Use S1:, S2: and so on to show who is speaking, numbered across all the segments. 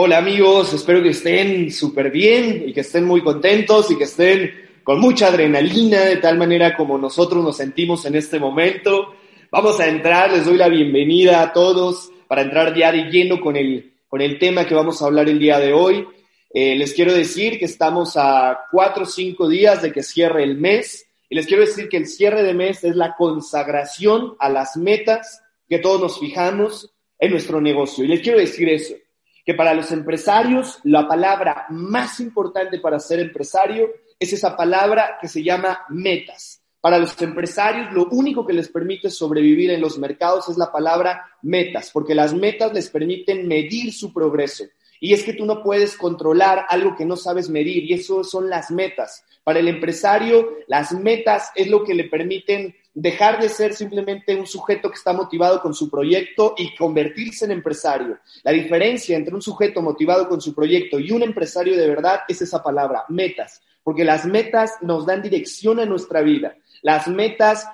S1: Hola amigos, espero que estén súper bien y que estén muy contentos y que estén con mucha adrenalina, de tal manera como nosotros nos sentimos en este momento. Vamos a entrar, les doy la bienvenida a todos para entrar ya de lleno con el, con el tema que vamos a hablar el día de hoy. Eh, les quiero decir que estamos a cuatro o cinco días de que cierre el mes y les quiero decir que el cierre de mes es la consagración a las metas que todos nos fijamos en nuestro negocio. Y les quiero decir eso que para los empresarios la palabra más importante para ser empresario es esa palabra que se llama metas. Para los empresarios lo único que les permite sobrevivir en los mercados es la palabra metas, porque las metas les permiten medir su progreso. Y es que tú no puedes controlar algo que no sabes medir y eso son las metas. Para el empresario, las metas es lo que le permiten dejar de ser simplemente un sujeto que está motivado con su proyecto y convertirse en empresario. La diferencia entre un sujeto motivado con su proyecto y un empresario de verdad es esa palabra, metas, porque las metas nos dan dirección a nuestra vida. Las metas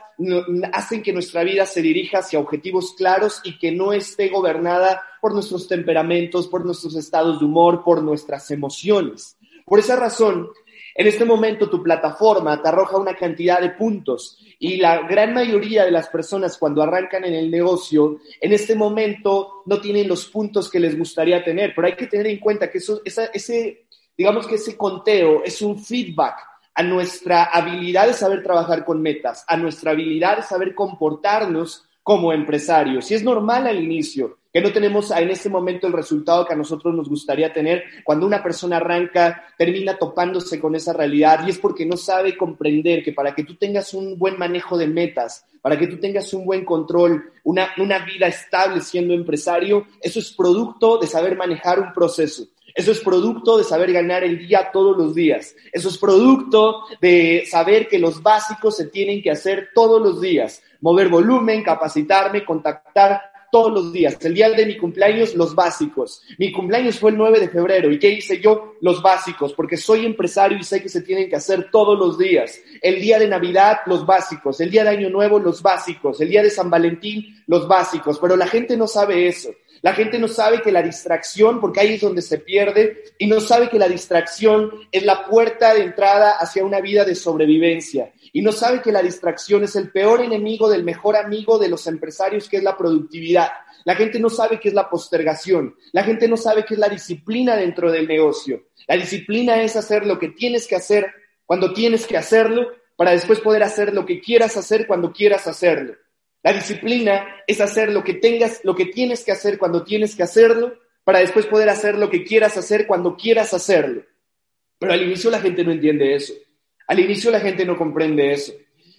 S1: hacen que nuestra vida se dirija hacia objetivos claros y que no esté gobernada por nuestros temperamentos, por nuestros estados de humor, por nuestras emociones. Por esa razón, en este momento tu plataforma te arroja una cantidad de puntos y la gran mayoría de las personas cuando arrancan en el negocio, en este momento no tienen los puntos que les gustaría tener, pero hay que tener en cuenta que eso, ese, digamos que ese conteo es un feedback a nuestra habilidad de saber trabajar con metas, a nuestra habilidad de saber comportarnos como empresarios. Y es normal al inicio que no tenemos en este momento el resultado que a nosotros nos gustaría tener. Cuando una persona arranca, termina topándose con esa realidad y es porque no sabe comprender que para que tú tengas un buen manejo de metas, para que tú tengas un buen control, una, una vida estable siendo empresario, eso es producto de saber manejar un proceso. Eso es producto de saber ganar el día todos los días. Eso es producto de saber que los básicos se tienen que hacer todos los días. Mover volumen, capacitarme, contactar todos los días. El día de mi cumpleaños, los básicos. Mi cumpleaños fue el 9 de febrero. ¿Y qué hice yo? Los básicos, porque soy empresario y sé que se tienen que hacer todos los días. El día de Navidad, los básicos. El día de Año Nuevo, los básicos. El día de San Valentín, los básicos. Pero la gente no sabe eso. La gente no sabe que la distracción, porque ahí es donde se pierde, y no sabe que la distracción es la puerta de entrada hacia una vida de sobrevivencia. Y no sabe que la distracción es el peor enemigo del mejor amigo de los empresarios, que es la productividad. La gente no sabe qué es la postergación. La gente no sabe qué es la disciplina dentro del negocio. La disciplina es hacer lo que tienes que hacer cuando tienes que hacerlo para después poder hacer lo que quieras hacer cuando quieras hacerlo. La disciplina es hacer lo que tengas, lo que tienes que hacer cuando tienes que hacerlo, para después poder hacer lo que quieras hacer cuando quieras hacerlo. Pero al inicio la gente no entiende eso. Al inicio la gente no comprende eso.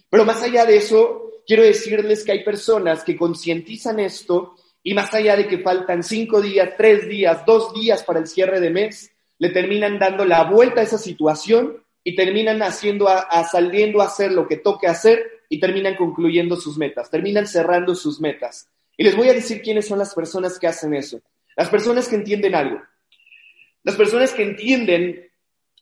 S1: Pero más allá de eso, quiero decirles que hay personas que concientizan esto y más allá de que faltan cinco días, tres días, dos días para el cierre de mes, le terminan dando la vuelta a esa situación y terminan haciendo, saliendo a hacer lo que toque hacer y terminan concluyendo sus metas, terminan cerrando sus metas. Y les voy a decir quiénes son las personas que hacen eso. Las personas que entienden algo. Las personas que entienden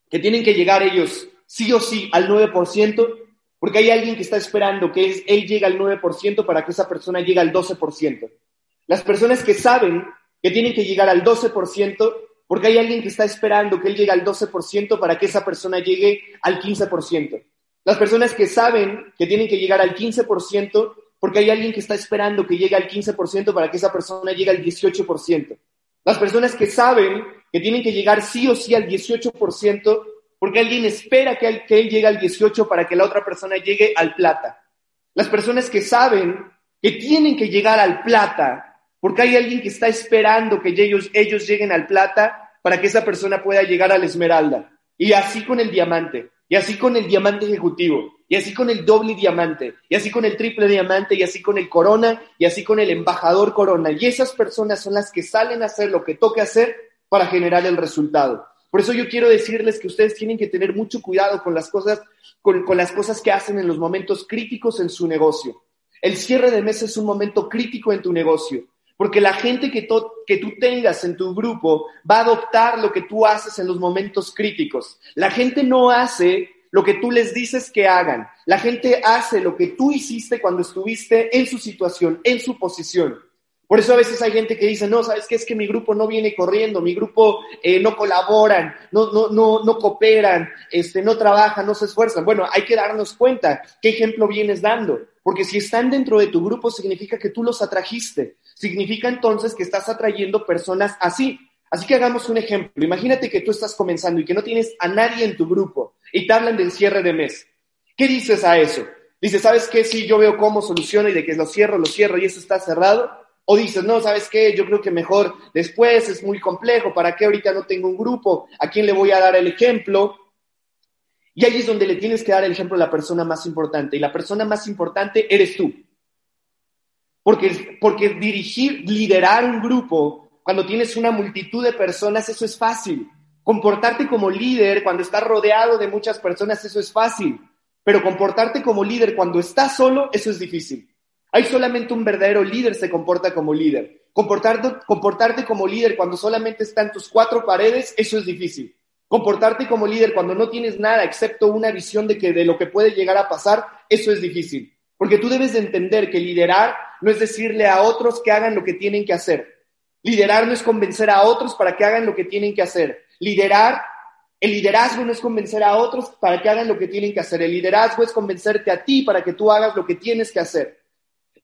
S1: que tienen que llegar ellos sí o sí al 9%, porque hay alguien que está esperando que él llegue al 9% para que esa persona llegue al 12%. Las personas que saben que tienen que llegar al 12%, porque hay alguien que está esperando que él llegue al 12% para que esa persona llegue al 15%. Las personas que saben que tienen que llegar al 15% porque hay alguien que está esperando que llegue al 15% para que esa persona llegue al 18%. Las personas que saben que tienen que llegar sí o sí al 18% porque alguien espera que, él, que llegue al 18% para que la otra persona llegue al plata. Las personas que saben que tienen que llegar al plata porque hay alguien que está esperando que ellos, ellos lleguen al plata para que esa persona pueda llegar al esmeralda. Y así con el diamante. Y así con el diamante ejecutivo, y así con el doble diamante, y así con el triple diamante, y así con el corona, y así con el embajador corona. Y esas personas son las que salen a hacer lo que toque hacer para generar el resultado. Por eso yo quiero decirles que ustedes tienen que tener mucho cuidado con las cosas, con, las cosas que hacen en los momentos críticos en su negocio. El cierre de mes es un momento crítico en tu negocio. Porque la gente que tú tengas en tu grupo va a adoptar lo que tú haces en los momentos críticos. La gente no hace lo que tú les dices que hagan. La gente hace lo que tú hiciste cuando estuviste en su situación, en su posición. Por eso a veces hay gente que dice, no, ¿sabes qué? Es que mi grupo no viene corriendo, mi grupo eh, no colaboran, no, no, no, no cooperan, este, no trabajan, no se esfuerzan. Bueno, hay que darnos cuenta qué ejemplo vienes dando, porque si están dentro de tu grupo significa que tú los atrajiste, significa entonces que estás atrayendo personas así. Así que hagamos un ejemplo. Imagínate que tú estás comenzando y que no tienes a nadie en tu grupo y te hablan del cierre de mes. ¿Qué dices a eso? Dices, ¿sabes qué? Si yo veo cómo soluciona y de que lo cierro, lo cierro y eso está cerrado. O dices, no, ¿sabes qué? Yo creo que mejor después es muy complejo. ¿Para qué ahorita no tengo un grupo? ¿A quién le voy a dar el ejemplo? Y ahí es donde le tienes que dar el ejemplo a la persona más importante. Y la persona más importante eres tú. Porque, porque dirigir, liderar un grupo, cuando tienes una multitud de personas, eso es fácil. Comportarte como líder cuando estás rodeado de muchas personas, eso es fácil. Pero comportarte como líder cuando estás solo, eso es difícil. Hay solamente un verdadero líder se comporta como líder. Comportarte, comportarte como líder cuando solamente están tus cuatro paredes, eso es difícil. Comportarte como líder cuando no tienes nada excepto una visión de, que, de lo que puede llegar a pasar, eso es difícil. Porque tú debes de entender que liderar no es decirle a otros que hagan lo que tienen que hacer. Liderar no es convencer a otros para que hagan lo que tienen que hacer. Liderar, el liderazgo no es convencer a otros para que hagan lo que tienen que hacer. El liderazgo es convencerte a ti para que tú hagas lo que tienes que hacer.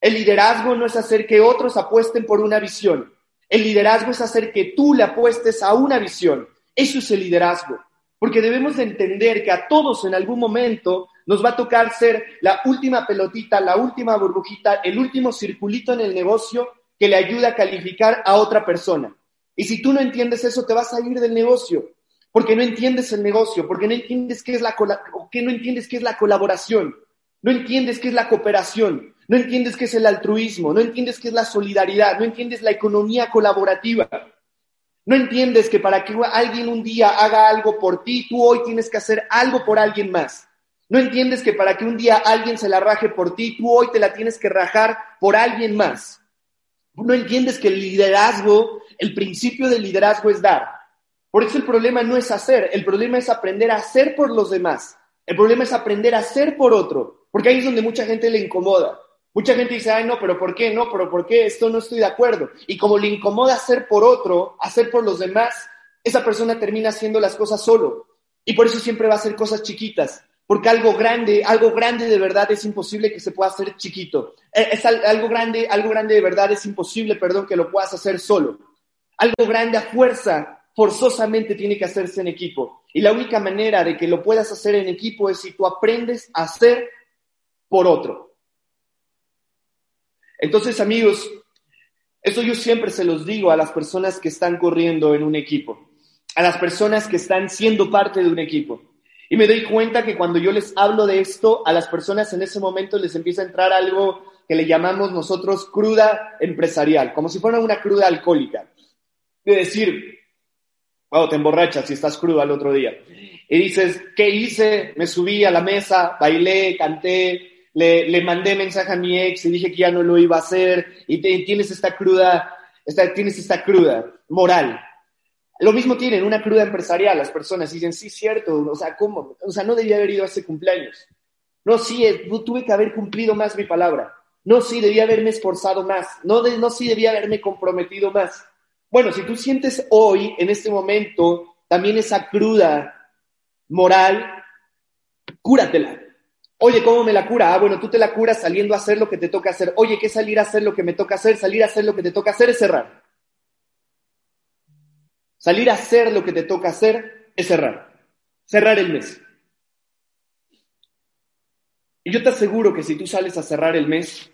S1: El liderazgo no es hacer que otros apuesten por una visión. El liderazgo es hacer que tú le apuestes a una visión. Eso es el liderazgo. Porque debemos de entender que a todos en algún momento nos va a tocar ser la última pelotita, la última burbujita, el último circulito en el negocio que le ayuda a calificar a otra persona. Y si tú no entiendes eso, te vas a ir del negocio, porque no entiendes el negocio, porque no entiendes qué es la, que no entiendes qué es la colaboración, no entiendes qué es la cooperación, no entiendes qué es el altruismo, no entiendes qué es la solidaridad, no entiendes la economía colaborativa. No entiendes que para que alguien un día haga algo por ti, tú hoy tienes que hacer algo por alguien más. No entiendes que para que un día alguien se la raje por ti, tú hoy te la tienes que rajar por alguien más. No entiendes que el liderazgo, el principio del liderazgo es dar. Por eso el problema no es hacer, el problema es aprender a hacer por los demás. El problema es aprender a hacer por otro, porque ahí es donde mucha gente le incomoda. Mucha gente dice, ay, no, pero ¿por qué? No, pero ¿por qué? Esto no estoy de acuerdo. Y como le incomoda hacer por otro, hacer por los demás, esa persona termina haciendo las cosas solo. Y por eso siempre va a hacer cosas chiquitas porque algo grande, algo grande de verdad es imposible que se pueda hacer chiquito. Eh, es algo grande, algo grande de verdad es imposible, perdón, que lo puedas hacer solo. Algo grande a fuerza, forzosamente tiene que hacerse en equipo. Y la única manera de que lo puedas hacer en equipo es si tú aprendes a hacer por otro. Entonces, amigos, eso yo siempre se los digo a las personas que están corriendo en un equipo, a las personas que están siendo parte de un equipo. Y me doy cuenta que cuando yo les hablo de esto, a las personas en ese momento les empieza a entrar algo que le llamamos nosotros cruda empresarial, como si fuera una cruda alcohólica. De decir, wow, te emborrachas si estás crudo al otro día. Y dices, ¿qué hice? Me subí a la mesa, bailé, canté, le, mandé mensaje a mi ex y dije que ya no lo iba a hacer y tienes esta cruda, esta, tienes esta cruda moral. Lo mismo tienen una cruda empresarial, las personas dicen, sí, cierto, o sea, ¿cómo? O sea, no debía haber ido a ese cumpleaños. No, sí, eh, tuve que haber cumplido más mi palabra. No, sí, debía haberme esforzado más. No, no, sí, debía haberme comprometido más. Bueno, si tú sientes hoy, en este momento, también esa cruda moral, cúratela. Oye, ¿cómo me la cura? Ah, bueno, tú te la curas saliendo a hacer lo que te toca hacer. Oye, ¿qué salir a hacer lo que me toca hacer? Salir a hacer lo que te toca hacer es cerrar. Salir a hacer lo que te toca hacer es cerrar. Cerrar el mes. Y yo te aseguro que si tú sales a cerrar el mes,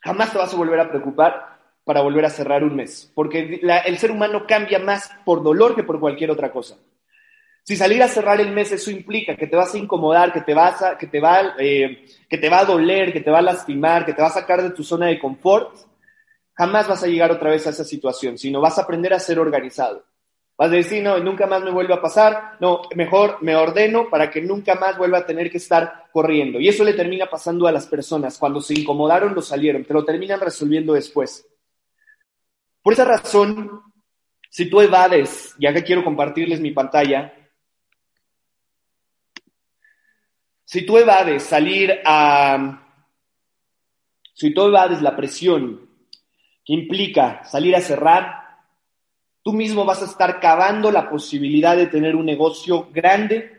S1: jamás te vas a volver a preocupar para volver a cerrar un mes, porque el ser humano cambia más por dolor que por cualquier otra cosa. Si salir a cerrar el mes, eso implica que te vas a incomodar, que te, vas a, que, te va, eh, que te va a doler, que te va a lastimar, que te va a sacar de tu zona de confort, jamás vas a llegar otra vez a esa situación, sino vas a aprender a ser organizado. Vas a decir, no, nunca más me vuelva a pasar, no, mejor me ordeno para que nunca más vuelva a tener que estar corriendo. Y eso le termina pasando a las personas. Cuando se incomodaron, lo salieron, pero terminan resolviendo después. Por esa razón, si tú evades, ya que quiero compartirles mi pantalla, si tú evades salir a, si tú evades la presión que implica salir a cerrar, tú mismo vas a estar cavando la posibilidad de tener un negocio grande,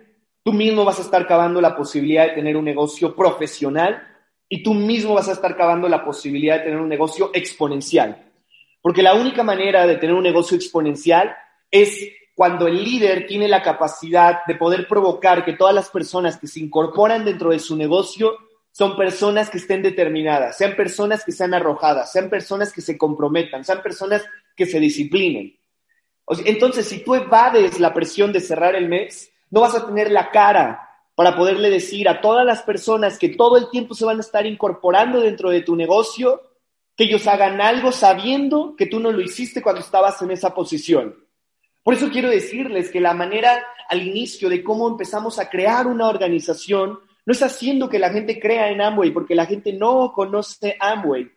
S1: tú mismo vas a estar cavando la posibilidad de tener un negocio profesional y tú mismo vas a estar cavando la posibilidad de tener un negocio exponencial. Porque la única manera de tener un negocio exponencial es cuando el líder tiene la capacidad de poder provocar que todas las personas que se incorporan dentro de su negocio son personas que estén determinadas, sean personas que sean arrojadas, sean personas que se comprometan, sean personas que se disciplinen. Entonces, si tú evades la presión de cerrar el mes, no vas a tener la cara para poderle decir a todas las personas que todo el tiempo se van a estar incorporando dentro de tu negocio, que ellos hagan algo sabiendo que tú no lo hiciste cuando estabas en esa posición. Por eso quiero decirles que la manera al inicio de cómo empezamos a crear una organización no es haciendo que la gente crea en Amway, porque la gente no conoce Amway.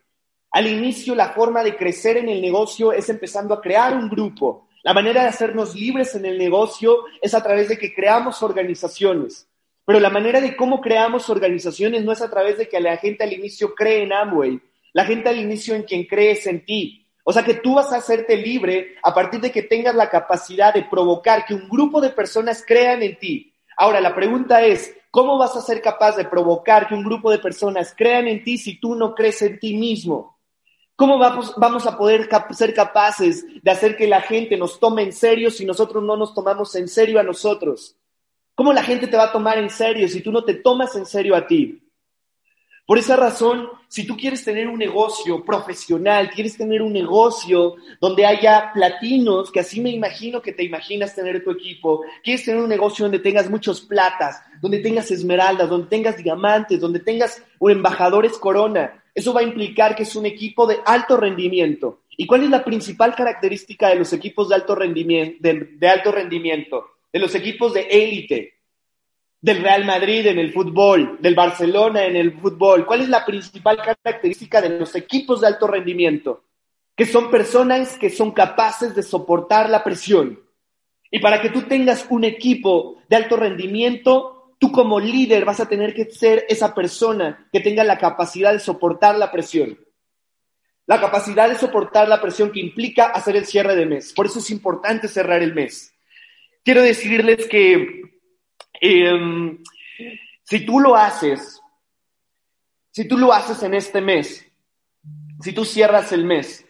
S1: Al inicio, la forma de crecer en el negocio es empezando a crear un grupo. La manera de hacernos libres en el negocio es a través de que creamos organizaciones. Pero la manera de cómo creamos organizaciones no es a través de que la gente al inicio cree en Amway. La gente al inicio en quien crees en ti. O sea que tú vas a hacerte libre a partir de que tengas la capacidad de provocar que un grupo de personas crean en ti. Ahora, la pregunta es, ¿Cómo vas a ser capaz de provocar que un grupo de personas crean en ti si tú no crees en ti mismo? ¿Cómo vamos, a poder ser capaces de hacer que la gente nos tome en serio si nosotros no nos tomamos en serio a nosotros? ¿Cómo la gente te va a tomar en serio si tú no te tomas en serio a ti? Por esa razón, si tú quieres tener un negocio profesional, quieres tener un negocio donde haya platinos, que así me imagino que te imaginas tener tu equipo, quieres tener un negocio donde tengas muchos platas, donde tengas esmeraldas, donde tengas diamantes, donde tengas embajadores corona, eso va a implicar que es un equipo de alto rendimiento. ¿Y cuál es la principal característica de los equipos de alto rendimiento, de alto rendimiento, de los equipos de élite? Del Real Madrid en el fútbol, del Barcelona en el fútbol? ¿Cuál es la principal característica de los equipos de alto rendimiento? Que son personas que son capaces de soportar la presión. Y para que tú tengas un equipo de alto rendimiento, tú como líder vas a tener que ser esa persona que tenga la capacidad de soportar la presión. La capacidad de soportar la presión que implica hacer el cierre de mes. Por eso es importante cerrar el mes. Quiero decirles que Em, si tú lo haces, si tú lo haces en este mes, si tú cierras el mes,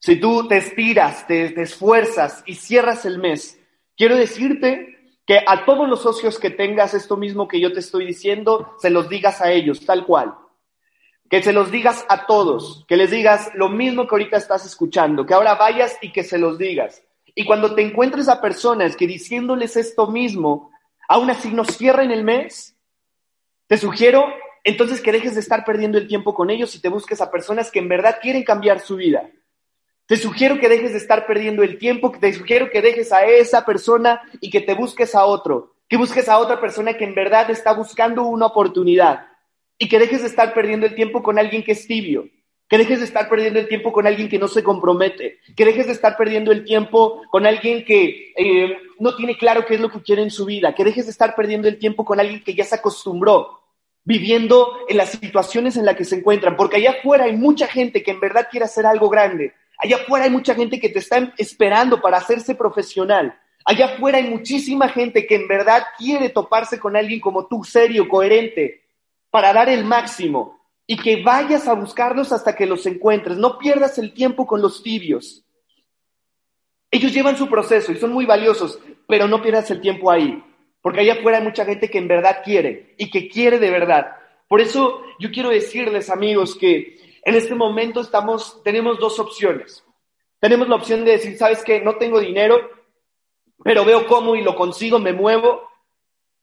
S1: si tú te estiras, te, esfuerzas y cierras el mes, quiero decirte que a todos los socios que tengas esto mismo que yo te estoy diciendo, se los digas a ellos, tal cual. Que se los digas a todos, que les digas lo mismo que ahorita estás escuchando, que ahora vayas y que se los digas. Y cuando te encuentres a personas que diciéndoles esto mismo, aún así no cierren el mes, te sugiero entonces que dejes de estar perdiendo el tiempo con ellos y te busques a personas que en verdad quieren cambiar su vida. Te sugiero que dejes de estar perdiendo el tiempo, te sugiero que dejes a esa persona y que te busques a otro, que busques a otra persona que en verdad está buscando una oportunidad y que dejes de estar perdiendo el tiempo con alguien que es tibio, que dejes de estar perdiendo el tiempo con alguien que no se compromete, que dejes de estar perdiendo el tiempo con alguien que eh, no tiene claro qué es lo que quiere en su vida, que dejes de estar perdiendo el tiempo con alguien que ya se acostumbró viviendo en las situaciones en las que se encuentran, porque allá afuera hay mucha gente que en verdad quiere hacer algo grande, allá afuera hay mucha gente que te está esperando para hacerse profesional, allá afuera hay muchísima gente que en verdad quiere toparse con alguien como tú, serio, coherente, para dar el máximo, y que vayas a buscarlos hasta que los encuentres. No pierdas el tiempo con los tibios. Ellos llevan su proceso y son muy valiosos, pero no pierdas el tiempo ahí, porque allá afuera hay mucha gente que en verdad quiere y que quiere de verdad. Por eso yo quiero decirles, amigos, que en este momento estamos, tenemos dos opciones. Tenemos la opción de decir, ¿sabes qué? No tengo dinero, pero veo cómo y lo consigo, me muevo.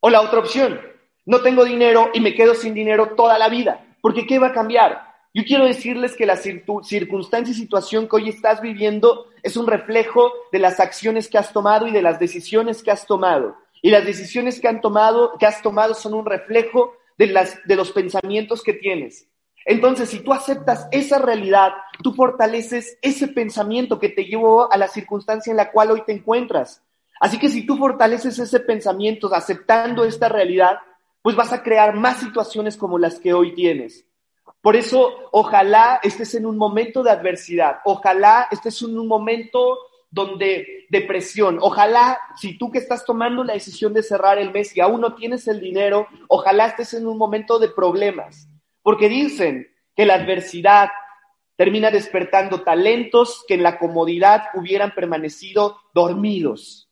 S1: O la otra opción, no tengo dinero y me quedo sin dinero toda la vida. Porque ¿qué va a cambiar? Yo quiero decirles que la circunstancia y situación que hoy estás viviendo es un reflejo de las acciones que has tomado y de las decisiones que has tomado. Y las decisiones que, han tomado, que has tomado son un reflejo de, las, de los pensamientos que tienes. Entonces, si tú aceptas esa realidad, tú fortaleces ese pensamiento que te llevó a la circunstancia en la cual hoy te encuentras. Así que si tú fortaleces ese pensamiento aceptando esta realidad, pues vas a crear más situaciones como las que hoy tienes. Por eso, ojalá estés en un momento de adversidad, ojalá estés en un momento donde depresión, ojalá si tú que estás tomando la decisión de cerrar el mes y aún no tienes el dinero, ojalá estés en un momento de problemas, porque dicen que la adversidad termina despertando talentos que en la comodidad hubieran permanecido dormidos.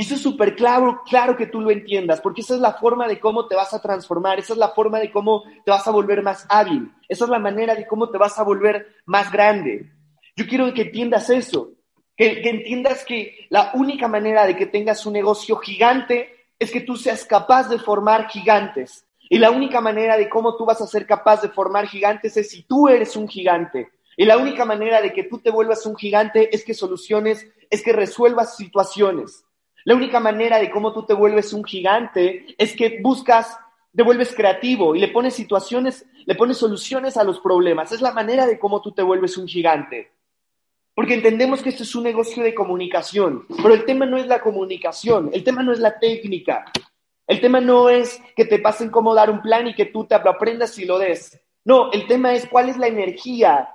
S1: Y eso es súper claro, claro que tú lo entiendas, porque esa es la forma de cómo te vas a transformar, esa es la forma de cómo te vas a volver más hábil, esa es la manera de cómo te vas a volver más grande. Yo quiero que entiendas eso, que, que entiendas que la única manera de que tengas un negocio gigante es que tú seas capaz de formar gigantes. Y la única manera de cómo tú vas a ser capaz de formar gigantes es si tú eres un gigante. Y la única manera de que tú te vuelvas un gigante es que soluciones, es que resuelvas situaciones. La única manera de cómo tú te vuelves un gigante es que buscas, te vuelves creativo y le pones situaciones, le pones soluciones a los problemas. Es la manera de cómo tú te vuelves un gigante. Porque entendemos que esto es un negocio de comunicación, pero el tema no es la comunicación, el tema no es la técnica, el tema no es que te pasen cómo dar un plan y que tú te aprendas y lo des. No, el tema es cuál es la energía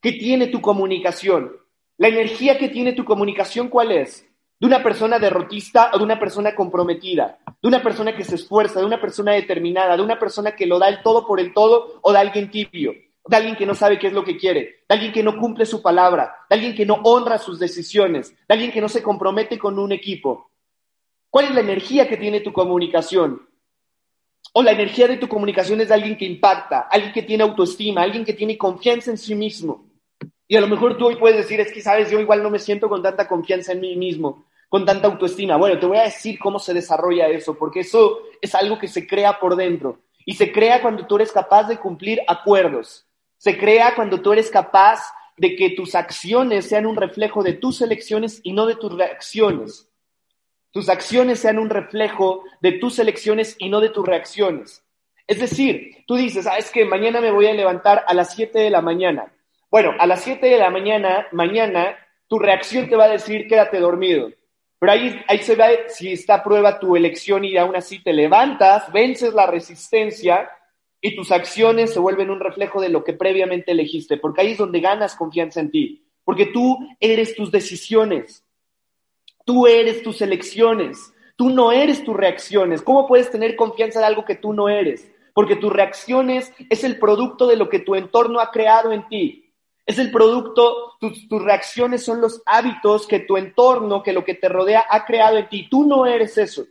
S1: que tiene tu comunicación. La energía que tiene tu comunicación, ¿cuál es? De una persona derrotista o de una persona comprometida, de una persona que se esfuerza, de una persona determinada, de una persona que lo da el todo por el todo o de alguien tibio, de alguien que no sabe qué es lo que quiere, de alguien que no cumple su palabra, de alguien que no honra sus decisiones, de alguien que no se compromete con un equipo. ¿Cuál es la energía que tiene tu comunicación? O la energía de tu comunicación es de alguien que impacta, alguien que tiene autoestima, alguien que tiene confianza en sí mismo. Y a lo mejor tú hoy puedes decir, es que, sabes, yo igual no me siento con tanta confianza en mí mismo con tanta autoestima? Bueno, te voy a decir cómo se desarrolla eso, porque eso es algo que se crea por dentro. Y se crea cuando tú eres capaz de cumplir acuerdos. Se crea cuando tú eres capaz de que tus acciones sean un reflejo de tus elecciones y no de tus reacciones. Tus acciones sean un reflejo de tus elecciones y no de tus reacciones. Es decir, tú dices, ah, es que mañana me voy a levantar a las 7 de la mañana. Bueno, a las 7 de la mañana, mañana, tu reacción te va a decir, quédate dormido. Pero ahí, ahí se ve si está a prueba tu elección y aún así te levantas, vences la resistencia y tus acciones se vuelven un reflejo de lo que previamente elegiste, porque ahí es donde ganas confianza en ti, porque tú eres tus decisiones, tú eres tus elecciones, tú no eres tus reacciones. ¿Cómo puedes tener confianza de algo que tú no eres? Porque tus reacciones es el producto de lo que tu entorno ha creado en ti. Es el producto, tus, reacciones son los hábitos que tu entorno, que lo que te rodea ha creado en ti. Tú no eres eso.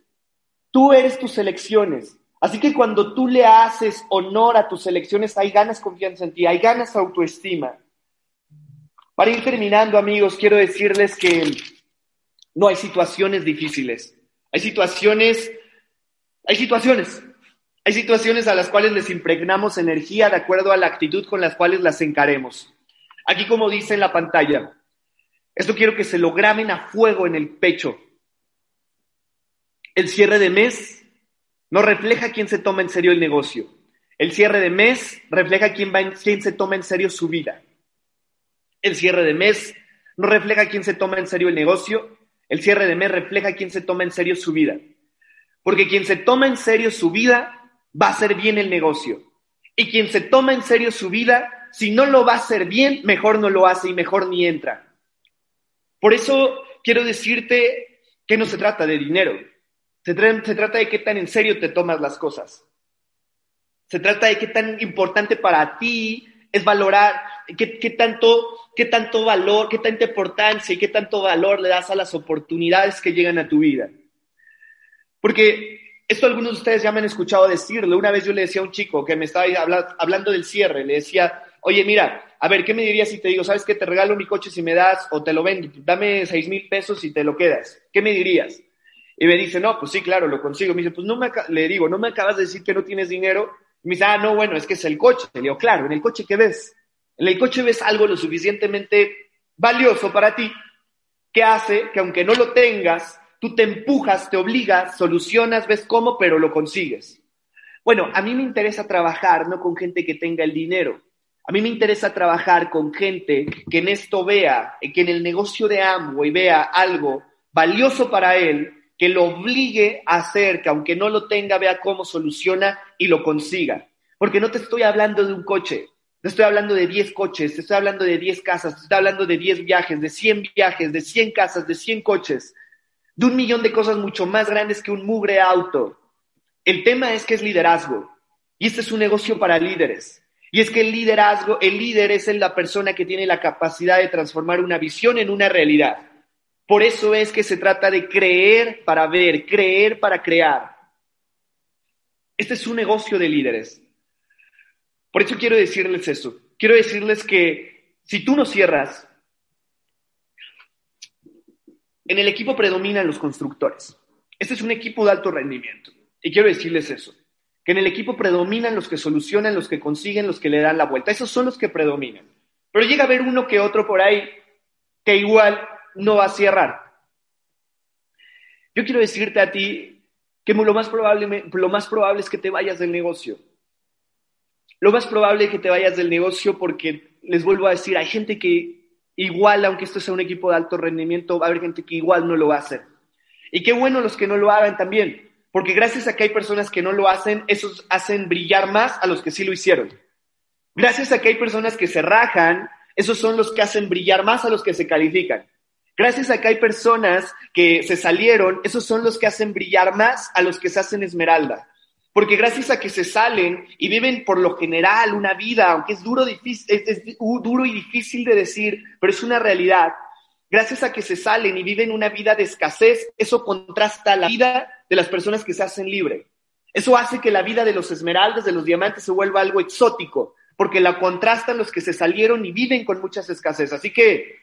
S1: Tú eres tus elecciones. Así que cuando tú le haces honor a tus elecciones, hay ganas confianza en ti, hay ganas autoestima. Para ir terminando, amigos, quiero decirles que no hay situaciones difíciles. Hay situaciones, hay situaciones, hay situaciones a las cuales les impregnamos energía de acuerdo a la actitud con las cuales las encaremos. Aquí como dice en la pantalla, esto quiero que se lo graben a fuego en el pecho. El cierre de mes no refleja quién se toma en serio el negocio. El cierre de mes refleja quién, quién se toma en serio su vida. El cierre de mes no refleja quién se toma en serio el negocio. El cierre de mes refleja quién se toma en serio su vida. Porque quien se toma en serio su vida va a hacer bien el negocio. Y quien se toma en serio su vida si no lo va a hacer bien, mejor no lo hace y mejor ni entra. Por eso quiero decirte que no se trata de dinero, se, trata de qué tan en serio te tomas las cosas. Se trata de qué tan importante para ti es valorar, qué, qué, tanto, qué tanto valor, qué tanta importancia y qué tanto valor le das a las oportunidades que llegan a tu vida. Porque esto algunos de ustedes ya me han escuchado decirlo. Una vez yo le decía a un chico que me estaba hablando del cierre, le decía, oye, mira, a ver, ¿qué me dirías si te digo, sabes que te regalo mi coche si me das o te lo vendo? Dame seis mil pesos y te lo quedas. ¿Qué me dirías? Y me dice, no, pues sí, claro, lo consigo. Me dice, pues no me, le digo, ¿no me acabas de decir que no tienes dinero? Y me dice, ah, no, bueno, es que es el coche. Le digo, claro, ¿en el coche qué ves? En el coche ves algo lo suficientemente valioso para ti que hace que aunque no lo tengas, tú te empujas, te obligas, solucionas, ves cómo, pero lo consigues. Bueno, a mí me interesa trabajar no con gente que tenga el dinero, a mí me interesa trabajar con gente que en esto vea, que en el negocio de Amway vea algo valioso para él, que lo obligue a hacer, que aunque no lo tenga, vea cómo soluciona y lo consiga. Porque no te estoy hablando de un coche, te estoy hablando de 10 coches, te estoy hablando de 10 casas, te estoy hablando de 10 viajes, de 100 viajes, de 100 casas, de 100 coches, de un millón de cosas mucho más grandes que un mugre auto. El tema es que es liderazgo. Y este es un negocio para líderes. Y es que el liderazgo, el líder es la persona que tiene la capacidad de transformar una visión en una realidad. Por eso es que se trata de creer para ver, creer para crear. Este es un negocio de líderes. Por eso quiero decirles eso. Quiero decirles que si tú no cierras, en el equipo predominan los constructores. Este es un equipo de alto rendimiento. Y quiero decirles eso, que en el equipo predominan los que solucionan, los que consiguen, los que le dan la vuelta. Esos son los que predominan. Pero llega a haber uno que otro por ahí que igual no va a cerrar. Yo quiero decirte a ti que lo más probable, lo más probable es que te vayas del negocio. Lo más probable es que te vayas del negocio porque, les vuelvo a decir, hay gente que igual, aunque esto sea un equipo de alto rendimiento, va a haber gente que igual no lo va a hacer. Y qué bueno los que no lo hagan también, porque gracias a que hay personas que no lo hacen, esos hacen brillar más a los que sí lo hicieron. Gracias a que hay personas que se rajan, esos son los que hacen brillar más a los que se califican. Gracias a que hay personas que se salieron, esos son los que hacen brillar más a los que se hacen esmeralda. Porque gracias a que se salen y viven por lo general una vida, aunque es duro, difícil, es, duro y difícil de decir, pero es una realidad, gracias a que se salen y viven una vida de escasez, eso contrasta la vida de las personas que se hacen libre. Eso hace que la vida de los esmeraldas, de los diamantes, se vuelva algo exótico, porque la contrastan los que se salieron y viven con muchas escasez. Así que,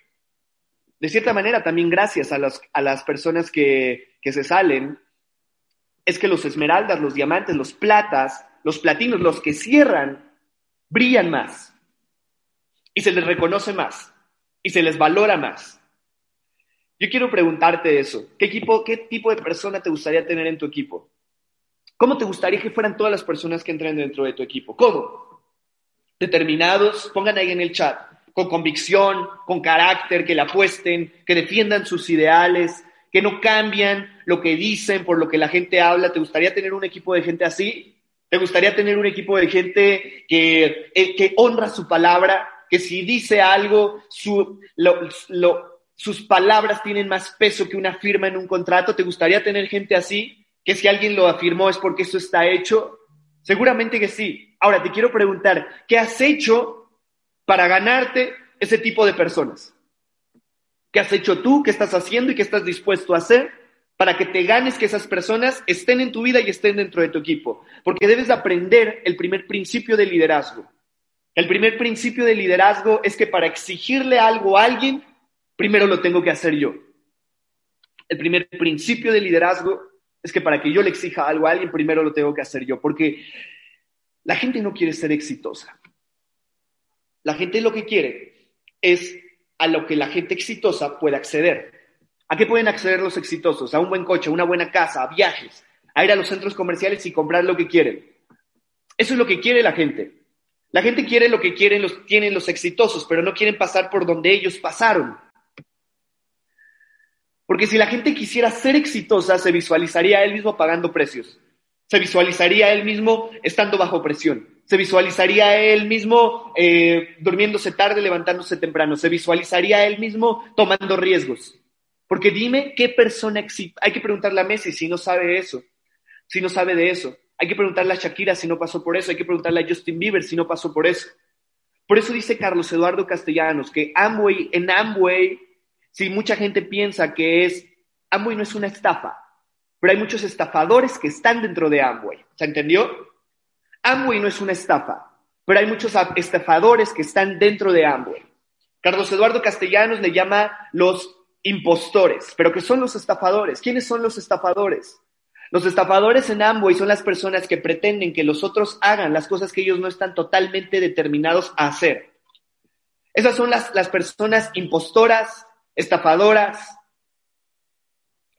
S1: de cierta manera, también gracias a, a las personas que, que se salen, es que los esmeraldas, los diamantes, los platas, los platinos, los que cierran, brillan más. Y se les reconoce más. Y se les valora más. Yo quiero preguntarte eso. ¿Qué, equipo, ¿Qué tipo de persona te gustaría tener en tu equipo? ¿Cómo te gustaría que fueran todas las personas que entren dentro de tu equipo? ¿Cómo? Determinados, pongan ahí en el chat, con convicción, con carácter, que le apuesten, que defiendan sus ideales, que no cambian lo que dicen por lo que la gente habla. ¿Te gustaría tener un equipo de gente así? ¿Te gustaría tener un equipo de gente que, eh, que honra su palabra? Que si dice algo, su, sus palabras tienen más peso que una firma en un contrato. ¿Te gustaría tener gente así? Que si alguien lo afirmó es porque eso está hecho. Seguramente que sí. Ahora te quiero preguntar, ¿qué has hecho para ganarte ese tipo de personas? ¿Qué has hecho tú? ¿Qué estás haciendo y qué estás dispuesto a hacer para que te ganes que esas personas estén en tu vida y estén dentro de tu equipo? Porque debes aprender el primer principio de liderazgo. El primer principio de liderazgo es que para exigirle algo a alguien, primero lo tengo que hacer yo. El primer principio de liderazgo es que para que yo le exija algo a alguien, primero lo tengo que hacer yo. Porque la gente no quiere ser exitosa. La gente lo que quiere es a lo que la gente exitosa puede acceder. ¿A qué pueden acceder los exitosos? A un buen coche, a una buena casa, a viajes, a ir a los centros comerciales y comprar lo que quieren. Eso es lo que quiere la gente. La gente quiere lo que quieren los, tienen los exitosos, pero no quieren pasar por donde ellos pasaron. Porque si la gente quisiera ser exitosa, se visualizaría él mismo pagando precios. Se visualizaría él mismo estando bajo presión se visualizaría él mismo eh, durmiéndose tarde, levantándose temprano, se visualizaría él mismo tomando riesgos. Porque dime qué persona Hay que preguntarle a Messi si no sabe eso, si no sabe de eso. Hay que preguntarle a Shakira si no pasó por eso. Hay que preguntarle a Justin Bieber si no pasó por eso. Por eso dice Carlos Eduardo Castellanos que Amway, en Amway, si mucha gente piensa que es, Amway no es una estafa, pero hay muchos estafadores que están dentro de Amway. ¿Se entendió? Amway no es una estafa, pero hay muchos estafadores que están dentro de Amway. Carlos Eduardo Castellanos le llama los impostores, pero ¿qué son los estafadores? ¿Quiénes son los estafadores? Los estafadores en Amway son las personas que pretenden que los otros hagan las cosas que ellos no están totalmente determinados a hacer. Esas son las, las personas impostoras, estafadoras,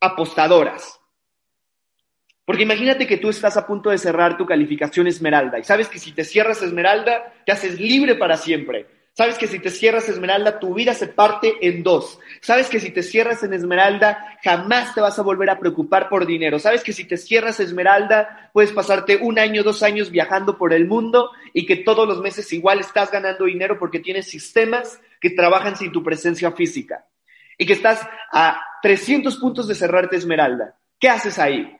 S1: apostadoras. Porque imagínate que tú estás a punto de cerrar tu calificación Esmeralda y sabes que si te cierras Esmeralda, te haces libre para siempre. Sabes que si te cierras Esmeralda, tu vida se parte en dos. Sabes que si te cierras en Esmeralda, jamás te vas a volver a preocupar por dinero. Sabes que si te cierras Esmeralda, puedes pasarte un año, dos años viajando por el mundo y que todos los meses igual estás ganando dinero porque tienes sistemas que trabajan sin tu presencia física. Y que estás a 300 puntos de cerrarte Esmeralda. ¿Qué haces ahí?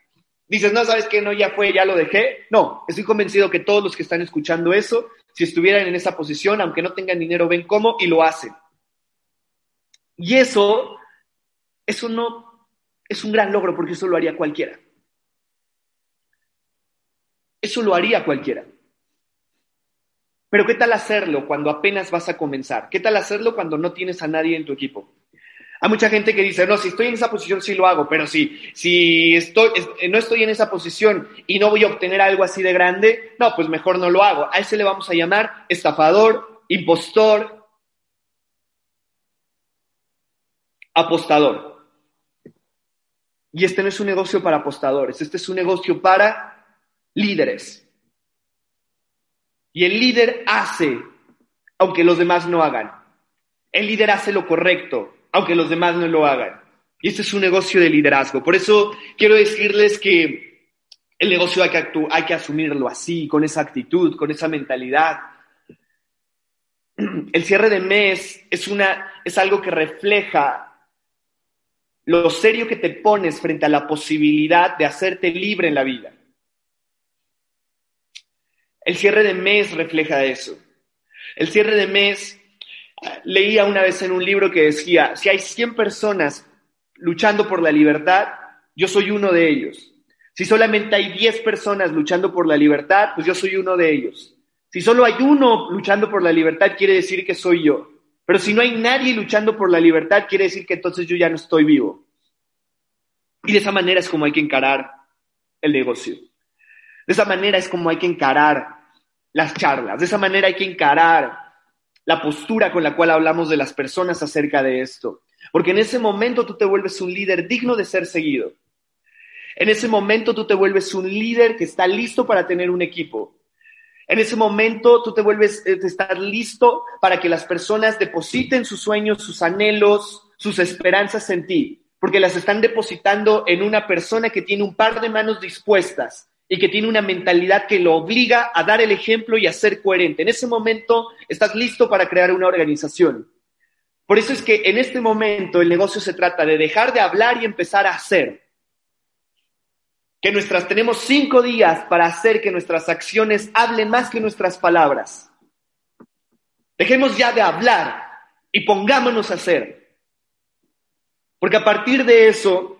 S1: Dices, no, ¿sabes qué? No, ya fue, ya lo dejé. No, estoy convencido que todos los que están escuchando eso, si estuvieran en esa posición, aunque no tengan dinero, ven cómo y lo hacen. Y eso, eso no es un gran logro porque eso lo haría cualquiera. Eso lo haría cualquiera. Pero ¿qué tal hacerlo cuando apenas vas a comenzar? ¿Qué tal hacerlo cuando no tienes a nadie en tu equipo? Hay mucha gente que dice, no, si estoy en esa posición sí lo hago, pero si, si estoy, no estoy en esa posición y no voy a obtener algo así de grande, no, pues mejor no lo hago. A ese le vamos a llamar estafador, impostor, apostador. Y este no es un negocio para apostadores, este es un negocio para líderes. Y el líder hace, aunque los demás no hagan. El líder hace lo correcto, aunque los demás no lo hagan. Y este es un negocio de liderazgo. Por eso quiero decirles que el negocio hay que, hay que asumirlo así, con esa actitud, con esa mentalidad. El cierre de mes es, una, es algo que refleja lo serio que te pones frente a la posibilidad de hacerte libre en la vida. El cierre de mes refleja eso. El cierre de mes leía una vez en un libro que decía, si hay 100 personas luchando por la libertad, yo soy uno de ellos. Si solamente hay 10 personas luchando por la libertad, pues yo soy uno de ellos. Si solo hay uno luchando por la libertad, quiere decir que soy yo. Pero si no hay nadie luchando por la libertad, quiere decir que entonces yo ya no estoy vivo. Y de esa manera es como hay que encarar el negocio. De esa manera es como hay que encarar las charlas. De esa manera hay que encarar la postura con la cual hablamos de las personas acerca de esto. Porque en ese momento tú te vuelves un líder digno de ser seguido. En ese momento tú te vuelves un líder que está listo para tener un equipo. En ese momento tú te vuelves a eh, estar listo para que las personas depositen sus sueños, sus anhelos, sus esperanzas en ti, porque las están depositando en una persona que tiene un par de manos dispuestas y que tiene una mentalidad que lo obliga a dar el ejemplo y a ser coherente. En ese momento estás listo para crear una organización. Por eso es que en este momento el negocio se trata de dejar de hablar y empezar a hacer. Que nuestras tenemos cinco días para hacer que nuestras acciones hablen más que nuestras palabras. Dejemos ya de hablar y pongámonos a hacer. Porque a partir de eso,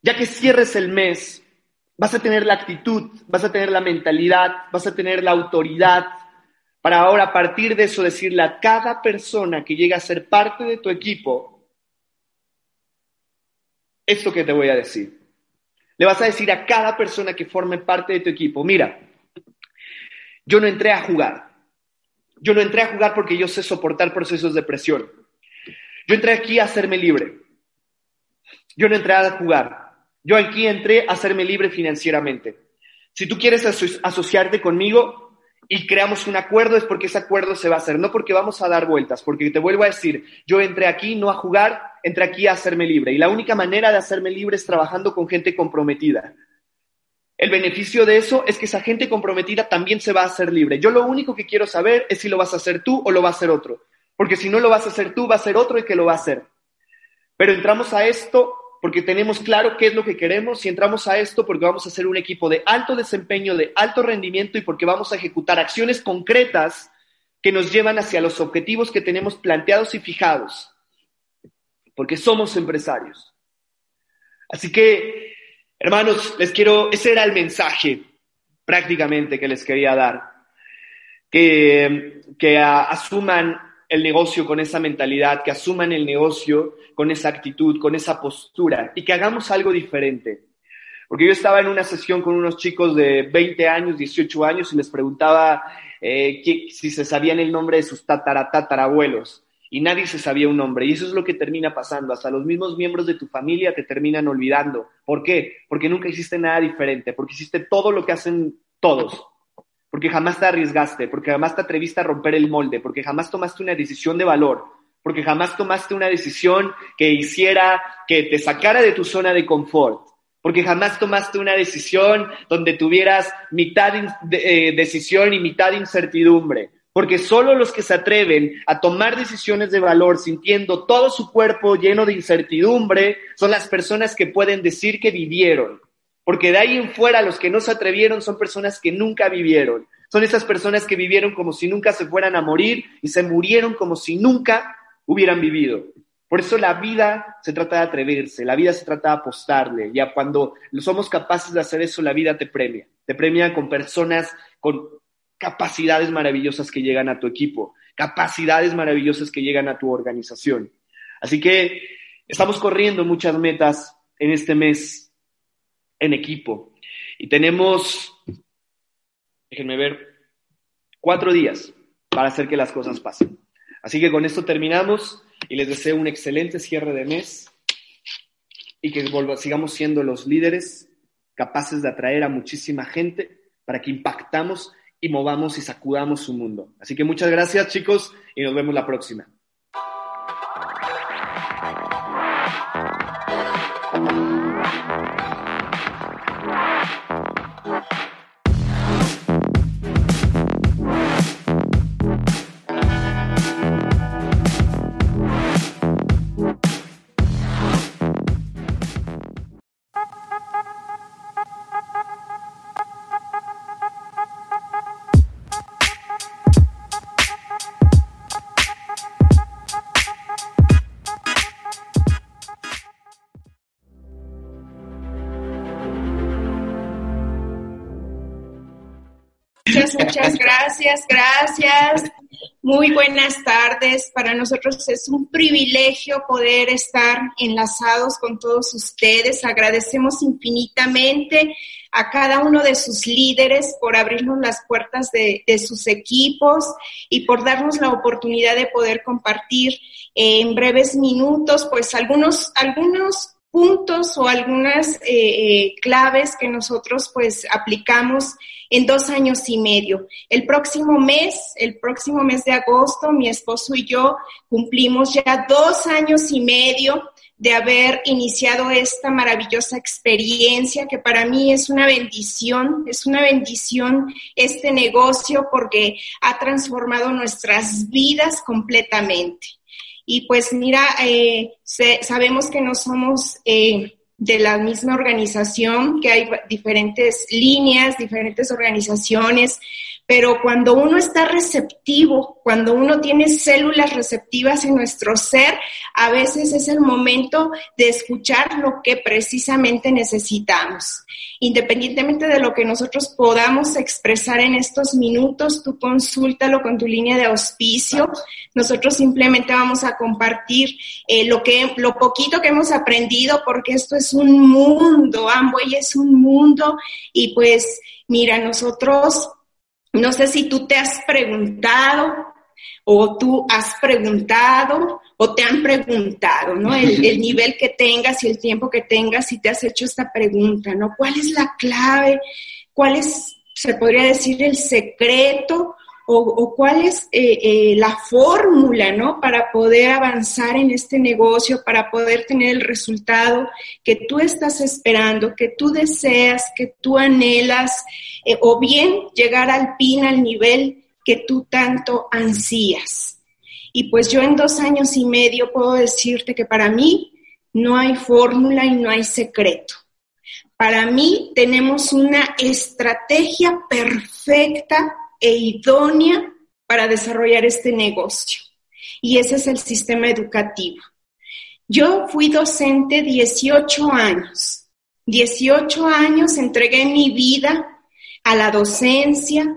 S1: ya que cierres el mes, vas a tener la actitud, vas a tener la mentalidad, vas a tener la autoridad para ahora a partir de eso decirle a cada persona que llega a ser parte de tu equipo, esto que te voy a decir. Le vas a decir a cada persona que forme parte de tu equipo, mira, yo no entré a jugar. Yo no entré a jugar porque yo sé soportar procesos de presión. Yo entré aquí a hacerme libre. Yo no entré a jugar. Yo aquí entré a hacerme libre financieramente. Si tú quieres asociarte conmigo y creamos un acuerdo, es porque ese acuerdo se va a hacer, no porque vamos a dar vueltas, porque te vuelvo a decir, yo entré aquí no a jugar, entré aquí a hacerme libre. Y la única manera de hacerme libre es trabajando con gente comprometida. El beneficio de eso es que esa gente comprometida también se va a hacer libre. Yo lo único que quiero saber es si lo vas a hacer tú o lo va a hacer otro. Porque si no lo vas a hacer tú, va a ser otro el que lo va a hacer. Pero entramos a esto porque tenemos claro qué es lo que queremos y entramos a esto porque vamos a ser un equipo de alto desempeño, de alto rendimiento y porque vamos a ejecutar acciones concretas que nos llevan hacia los objetivos que tenemos planteados y fijados, porque somos empresarios. Así que, hermanos, les quiero, ese era el mensaje prácticamente que les quería dar, que, que asuman el negocio con esa mentalidad, que asuman el negocio con esa actitud, con esa postura y que hagamos algo diferente. Porque yo estaba en una sesión con unos chicos de 20 años, 18 años y les preguntaba eh, si se sabían el nombre de sus tataratatarabuelos y nadie se sabía un nombre. Y eso es lo que termina pasando. Hasta los mismos miembros de tu familia te terminan olvidando. ¿Por qué? Porque nunca hiciste nada diferente, porque hiciste todo lo que hacen todos porque jamás te arriesgaste, porque jamás te atreviste a romper el molde, porque jamás tomaste una decisión de valor, porque jamás tomaste una decisión que hiciera que te sacara de tu zona de confort, porque jamás tomaste una decisión donde tuvieras mitad de, eh, decisión y mitad incertidumbre, porque solo los que se atreven a tomar decisiones de valor sintiendo todo su cuerpo lleno de incertidumbre son las personas que pueden decir que vivieron, porque de ahí en fuera los que no se atrevieron son personas que nunca vivieron. Son esas personas que vivieron como si nunca se fueran a morir y se murieron como si nunca hubieran vivido. Por eso la vida se trata de atreverse, la vida se trata de apostarle. Ya cuando somos capaces de hacer eso, la vida te premia. Te premia con personas con capacidades maravillosas que llegan a tu equipo, capacidades maravillosas que llegan a tu organización. Así que estamos corriendo muchas metas en este mes en equipo. Y tenemos, déjenme ver, cuatro días para hacer que las cosas pasen. Así que con esto terminamos y les deseo un excelente cierre de mes y que sigamos siendo los líderes capaces de atraer a muchísima gente para que impactamos y movamos y sacudamos su mundo. Así que muchas gracias chicos y nos vemos la próxima.
S2: Gracias, gracias. Muy buenas tardes. Para nosotros es un privilegio poder estar enlazados con todos ustedes. Agradecemos infinitamente a cada uno de sus líderes por abrirnos las puertas de, sus equipos y por darnos la oportunidad de poder compartir en breves minutos, pues algunos, algunos puntos o algunas eh, eh, claves que nosotros pues aplicamos en dos años y medio. El próximo mes, el próximo mes de agosto, mi esposo y yo cumplimos ya dos años y medio de haber iniciado esta maravillosa experiencia que para mí es una bendición, es una bendición este negocio porque ha transformado nuestras vidas completamente. Y pues mira, eh, sabemos que no somos eh, de la misma organización, que hay diferentes líneas, diferentes organizaciones, pero cuando uno está receptivo, cuando uno tiene células receptivas en nuestro ser, a veces es el momento de escuchar lo que precisamente necesitamos. Independientemente de lo que nosotros podamos expresar en estos minutos, tú consúltalo con tu línea de auspicio. Nosotros simplemente vamos a compartir eh, lo, que, lo poquito que hemos aprendido, porque esto es un mundo, Amway es un mundo y pues mira, nosotros no sé si tú te has preguntado o tú has preguntado o te han preguntado, ¿no? El, nivel que tengas y el tiempo que tengas y te has hecho esta pregunta, ¿no? ¿Cuál es la clave? ¿Cuál es, se podría decir, el secreto? O, cuál es eh, eh, la fórmula, ¿no? Para poder avanzar en este negocio, para poder tener el resultado que tú estás esperando, que tú deseas, que tú anhelas, eh, o bien llegar al pin, al nivel que tú tanto ansías. Y pues yo en dos años y medio puedo decirte que para mí no hay fórmula y no hay secreto. Para mí tenemos una estrategia perfecta e idónea para desarrollar este negocio. Y ese es el sistema educativo. Yo fui docente 18 años. 18 años entregué mi vida a la docencia,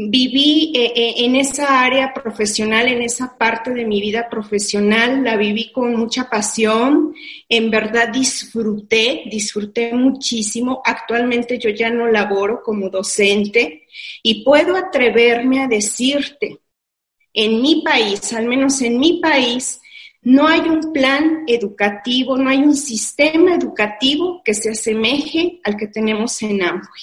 S2: viví eh, eh, en esa área profesional, en esa parte de mi vida profesional, la viví con mucha pasión, en verdad disfruté, disfruté muchísimo. Actualmente yo ya no laboro como docente y puedo atreverme a decirte, en mi país, al menos en mi país, no hay un plan educativo, no hay un sistema educativo que se asemeje al que tenemos en Amway.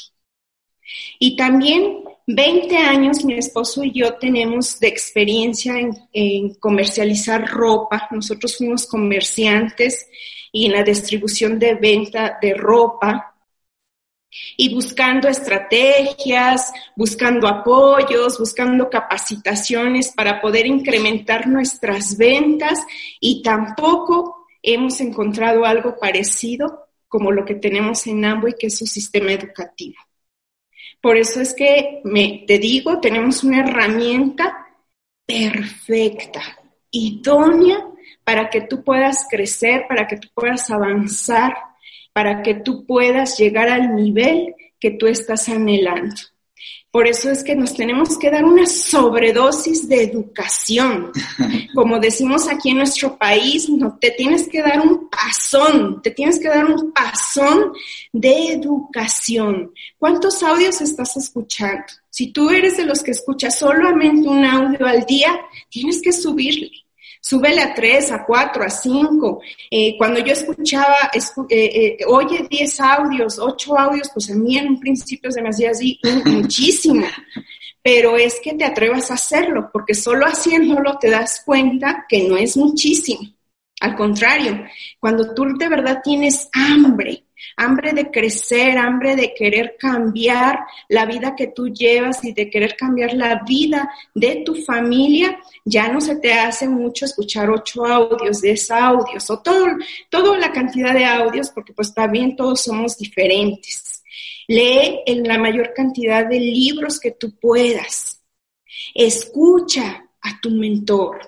S2: Y también 20 años mi esposo y yo tenemos de experiencia en, comercializar ropa. Nosotros fuimos comerciantes y en la distribución de venta de ropa y buscando estrategias, buscando apoyos, buscando capacitaciones para poder incrementar nuestras ventas y tampoco hemos encontrado algo parecido como lo que tenemos en Amway, que es su sistema educativo. Por eso es que me, te digo, tenemos una herramienta perfecta, idónea para que tú puedas crecer, para que tú puedas avanzar, para que tú puedas llegar al nivel que tú estás anhelando. Por eso es que nos tenemos que dar una sobredosis de educación. Como decimos aquí en nuestro país, no te tienes que dar un pasón, te tienes que dar un pasón de educación. ¿Cuántos audios estás escuchando? Si tú eres de los que escuchas solamente un audio al día, tienes que subirle súbele a tres, a cuatro, a cinco. Eh, cuando yo escuchaba, eh, eh, oye, diez audios, ocho audios, pues a mí en un principio se me hacía así muchísimo. Pero es que te atrevas a hacerlo, porque solo haciéndolo te das cuenta que no es muchísimo. Al contrario, cuando tú de verdad tienes hambre hambre de crecer, hambre de querer cambiar la vida que tú llevas y de querer cambiar la vida de tu familia, ya no se te hace mucho escuchar ocho audios, diez audios o todo, toda la cantidad de audios, porque pues también todos somos diferentes. Lee en la mayor cantidad de libros que tú puedas. Escucha a tu mentor.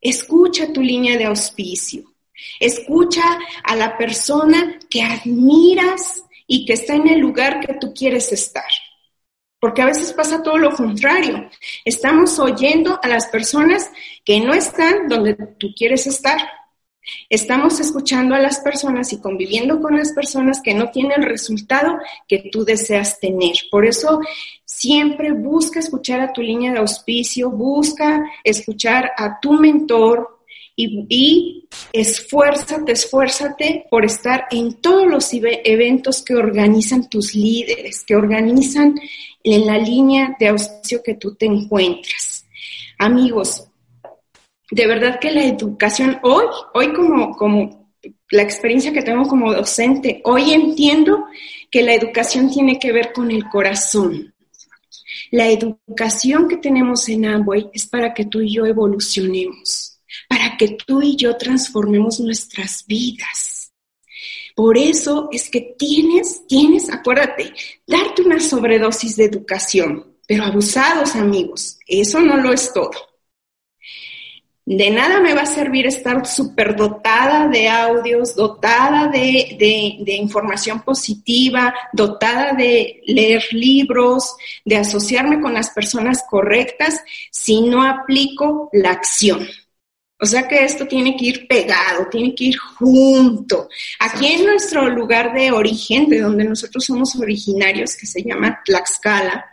S2: Escucha tu línea de auspicio. Escucha a la persona que admiras y que está en el lugar que tú quieres estar. Porque a veces pasa todo lo contrario. Estamos oyendo a las personas que no están donde tú quieres estar. Estamos escuchando a las personas y conviviendo con las personas que no tienen el resultado que tú deseas tener. Por eso siempre busca escuchar a tu línea de auspicio, busca escuchar a tu mentor, y, esfuérzate, esfuérzate por estar en todos los eventos que organizan tus líderes, que organizan en la línea de auspicio que tú te encuentras. Amigos, de verdad que la educación, hoy, hoy como, como la experiencia que tengo como docente, hoy entiendo que la educación tiene que ver con el corazón. La educación que tenemos en Amway es para que tú y yo evolucionemos para que tú y yo transformemos nuestras vidas. Por eso es que tienes, tienes, acuérdate, darte una sobredosis de educación, pero abusados amigos, eso no lo es todo. De nada me va a servir estar súper dotada de audios, dotada de, de, información positiva, dotada de leer libros, de asociarme con las personas correctas, si no aplico la acción. O sea que esto tiene que ir pegado, tiene que ir junto. Aquí en nuestro lugar de origen, de donde nosotros somos originarios, que se llama Tlaxcala,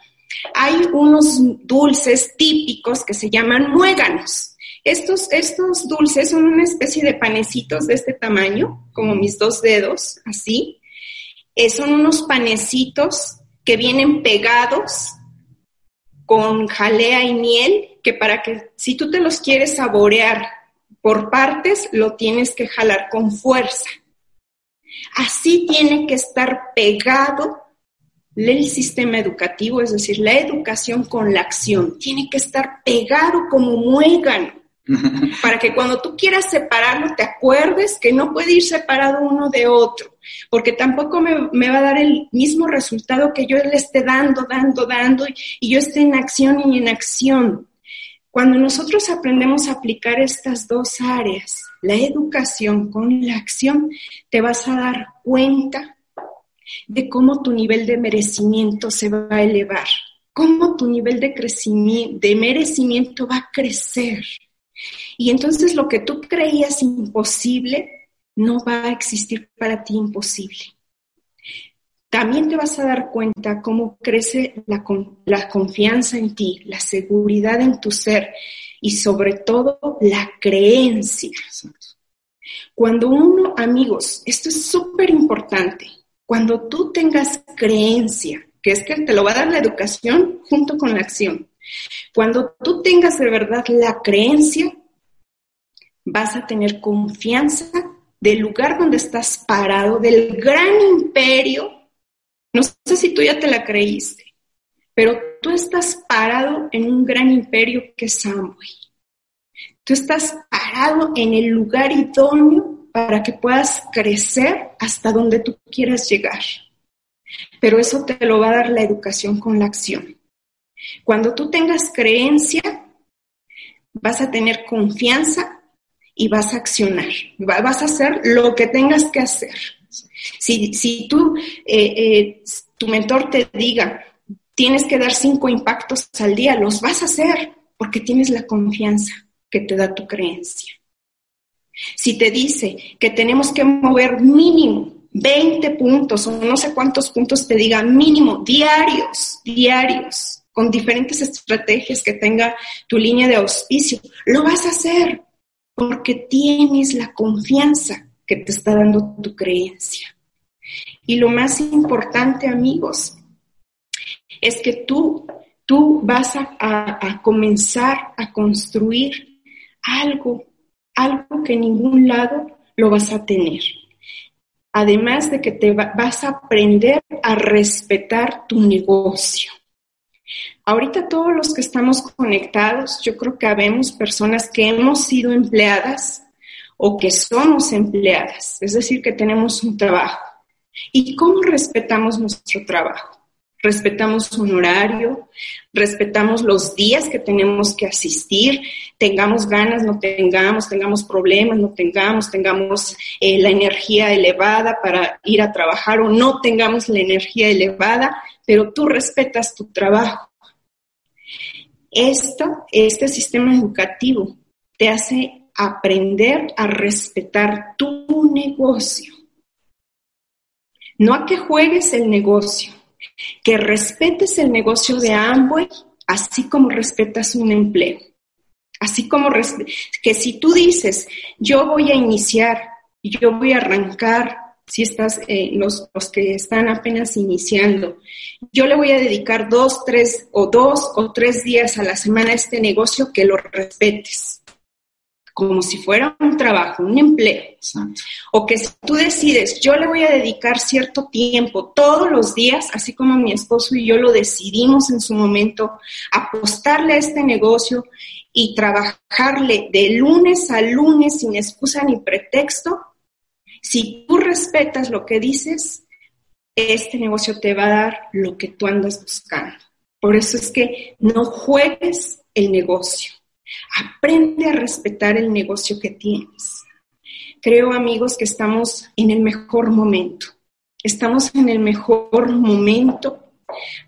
S2: hay unos dulces típicos que se llaman muéganos. Estos, estos dulces son una especie de panecitos de este tamaño, como mis dos dedos, así. Eh, son unos panecitos que vienen pegados con jalea y miel, que para que si tú te los quieres saborear por partes, lo tienes que jalar con fuerza. Así tiene que estar pegado el sistema educativo, es decir, la educación con la acción. Tiene que estar pegado como muégano para que cuando tú quieras separarlo te acuerdes que no puede ir separado uno de otro, porque tampoco me, me va a dar el mismo resultado que yo le esté dando, dando, dando y yo esté en acción y en acción. Cuando nosotros aprendemos a aplicar estas dos áreas, la educación con la acción, te vas a dar cuenta de cómo tu nivel de merecimiento se va a elevar, cómo tu nivel de crecimiento, de merecimiento va a crecer. Y entonces lo que tú creías imposible no va a existir para ti imposible también te vas a dar cuenta cómo crece la, la, confianza en ti, la seguridad en tu ser y sobre todo la creencia. Cuando uno, amigos, esto es súper importante, cuando tú tengas creencia que es que te lo va a dar la educación junto con la acción. Cuando tú tengas de verdad la creencia, vas a tener confianza del lugar donde estás parado, del gran imperio. No sé si tú ya te la creíste, pero tú estás parado en un gran imperio que es Amway. Tú estás parado en el lugar idóneo para que puedas crecer hasta donde tú quieras llegar. Pero eso te lo va a dar la educación con la acción. Cuando tú tengas creencia, vas a tener confianza y vas a accionar, vas a hacer lo que tengas que hacer. Si, si tú, eh, eh, tu mentor te diga, tienes que dar cinco impactos al día, los vas a hacer porque tienes la confianza que te da tu creencia. Si te dice que tenemos que mover mínimo 20 puntos o no sé cuántos puntos te diga mínimo diarios, diarios, con diferentes estrategias que tenga tu línea de auspicio, lo vas a hacer porque tienes la confianza que te está dando tu creencia. Y lo más importante, amigos, es que tú, tú vas a, comenzar a construir algo, algo que en ningún lado lo vas a tener. Además de que te vas a aprender a respetar tu negocio. Ahorita todos los que estamos conectados, yo creo que habemos personas que hemos sido empleadas o que somos empleadas, es decir, que tenemos un trabajo. ¿Y cómo respetamos nuestro trabajo? Respetamos un horario, respetamos los días que tenemos que asistir, tengamos ganas, no tengamos, tengamos problemas, no tengamos, tengamos eh, la energía elevada para ir a trabajar o no tengamos la energía elevada, pero tú respetas tu trabajo esto, este sistema educativo te hace aprender a respetar tu negocio. No a que juegues el negocio, que respetes el negocio de Amway, así como respetas un empleo. Así como que si tú dices, yo voy a iniciar, yo voy a arrancar si estás, eh, los, los, que están apenas iniciando. Yo le voy a dedicar dos, tres o dos o tres días a la semana a este negocio que lo respetes, como si fuera un trabajo, un empleo. O que si tú decides, yo le voy a dedicar cierto tiempo todos los días, así como mi esposo y yo lo decidimos en su momento, apostarle a este negocio y trabajarle de lunes a lunes sin excusa ni pretexto, si tú respetas lo que dices, este negocio te va a dar lo que tú andas buscando. Por eso es que no juegues el negocio. Aprende a respetar el negocio que tienes. Creo, amigos, que estamos en el mejor momento. Estamos en el mejor momento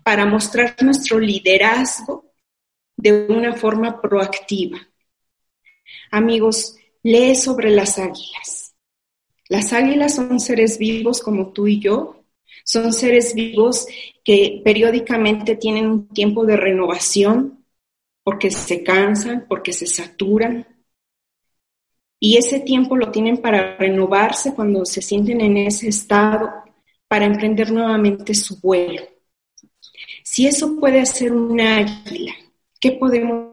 S2: para mostrar nuestro liderazgo de una forma proactiva. Amigos, lee sobre las águilas. Las águilas son seres vivos como tú y yo, son seres vivos que periódicamente tienen un tiempo de renovación porque se cansan, porque se saturan. Y ese tiempo lo tienen para renovarse cuando se sienten en ese estado, para emprender nuevamente su vuelo. Si eso puede hacer una águila, ¿qué podemos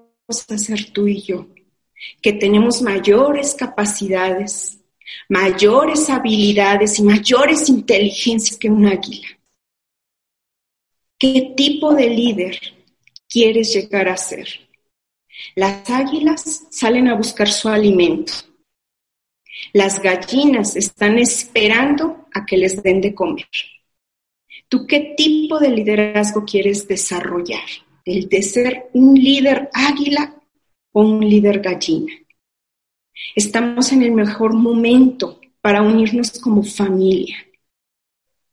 S2: hacer tú y yo? Que tenemos mayores capacidades, mayores habilidades y mayores inteligencias que un águila. ¿Qué tipo de líder quieres llegar a ser? Las águilas salen a buscar su alimento. Las gallinas están esperando a que les den de comer. ¿Tú qué tipo de liderazgo quieres desarrollar? ¿El de ser un líder águila o un líder gallina? Estamos en el mejor momento para unirnos como familia,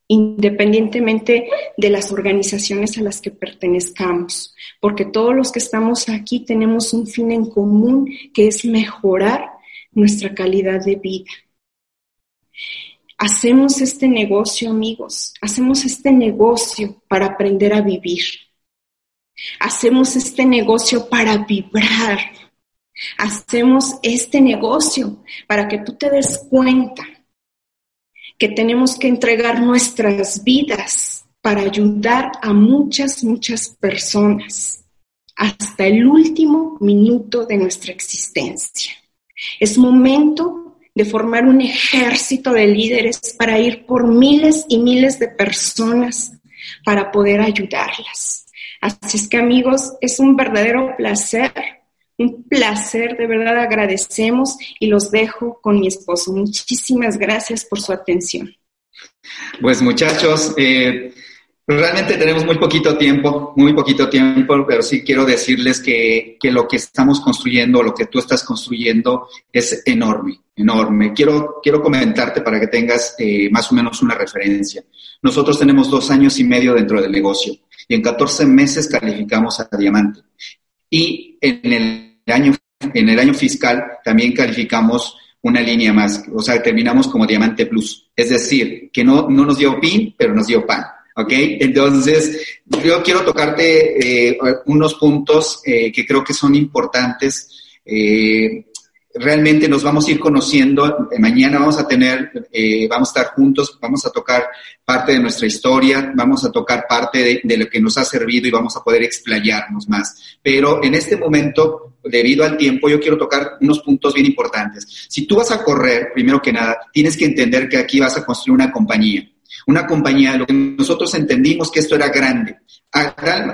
S2: independientemente de las organizaciones a las que pertenezcamos, porque todos los que estamos aquí tenemos un fin en común que es mejorar nuestra calidad de vida. Hacemos este negocio, amigos, hacemos este negocio para aprender a vivir. Hacemos este negocio para vibrar, Hacemos este negocio para que tú te des cuenta que tenemos que entregar nuestras vidas para ayudar a muchas, muchas personas hasta el último minuto de nuestra existencia. Es momento de formar un ejército de líderes para ir por miles y miles de personas para poder ayudarlas. Así es que amigos, es un verdadero placer, un placer, de verdad agradecemos y los dejo con mi esposo. Muchísimas gracias por su atención.
S3: Pues muchachos, eh, realmente tenemos muy poquito tiempo, muy poquito tiempo, pero sí quiero decirles que, que, lo que estamos construyendo, lo que tú estás construyendo es enorme, enorme. Quiero, quiero comentarte para que tengas eh, más o menos una referencia. Nosotros tenemos dos años y medio dentro del negocio y en 14 meses calificamos a diamante. Y en el año, en el año fiscal también calificamos una línea más, o sea, terminamos como diamante plus. Es decir, que no, no nos dio PIN, pero nos dio PAN. ¿Ok? Entonces, yo quiero tocarte eh, unos puntos eh, que creo que son importantes. Eh, realmente nos vamos a ir conociendo. Mañana vamos a tener, vamos a estar juntos, vamos a tocar parte de nuestra historia, vamos a tocar parte de, de, lo que nos ha servido y vamos a poder explayarnos más. Pero en este momento, debido al tiempo, yo quiero tocar unos puntos bien importantes. Si tú vas a correr, primero que nada, tienes que entender que aquí vas a construir una compañía una compañía, lo que nosotros entendimos que esto era grande.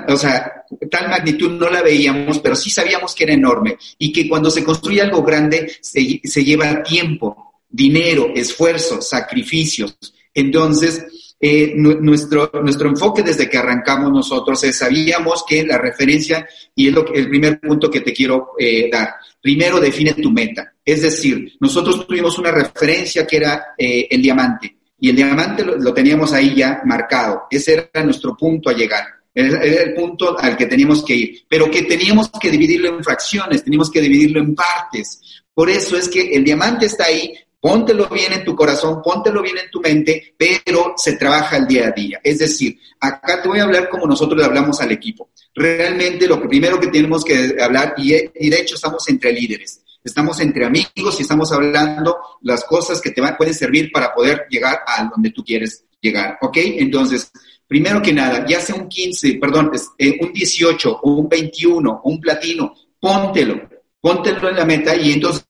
S3: o sea, tal magnitud no la veíamos, pero sí sabíamos que era enorme y que cuando se construye algo grande se, se lleva tiempo, dinero, esfuerzo, sacrificios. Entonces, eh, nuestro, nuestro enfoque desde que arrancamos nosotros es, sabíamos que la referencia, y es lo el primer punto que te quiero eh, dar, primero define tu meta. Es decir, nosotros tuvimos una referencia que era eh, el diamante y el diamante lo, teníamos ahí ya marcado. Ese era nuestro punto a llegar. Era, el punto al que teníamos que ir, pero que teníamos que dividirlo en fracciones, teníamos que dividirlo en partes. Por eso es que el diamante está ahí, póntelo bien en tu corazón, póntelo bien en tu mente, pero se trabaja el día a día. Es decir, acá te voy a hablar como nosotros le hablamos al equipo. Realmente lo primero que tenemos que hablar, y de hecho estamos entre líderes, estamos entre amigos y estamos hablando las cosas que te pueden servir para poder llegar a donde tú quieres llegar, ¿ok? Entonces, primero que nada, ya sea un 15, perdón, eh, un 18 o un 21 o un platino, póntelo, póntelo en la meta y entonces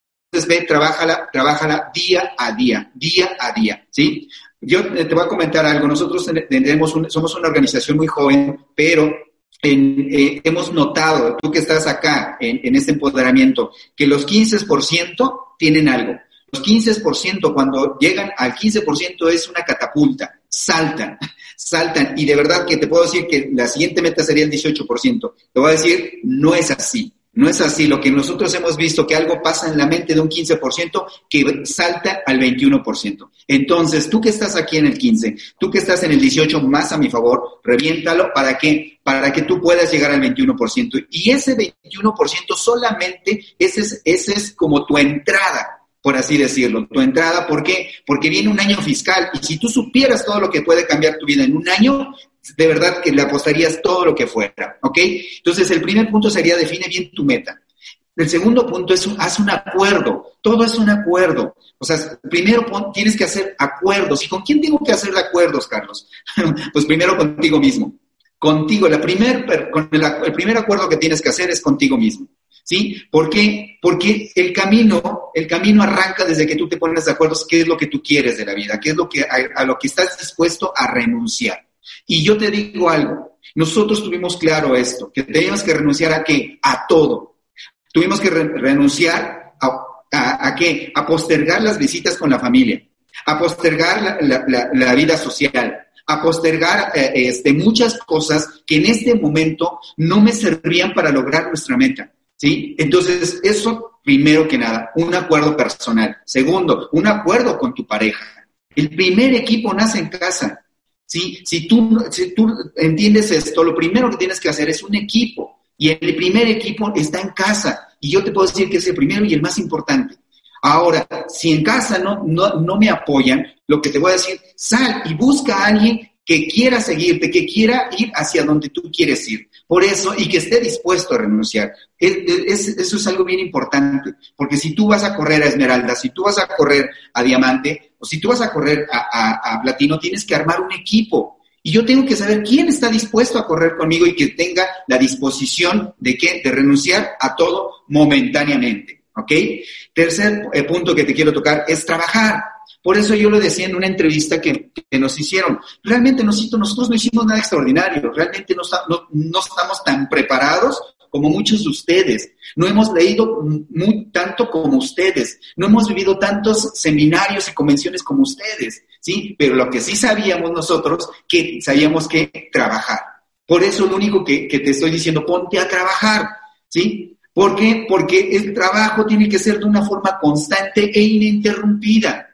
S3: ve, trabájala, trabájala día a día, día a día, ¿sí? Yo te voy a comentar algo, nosotros tenemos somos una organización muy joven, pero eh, hemos notado, tú que estás acá en, este empoderamiento, que los 15% tienen algo. Los 15% cuando llegan al 15% es una catapulta, saltan, saltan. Y de verdad que te puedo decir que la siguiente meta sería el 18%. Te voy a decir, no es así. No es así. Lo que nosotros hemos visto, que algo pasa en la mente de un 15% que salta al 21%. Entonces, tú que estás aquí en el 15, tú que estás en el 18 más a mi favor, reviéntalo para que, para que tú puedas llegar al 21%. Y ese 21% solamente, ese es, ese es como tu entrada por así decirlo, tu entrada. ¿Por qué? Porque viene un año fiscal y si tú supieras todo lo que puede cambiar tu vida en un año, de verdad que le apostarías todo lo que fuera, ¿ok? Entonces, el primer punto sería define bien tu meta. El segundo punto es haz un acuerdo. Todo es un acuerdo. O sea, primero tienes que hacer acuerdos. ¿Y con quién tengo que hacer acuerdos, Carlos? pues primero contigo mismo. Contigo. Primer, el primer acuerdo que tienes que hacer es contigo mismo. ¿sí? ¿Por qué? Porque el camino, el camino arranca desde que tú te pones de acuerdo qué es lo que tú quieres de la vida, qué es lo que, a, lo que estás dispuesto a renunciar. Y yo te digo algo, nosotros tuvimos claro esto, que teníamos que renunciar a qué? A todo. Tuvimos que renunciar a, a, qué? A postergar las visitas con la familia, a postergar la, vida social, a postergar eh, este, muchas cosas que en este momento no me servían para lograr nuestra meta. ¿Sí? Entonces, eso, primero que nada, un acuerdo personal. Segundo, un acuerdo con tu pareja. El primer equipo nace en casa. ¿Sí? Si, tú, si tú entiendes esto, lo primero que tienes que hacer es un equipo. Y el primer equipo está en casa. Y yo te puedo decir que es el primero y el más importante. Ahora, si en casa no, no, no me apoyan, lo que te voy a decir, sal y busca a alguien que quiera seguirte, que quiera ir hacia donde tú quieres ir. Por eso, y que esté dispuesto a renunciar. eso es algo bien importante, porque si tú vas a correr a Esmeralda, si tú vas a correr a Diamante, si tú vas a correr a, Platino, tienes que armar un equipo. Y yo tengo que saber quién está dispuesto a correr conmigo y que tenga la disposición de qué? De renunciar a todo momentáneamente. ¿Ok? Tercer eh, punto que te quiero tocar es trabajar. Por eso yo lo decía en una entrevista que, nos hicieron. Realmente nosotros, nosotros no hicimos nada extraordinario. Realmente no, no, no estamos tan preparados como muchos de ustedes. No hemos leído muy, tanto como ustedes. No hemos vivido tantos seminarios y convenciones como ustedes. ¿sí? Pero lo que sí sabíamos nosotros, que sabíamos que trabajar. Por eso lo único que, que te estoy diciendo, ponte a trabajar, ¿sí? ¿Por qué? Porque el trabajo tiene que ser de una forma constante e ininterrumpida.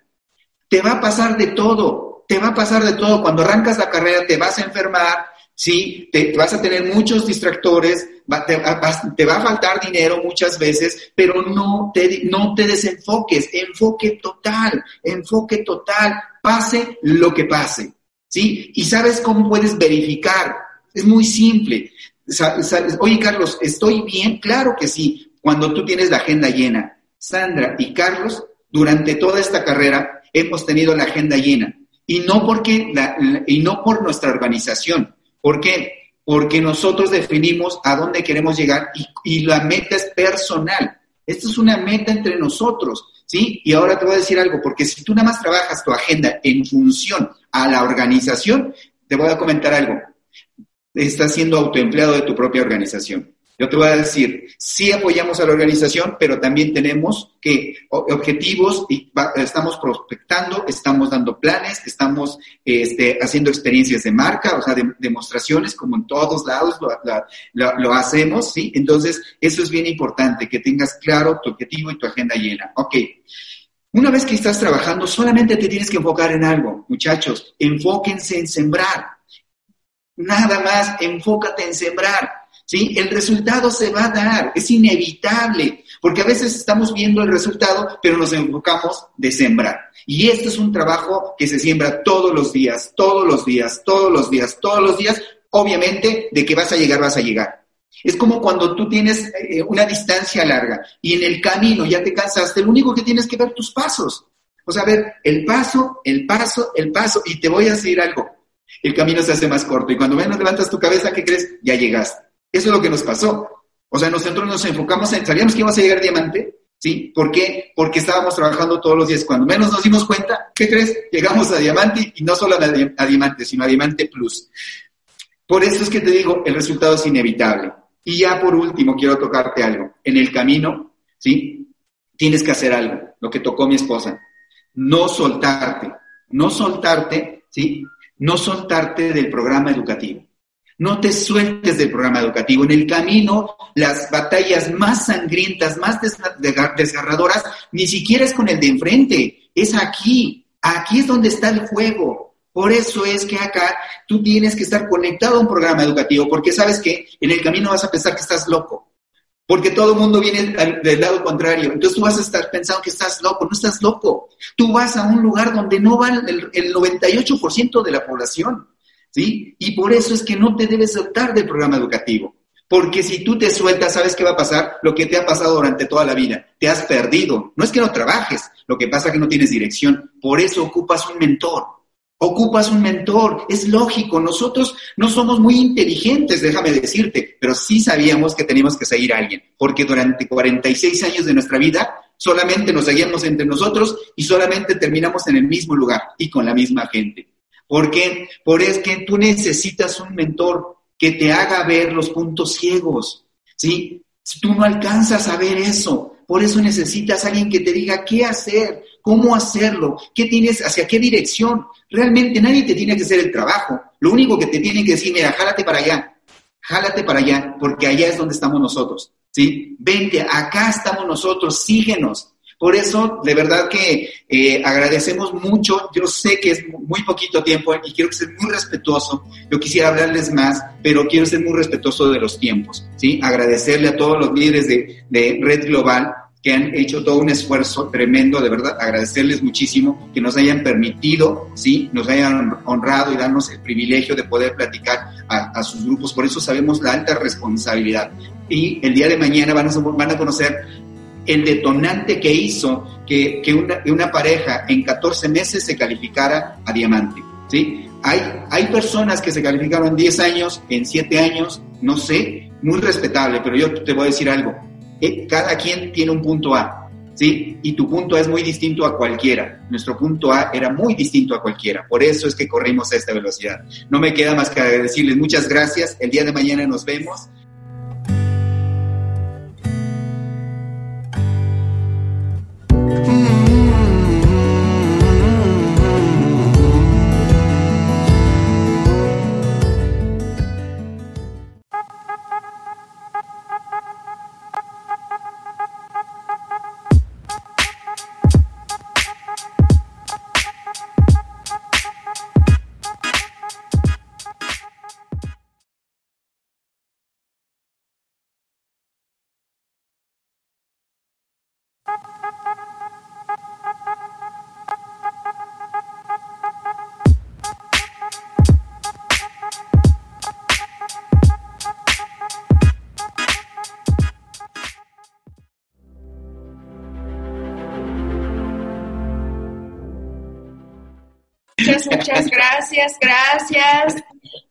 S3: Te va a pasar de todo, te va a pasar de todo. Cuando arrancas la carrera te vas a enfermar, ¿sí? Te, vas a tener muchos distractores, te, va a faltar dinero muchas veces, pero no te, no te desenfoques, enfoque total, enfoque total, pase lo que pase, ¿sí? Y sabes cómo puedes verificar, es muy simple. Oye, Carlos, ¿estoy bien? Claro que sí, cuando tú tienes la agenda llena. Sandra y Carlos, durante toda esta carrera, hemos tenido la agenda llena. Y no, porque y no por nuestra organización, ¿Por qué? Porque nosotros definimos a dónde queremos llegar y, la meta es personal. Esta es una meta entre nosotros, ¿sí? Y ahora te voy a decir algo, porque si tú nada más trabajas tu agenda en función a la organización, te voy a comentar algo. Estás siendo autoempleado de tu propia organización. Yo te voy a decir, sí apoyamos a la organización, pero también tenemos que objetivos y estamos prospectando, estamos dando planes, estamos este, haciendo experiencias de marca, o sea, demostraciones como en todos lados lo, lo, hacemos, ¿sí? Entonces, eso es bien importante, que tengas claro tu objetivo y tu agenda llena. Ok. Una vez que estás trabajando, solamente te tienes que enfocar en algo. Muchachos, enfóquense en sembrar. Nada más, enfócate en sembrar. ¿Sí? El resultado se va a dar, es inevitable, porque a veces estamos viendo el resultado, pero nos enfocamos de sembrar. Y esto es un trabajo que se siembra todos los días, todos los días, todos los días, todos los días. Obviamente, de que vas a llegar, vas a llegar. Es como cuando tú tienes eh, una distancia larga y en el camino ya te cansaste, lo único que tienes que ver tus pasos. O sea, ver el paso, el paso, el paso, y te voy a decir algo. El camino se hace más corto y cuando menos levantas tu cabeza, ¿qué crees? Ya llegaste. Eso es lo que nos pasó. O sea, nosotros nos enfocamos en, sabíamos que íbamos a llegar a diamante, ¿sí? ¿Por qué? Porque estábamos trabajando todos los días. Cuando menos nos dimos cuenta, ¿qué crees? Llegamos a diamante y no solo a, diamante, sino a diamante plus. Por eso es que te digo, el resultado es inevitable. Y ya por último, quiero tocarte algo. En el camino, ¿sí? Tienes que hacer algo, lo que tocó mi esposa. No soltarte, no soltarte, ¿sí? No soltarte del programa educativo. No te sueltes del programa educativo. En el camino, las batallas más sangrientas, más desgarradoras, ni siquiera es con el de enfrente, es aquí. Aquí es donde está el juego. Por eso es que acá tú tienes que estar conectado a un programa educativo, porque sabes que en el camino vas a pensar que estás loco, porque todo el mundo viene del lado contrario. Entonces tú vas a estar pensando que estás loco, no estás loco. Tú vas a un lugar donde no va el, el 98% de la población. ¿Sí? Y por eso es que no te debes soltar del programa educativo. Porque si tú te sueltas, ¿sabes qué va a pasar? Lo que te ha pasado durante toda la vida. Te has perdido. No es que no trabajes, lo que pasa es que no tienes dirección. Por eso ocupas un mentor. Ocupas un mentor. Es lógico. Nosotros no somos muy inteligentes, déjame decirte, pero sí sabíamos que teníamos que seguir a alguien. Porque durante 46 años de nuestra vida solamente nos seguíamos entre nosotros y solamente terminamos en el mismo lugar y con la misma gente. ¿Por qué? Por es que tú necesitas un mentor que te haga ver los puntos ciegos, ¿sí? Si tú no alcanzas a ver eso, por eso necesitas a alguien que te diga qué hacer, cómo hacerlo, qué tienes, hacia qué dirección. Realmente nadie te tiene que hacer el trabajo. Lo único que te tiene que decir, mira, jálate para allá, jálate para allá, porque allá es donde estamos nosotros, ¿sí? Vente, acá estamos nosotros, síguenos. Por eso, de verdad que eh, agradecemos mucho. Yo sé que es muy poquito tiempo y quiero ser muy respetuoso. Yo quisiera hablarles más, pero quiero ser muy respetuoso de los tiempos. ¿sí? Agradecerle a todos los líderes de, de Red Global que han hecho todo un esfuerzo tremendo, de verdad, agradecerles muchísimo que nos hayan permitido, sí, nos hayan honrado y darnos el privilegio de poder platicar a, a sus grupos. Por eso sabemos la alta responsabilidad. Y el día de mañana van a, van a conocer el detonante que hizo que, una, pareja en 14 meses se calificara a diamante. ¿sí? Hay, hay personas que se calificaron en 10 años, en 7 años, no sé, muy respetable, pero yo te voy a decir algo. Eh, cada quien tiene un punto A, ¿sí? Y tu punto A es muy distinto a cualquiera. Nuestro punto A era muy distinto a cualquiera. Por eso es que corrimos a esta velocidad. No me queda más que decirles muchas gracias. El día de mañana nos vemos.
S2: Gracias, gracias.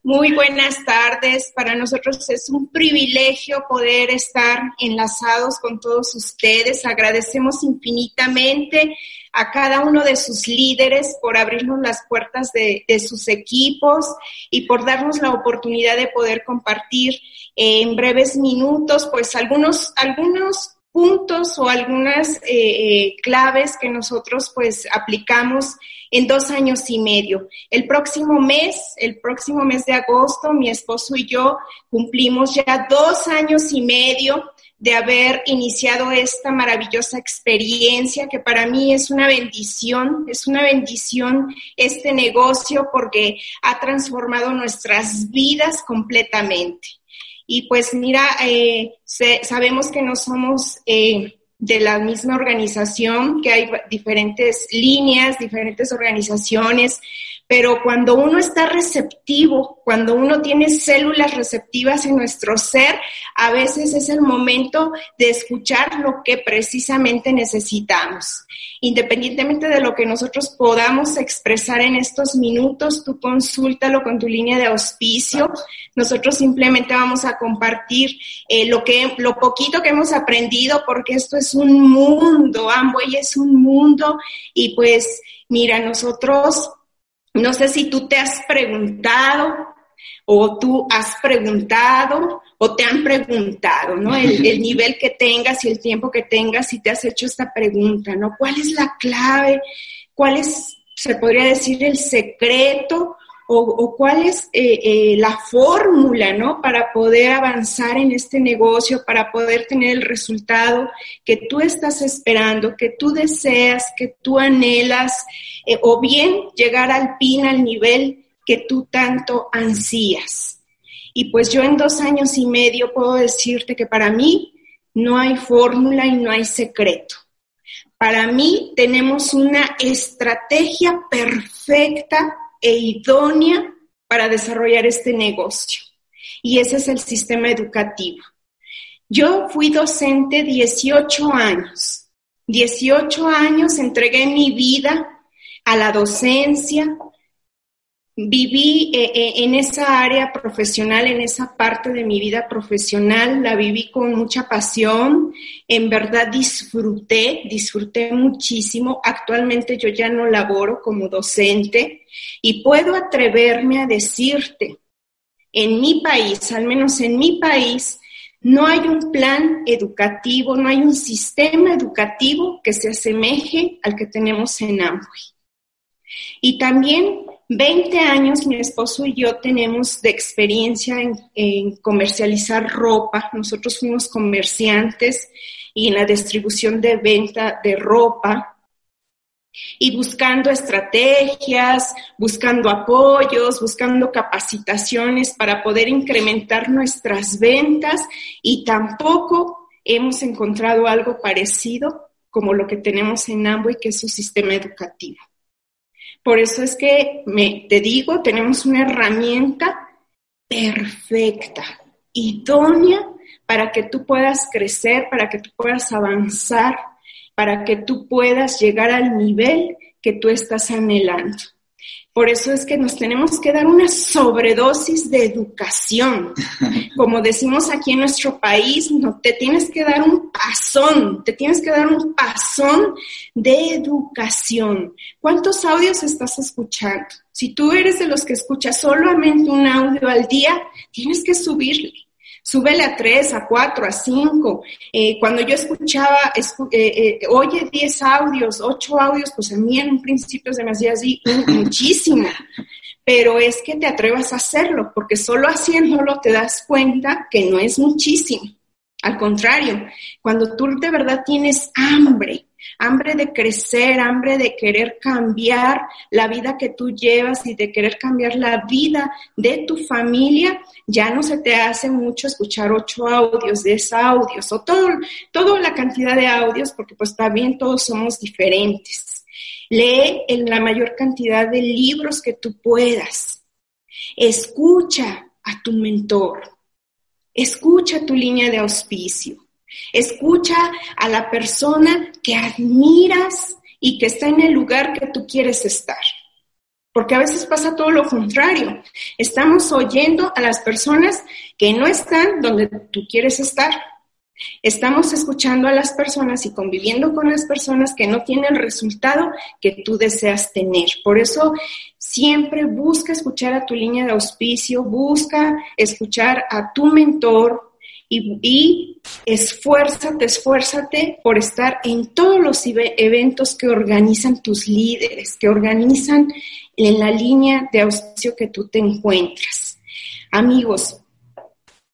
S2: Muy buenas tardes. Para nosotros es un privilegio poder estar enlazados con todos ustedes. Agradecemos infinitamente a cada uno de sus líderes por abrirnos las puertas de, sus equipos y por darnos la oportunidad de poder compartir en breves minutos, pues algunos, algunos puntos o algunas eh, eh, claves que nosotros pues aplicamos en dos años y medio. El próximo mes, el próximo mes de agosto, mi esposo y yo cumplimos ya dos años y medio de haber iniciado esta maravillosa experiencia que para mí es una bendición, es una bendición este negocio porque ha transformado nuestras vidas completamente. Y pues mira, eh, sabemos que no somos eh, de la misma organización, que hay diferentes líneas, diferentes organizaciones, pero cuando uno está receptivo, cuando uno tiene células receptivas en nuestro ser, a veces es el momento de escuchar lo que precisamente necesitamos. Independientemente de lo que nosotros podamos expresar en estos minutos, tú consúltalo con tu línea de auspicio. Nosotros simplemente vamos a compartir eh, lo, que, lo poquito que hemos aprendido, porque esto es un mundo, Amway es un mundo, y pues mira, nosotros no sé si tú te has preguntado o tú has preguntado o te han preguntado, ¿no? El, nivel que tengas y el tiempo que tengas y te has hecho esta pregunta, ¿no? ¿Cuál es la clave? ¿Cuál es, se podría decir, el secreto o, cuál es eh, eh, la fórmula, ¿no? Para poder avanzar en este negocio, para poder tener el resultado que tú estás esperando, que tú deseas, que tú anhelas, eh, o bien llegar al pin, al nivel que tú tanto ansías. Y pues yo en dos años y medio puedo decirte que para mí no hay fórmula y no hay secreto. Para mí tenemos una estrategia perfecta e idónea para desarrollar este negocio. Y ese es el sistema educativo. Yo fui docente 18 años. 18 años entregué mi vida a la docencia, viví eh, eh, en esa área profesional, en esa parte de mi vida profesional, la viví con mucha pasión, en verdad disfruté, disfruté muchísimo. Actualmente yo ya no laboro como docente y puedo atreverme a decirte, en mi país, al menos en mi país, no hay un plan educativo, no hay un sistema educativo que se asemeje al que tenemos en Amway. Y también 20 años mi esposo y yo tenemos de experiencia en, comercializar ropa. Nosotros fuimos comerciantes y en la distribución de venta de ropa y buscando estrategias, buscando apoyos, buscando capacitaciones para poder incrementar nuestras ventas y tampoco hemos encontrado algo parecido como lo que tenemos en Amway, que es su sistema educativo. Por eso es que me, te digo, tenemos una herramienta perfecta, idónea para que tú puedas crecer, para que tú puedas avanzar, para que tú puedas llegar al nivel que tú estás anhelando. Por eso es que nos tenemos que dar una sobredosis de educación. Como decimos aquí en nuestro país, no te tienes que dar un pasón, te tienes que dar un pasón de educación. ¿Cuántos audios estás escuchando? Si tú eres de los que escuchas solamente un audio al día, tienes que subirle súbele a tres, a cuatro, a cinco. Eh, cuando yo escuchaba, eh, eh, oye, diez audios, ocho audios, pues a mí en un principio se me hacía así muchísimo. Pero es que te atrevas a hacerlo, porque solo haciéndolo te das cuenta que no es muchísimo. Al contrario, cuando tú de verdad tienes hambre hambre de crecer, hambre de querer cambiar la vida que tú llevas y de querer cambiar la vida de tu familia, ya no se te hace mucho escuchar ocho audios, diez audios o todo, toda la cantidad de audios, porque pues también todos somos diferentes. Lee en la mayor cantidad de libros que tú puedas. Escucha a tu mentor. Escucha tu línea de auspicio. Escucha a la persona que admiras y que está en el lugar que tú quieres estar. Porque a veces pasa todo lo contrario. Estamos oyendo a las personas que no están donde tú quieres estar. Estamos escuchando a las personas y conviviendo con las personas que no tienen el resultado que tú deseas tener. Por eso siempre busca escuchar a tu línea de auspicio, busca escuchar a tu mentor, y, esfuérzate, esfuérzate por estar en todos los eventos que organizan tus líderes, que organizan en la línea de auspicio que tú te encuentras. Amigos,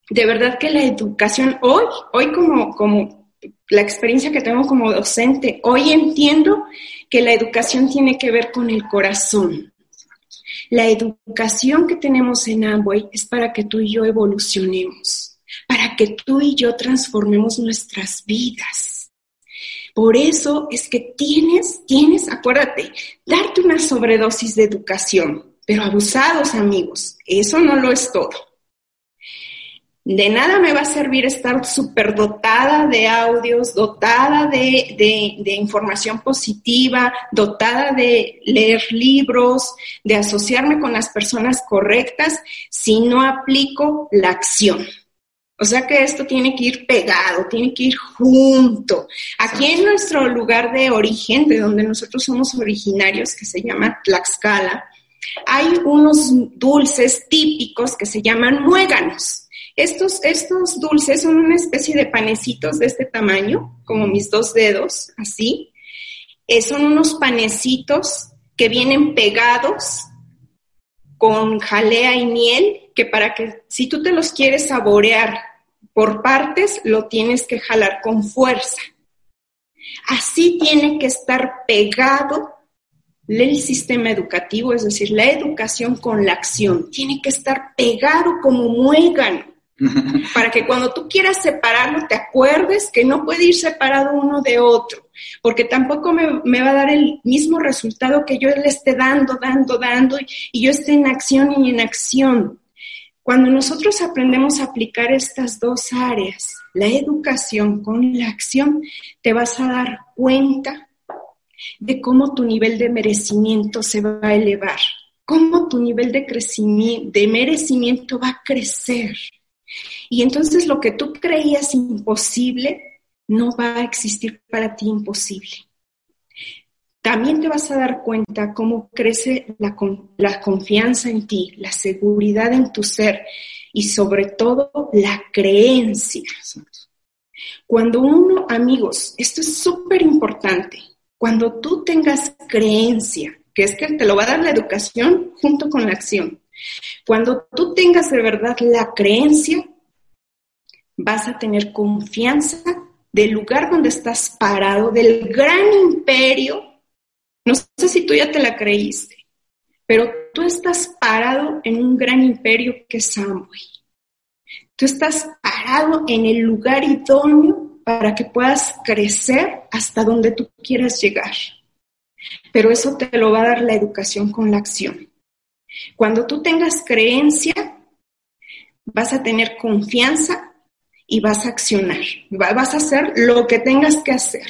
S2: de verdad que la educación, hoy, hoy como, como la experiencia que tengo como docente, hoy entiendo que la educación tiene que ver con el corazón. La educación que tenemos en Amway es para que tú y yo evolucionemos para que tú y yo transformemos nuestras vidas. Por eso es que tienes, tienes, acuérdate, darte una sobredosis de educación, pero abusados amigos, eso no lo es todo. De nada me va a servir estar dotada de audios, dotada de, de, información positiva, dotada de leer libros, de asociarme con las personas correctas, si no aplico la acción. O sea que esto tiene que ir pegado, tiene que ir junto. Aquí en nuestro lugar de origen, de donde nosotros somos originarios, que se llama Tlaxcala, hay unos dulces típicos que se llaman muéganos. Estos, estos dulces son una especie de panecitos de este tamaño, como mis dos dedos, así. Eh, son unos panecitos que vienen pegados con jalea y miel, que para que si tú te los quieres saborear por partes, lo tienes que jalar con fuerza. Así tiene que estar pegado el sistema educativo, es decir, la educación con la acción. Tiene que estar pegado como muégano para que cuando tú quieras separarlo te acuerdes que no puede ir separado uno de otro, porque tampoco me, va a dar el mismo resultado que yo le esté dando, dando, dando y, yo esté en acción y en acción. Cuando nosotros aprendemos a aplicar estas dos áreas, la educación con la acción, te vas a dar cuenta de cómo tu nivel de merecimiento se va a elevar, cómo tu nivel de crecimiento, de merecimiento va a crecer. Y entonces lo que tú creías imposible no va a existir para ti imposible. También te vas a dar cuenta cómo crece la, confianza en ti, la seguridad en tu ser y sobre todo la creencia. Cuando uno, amigos, esto es súper importante, cuando tú tengas creencia, que es que te lo va a dar la educación junto con la acción, cuando tú tengas de verdad la creencia, vas a tener confianza del lugar donde estás parado, del gran imperio. No sé si tú ya te la creíste, pero tú estás parado en un gran imperio que es Amway. Tú estás parado en el lugar idóneo para que puedas crecer hasta donde tú quieras llegar. Pero eso te lo va a dar la educación con la acción. Cuando tú tengas creencia, vas a tener confianza y vas a accionar, vas a hacer lo que tengas que hacer.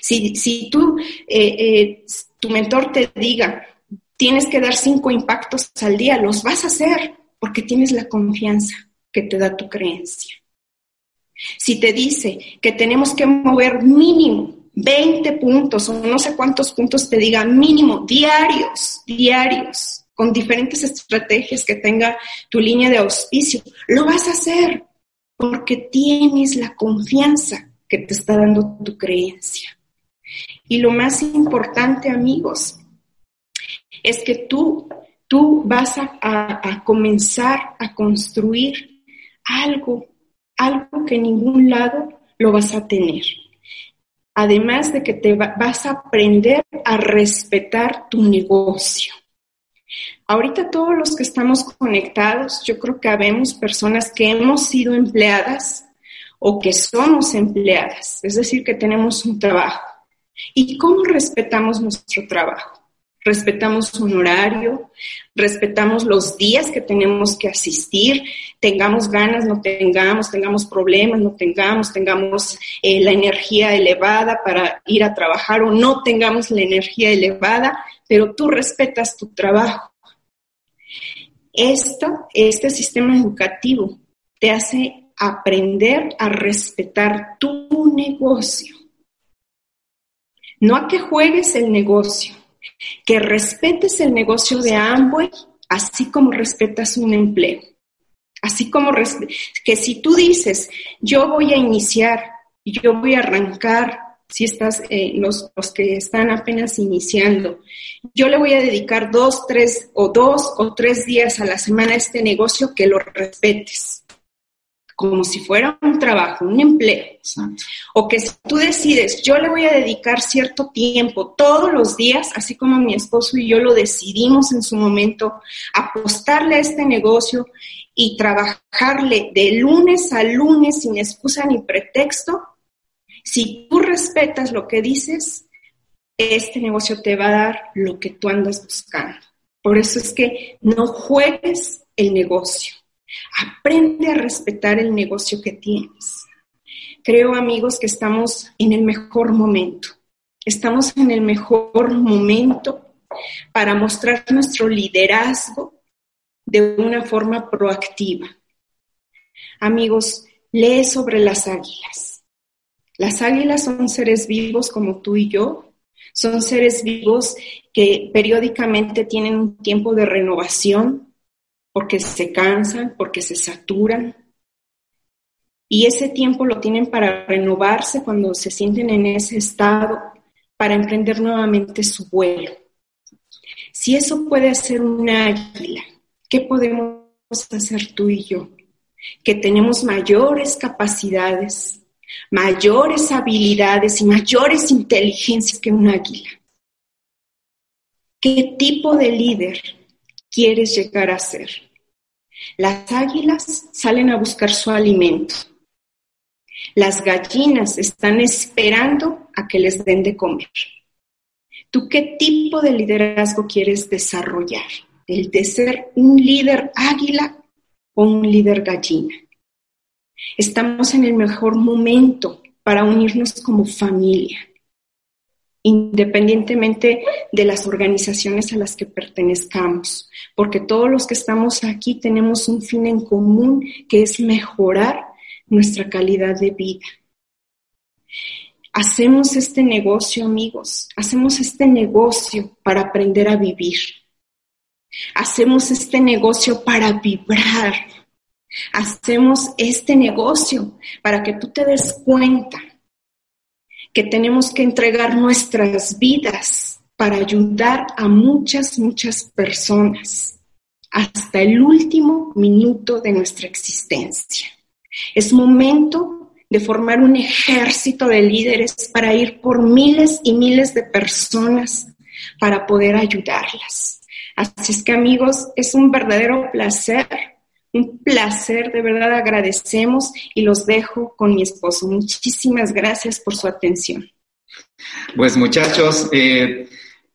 S2: Si, si tú, eh, eh, tu mentor te diga, tienes que dar cinco impactos al día, los vas a hacer porque tienes la confianza que te da tu creencia. Si te dice que tenemos que mover mínimo 20 puntos o no sé cuántos puntos te diga, mínimo diarios, diarios, con diferentes estrategias que tenga tu línea de auspicio, lo vas a hacer porque tienes la confianza que te está dando tu creencia. Y lo más importante, amigos, es que tú, tú vas a, comenzar a construir algo, algo que en ningún lado lo vas a tener. Además de que te vas a aprender a respetar tu negocio. Ahorita todos los que estamos conectados, yo creo que habemos personas que hemos sido empleadas o que somos empleadas, es decir, que tenemos un trabajo. ¿Y cómo respetamos nuestro trabajo? respetamos un horario, respetamos los días que tenemos que asistir, tengamos ganas, no tengamos, tengamos problemas, no tengamos, tengamos eh, la energía elevada para ir a trabajar o no tengamos la energía elevada, pero tú respetas tu trabajo. Este sistema educativo te hace aprender a respetar tu negocio. No a que juegues el negocio, que respetes el negocio de Amway, así como respetas un empleo. Así como que si tú dices, yo voy a iniciar, yo voy a arrancar, si estás, eh, los, los que están apenas iniciando, yo le voy a dedicar dos, tres o dos o tres días a la semana a este negocio que lo respetes como si fuera un trabajo, un empleo. O que si tú decides, yo le voy a dedicar cierto tiempo todos los días, así como mi esposo y yo lo decidimos en su momento, apostarle a este negocio y trabajarle de lunes a lunes sin excusa ni pretexto, si tú respetas lo que dices, este negocio te va a dar lo que tú andas buscando. Por eso es que no juegues el negocio Aprende a respetar el negocio que tienes. Creo, amigos, que estamos en el mejor momento. Estamos en el mejor momento para mostrar nuestro liderazgo de una forma proactiva. Amigos, lee sobre las águilas. Las águilas son seres vivos como tú y yo. Son seres vivos que periódicamente tienen un tiempo de renovación, porque se cansan, porque se saturan. Y ese tiempo lo tienen para renovarse cuando se sienten en ese estado, para emprender nuevamente su vuelo. Si eso puede hacer una águila, ¿qué podemos hacer tú y yo? Que tenemos mayores capacidades, mayores habilidades y mayores inteligencias que un águila. ¿Qué tipo de líder quieres llegar a ser? Las águilas salen a buscar su alimento. Las gallinas están esperando a que les den de comer. ¿Tú qué tipo de liderazgo quieres desarrollar? ¿El de ser un líder águila o un líder gallina? Estamos en el mejor momento para unirnos como familia independientemente de las organizaciones a las que pertenezcamos, porque todos los que estamos aquí tenemos un fin en común que es mejorar nuestra calidad de vida. Hacemos este negocio, amigos, hacemos este negocio para aprender a vivir. Hacemos este negocio para vibrar. Hacemos este negocio para que tú te des cuenta que tenemos que entregar nuestras vidas para ayudar a muchas, muchas personas hasta el último minuto de nuestra existencia. Es momento de formar un ejército de líderes para ir por miles y miles de personas para poder ayudarlas. Así es que amigos, es un verdadero placer un placer, de verdad agradecemos y los dejo con mi esposo. Muchísimas gracias por su atención.
S3: Pues muchachos, eh,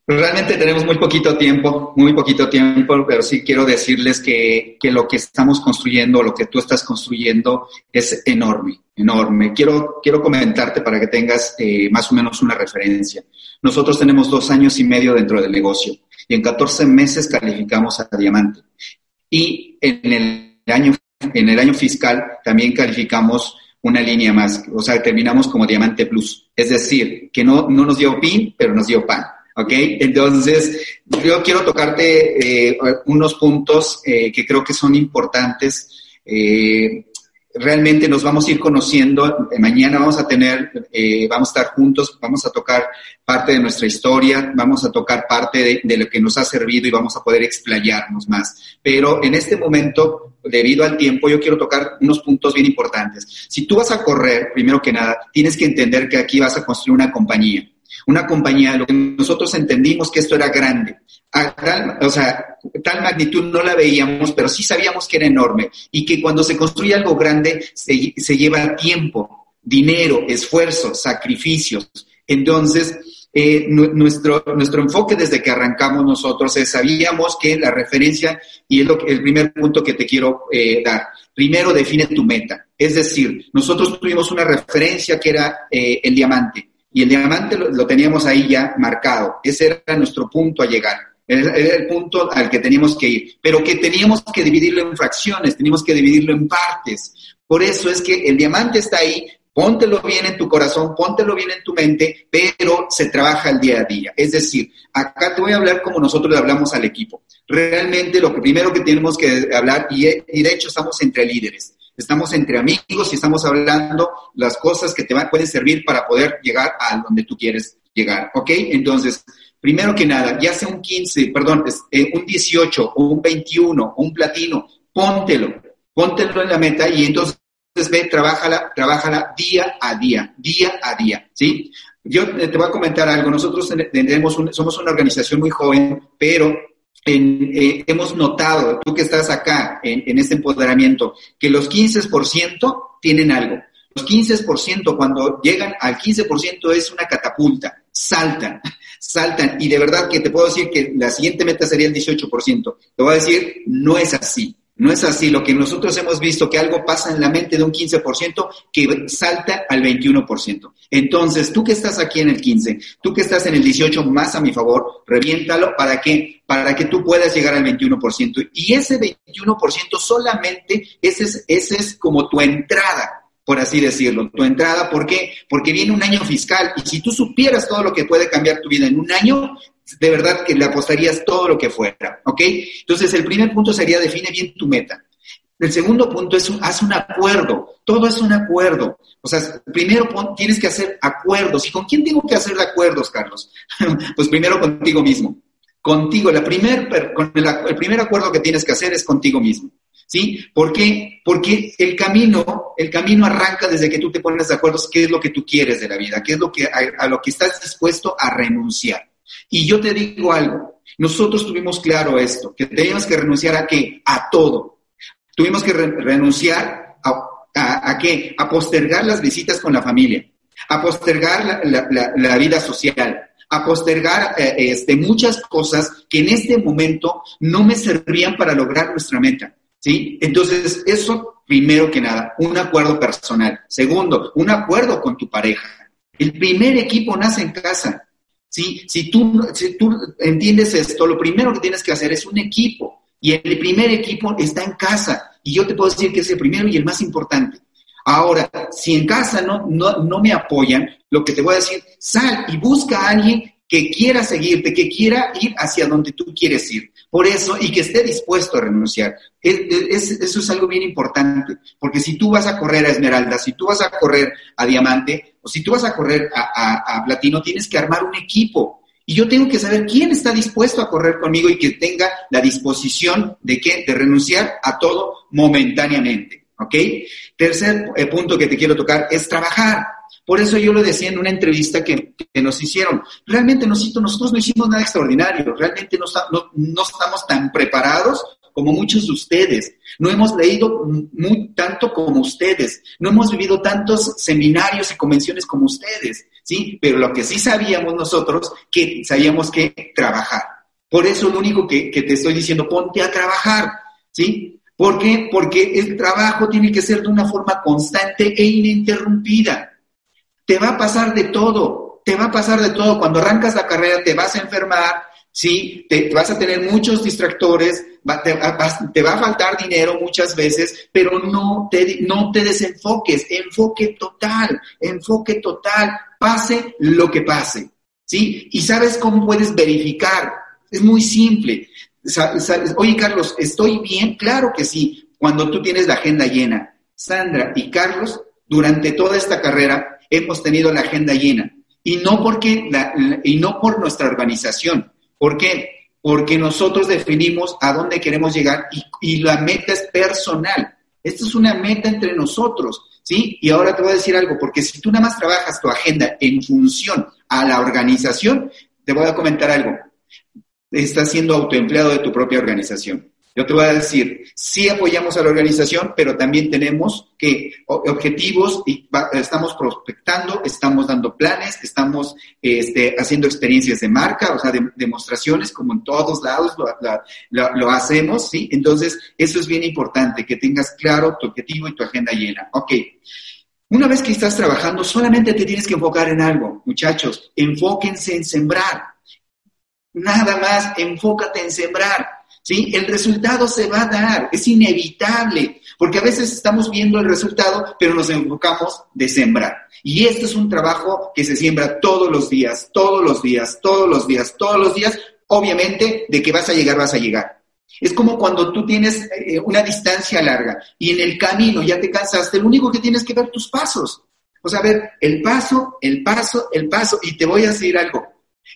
S3: Realmente tenemos muy poquito tiempo, muy poquito tiempo, pero sí quiero decirles que, que, lo que estamos construyendo, lo que tú estás construyendo es enorme, enorme. Quiero, quiero comentarte para que tengas eh, más o menos una referencia. Nosotros tenemos dos años y medio dentro del negocio y en 14 meses calificamos a diamante. Y en el año, en el año fiscal también calificamos una línea más, o sea, terminamos como diamante plus. Es decir, que no, no nos dio PIN, pero nos dio PAN. ¿Ok? Entonces, yo quiero tocarte eh, unos puntos eh, que creo que son importantes. Eh, realmente nos vamos a ir conociendo. Mañana vamos a tener, vamos a estar juntos, vamos a tocar parte de nuestra historia, vamos a tocar parte de, de, lo que nos ha servido y vamos a poder explayarnos más. Pero en este momento, debido al tiempo, yo quiero tocar unos puntos bien importantes. Si tú vas a correr, primero que nada, tienes que entender que aquí vas a construir una compañía una compañía, lo que nosotros entendimos que esto era grande. A tal, o sea, tal magnitud no la veíamos, pero sí sabíamos que era enorme y que cuando se construye algo grande se, lleva tiempo, dinero, esfuerzo, sacrificios. Entonces, eh, nuestro, nuestro enfoque desde que arrancamos nosotros es, sabíamos que la referencia, y es lo el primer punto que te quiero eh, dar, primero define tu meta. Es decir, nosotros tuvimos una referencia que era eh, el diamante y el diamante lo, teníamos ahí ya marcado. Ese era nuestro punto a llegar. Era, el punto al que teníamos que ir, pero que teníamos que dividirlo en fracciones, teníamos que dividirlo en partes. Por eso es que el diamante está ahí, póntelo bien en tu corazón, póntelo bien en tu mente, pero se trabaja el día a día. Es decir, acá te voy a hablar como nosotros le hablamos al equipo. Realmente lo primero que tenemos que hablar, y de hecho estamos entre líderes, estamos entre amigos y estamos hablando las cosas que te van, pueden servir para poder llegar a donde tú quieres llegar, ¿ok? Entonces, primero que nada, ya sea un 15, perdón, eh, un 18 o un 21 o un platino, póntelo, póntelo en la meta y entonces ve, trabájala, trabájala día a día, día a día, ¿sí? Yo te voy a comentar algo, nosotros tenemos somos una organización muy joven, pero eh, hemos notado, tú que estás acá en, este empoderamiento, que los 15% tienen algo. Los 15% cuando llegan al 15% es una catapulta, saltan, saltan. Y de verdad que te puedo decir que la siguiente meta sería el 18%. Te voy a decir, no es así. No es así. Lo que nosotros hemos visto que algo pasa en la mente de un 15% que salta al 21%. Entonces, tú que estás aquí en el 15, tú que estás en el 18 más a mi favor, reviéntalo para que para que tú puedas llegar al 21%. Y ese 21% solamente ese es, ese es como tu entrada por así decirlo, tu entrada, ¿por qué? Porque viene un año fiscal y si tú supieras todo lo que puede cambiar tu vida en un año, de verdad que le apostarías todo lo que fuera, ¿ok? Entonces, el primer punto sería define bien tu meta. El segundo punto es haz un acuerdo. Todo es un acuerdo. O sea, primero tienes que hacer acuerdos. ¿Y con quién tengo que hacer acuerdos, Carlos? pues primero contigo mismo. Contigo. La primer, con el, primer acuerdo que tienes que hacer es contigo mismo. ¿Sí? ¿Por qué? Porque el camino, el camino arranca desde que tú te pones de acuerdo qué es lo que tú quieres de la vida, qué es lo que, a lo que estás dispuesto a renunciar. Y yo te digo algo, nosotros tuvimos claro esto, que teníamos que renunciar a qué? A todo. Tuvimos que renunciar a, a, qué? A postergar las visitas con la familia, a postergar la, vida social, a postergar eh, este, muchas cosas que en este momento no me servían para lograr nuestra meta. ¿Sí? Entonces, eso, primero que nada, un acuerdo personal. Segundo, un acuerdo con tu pareja. El primer equipo nace en casa. ¿Sí? Si tú, si tú entiendes esto, lo primero que tienes que hacer es un equipo. Y el primer equipo está en casa. Y yo te puedo decir que es el primero y el más importante. Ahora, si en casa no, no, no me apoyan, lo que te voy a decir, sal y busca a alguien que quiera seguirte, que quiera ir hacia donde tú quieres ir. Por eso, y que esté dispuesto a renunciar. eso es algo bien importante, porque si tú vas a correr a Esmeralda, si tú vas a correr a Diamante, o si tú vas a correr a, Platino, tienes que armar un equipo. Y yo tengo que saber quién está dispuesto a correr conmigo y que tenga la disposición de, que, de renunciar a todo momentáneamente. ¿Ok? Tercer eh, punto que te quiero tocar es trabajar. Por eso yo lo decía en una entrevista que, nos hicieron. Realmente nosotros, nosotros no hicimos nada extraordinario, realmente no, no, no estamos tan preparados como muchos de ustedes. No hemos leído tanto como ustedes. No hemos vivido tantos seminarios y convenciones como ustedes, ¿sí? Pero lo que sí sabíamos nosotros, que sabíamos que trabajar. Por eso lo único que, que te estoy diciendo, ponte a trabajar, ¿sí? ¿Por qué? Porque el trabajo tiene que ser de una forma constante e ininterrumpida. Te va a pasar de todo, te va a pasar de todo. Cuando arrancas la carrera te vas a enfermar, ¿sí? Te, vas a tener muchos distractores, te, va a faltar dinero muchas veces, pero no te, no te desenfoques, enfoque total, enfoque total, pase lo que pase, ¿sí? Y sabes cómo puedes verificar. Es muy simple. Oye, Carlos, ¿estoy bien? Claro que sí, cuando tú tienes la agenda llena. Sandra y Carlos, durante toda esta carrera, hemos tenido la agenda llena. Y no, porque y no por nuestra organización. ¿Por qué? Porque nosotros definimos a dónde queremos llegar y, la meta es personal. Esto es una meta entre nosotros, ¿sí? Y ahora te voy a decir algo, porque si tú nada más trabajas tu agenda en función a la organización, te voy a comentar algo estás siendo autoempleado de tu propia organización. Yo te voy a decir, sí apoyamos a la organización, pero también tenemos que objetivos y estamos prospectando, estamos dando planes, estamos este, haciendo experiencias de marca, o sea, demostraciones como en todos lados lo, lo, hacemos, ¿sí? Entonces, eso es bien importante, que tengas claro tu objetivo y tu agenda llena. Ok. Una vez que estás trabajando, solamente te tienes que enfocar en algo, muchachos. Enfóquense en sembrar. Nada más, enfócate en sembrar. ¿Sí? El resultado se va a dar, es inevitable, porque a veces estamos viendo el resultado, pero nos enfocamos de sembrar. Y esto es un trabajo que se siembra todos los días, todos los días, todos los días, todos los días. Obviamente, de que vas a llegar, vas a llegar. Es como cuando tú tienes eh, una distancia larga y en el camino ya te cansaste, lo único que tienes que ver tus pasos. O sea, ver el paso, el paso, el paso. Y te voy a decir algo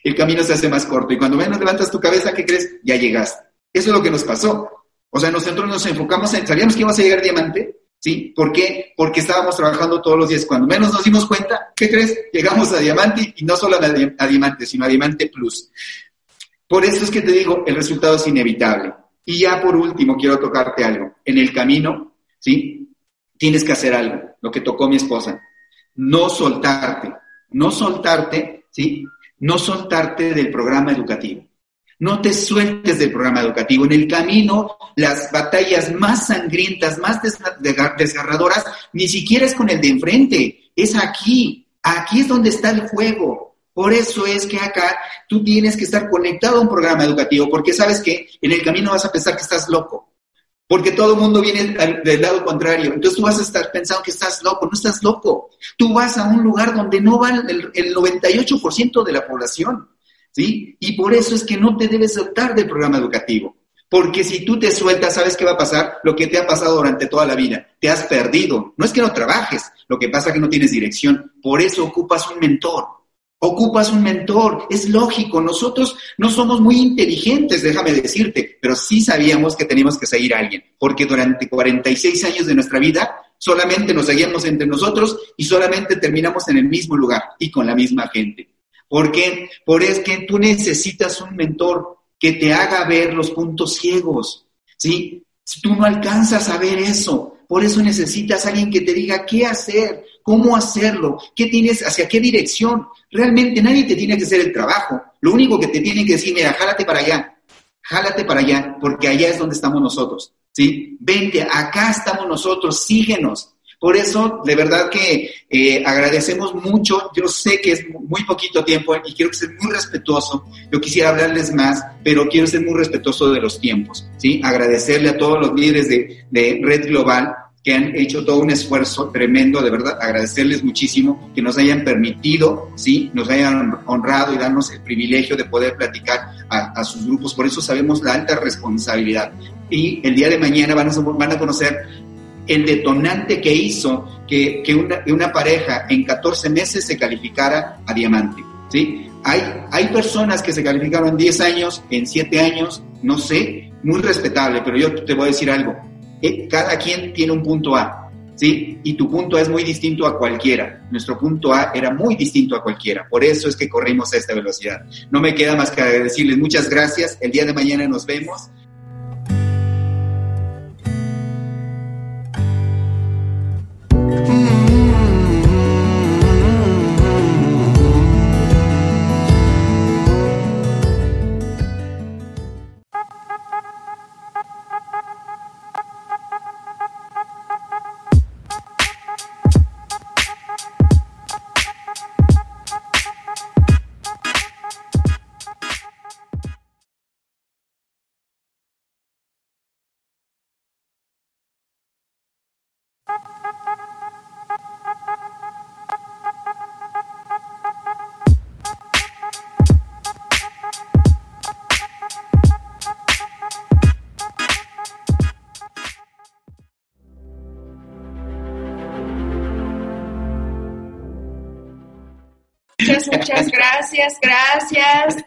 S3: el camino se hace más corto. Y cuando menos levantas tu cabeza, ¿qué crees? Ya llegaste. Eso es lo que nos pasó. O sea, nosotros nos enfocamos en, sabíamos que íbamos a llegar diamante, ¿sí? ¿Por qué? Porque estábamos trabajando todos los días. Cuando menos nos dimos cuenta, ¿qué crees? Llegamos a diamante y no solo a, diamante, sino a diamante plus. Por eso es que te digo, el resultado es inevitable. Y ya por último, quiero tocarte algo. En el camino, ¿sí? Tienes que hacer algo, lo que tocó mi esposa. No soltarte. No soltarte, ¿sí? no soltarte del programa educativo. No te sueltes del programa educativo. En el camino, las batallas más sangrientas, más desgarradoras, ni siquiera es con el de enfrente, es aquí. Aquí es donde está el juego. Por eso es que acá tú tienes que estar conectado a un programa educativo, porque sabes que en el camino vas a pensar que estás loco. Porque todo el mundo viene del lado contrario. Entonces tú vas a estar pensando que estás loco. No estás loco. Tú vas a un lugar donde no va el, 98% de la población. ¿Sí? Y por eso es que no te debes soltar del programa educativo. Porque si tú te sueltas, ¿sabes qué va a pasar? Lo que te ha pasado durante toda la vida. Te has perdido. No es que no trabajes, lo que pasa es que no tienes dirección. Por eso ocupas un mentor. Ocupas un mentor, es lógico, nosotros no somos muy inteligentes, déjame decirte, pero sí sabíamos que teníamos que seguir a alguien, porque durante 46 años de nuestra vida solamente nos seguíamos entre nosotros y solamente terminamos en el mismo lugar y con la misma gente. ¿Por? Porque es que tú necesitas un mentor que te haga ver los puntos ciegos, ¿sí? Si tú no alcanzas a ver eso, por eso necesitas a alguien que te diga qué hacer, cómo hacerlo, qué tienes, hacia qué dirección. Realmente nadie te tiene que hacer el trabajo. Lo único que te tiene que decir, mira, jálate para allá, jálate para allá, porque allá es donde estamos nosotros. ¿Sí? Vente, acá estamos nosotros, síguenos. Por eso, de verdad que eh, agradecemos mucho. Yo sé que es muy poquito tiempo y quiero ser muy respetuoso. Yo quisiera hablarles más, pero quiero ser muy respetuoso de los tiempos. ¿sí? Agradecerle a todos los líderes de, de Red Global que han hecho todo un esfuerzo tremendo, de verdad, agradecerles muchísimo que nos hayan permitido, sí, nos hayan honrado y darnos el privilegio de poder platicar a, sus grupos. Por eso sabemos la alta responsabilidad. Y el día de mañana van a, van a conocer el detonante que hizo que, que una, una, pareja en 14 meses se calificara a diamante. ¿sí? Hay, hay personas que se calificaron en 10 años, en 7 años, no sé, muy respetable, pero yo te voy a decir algo. Eh, cada quien tiene un punto A, ¿sí? Y tu punto A es muy distinto a cualquiera. Nuestro punto A era muy distinto a cualquiera. Por eso es que corrimos a esta velocidad. No me queda más que decirles muchas gracias. El día de mañana nos vemos.
S2: Gracias.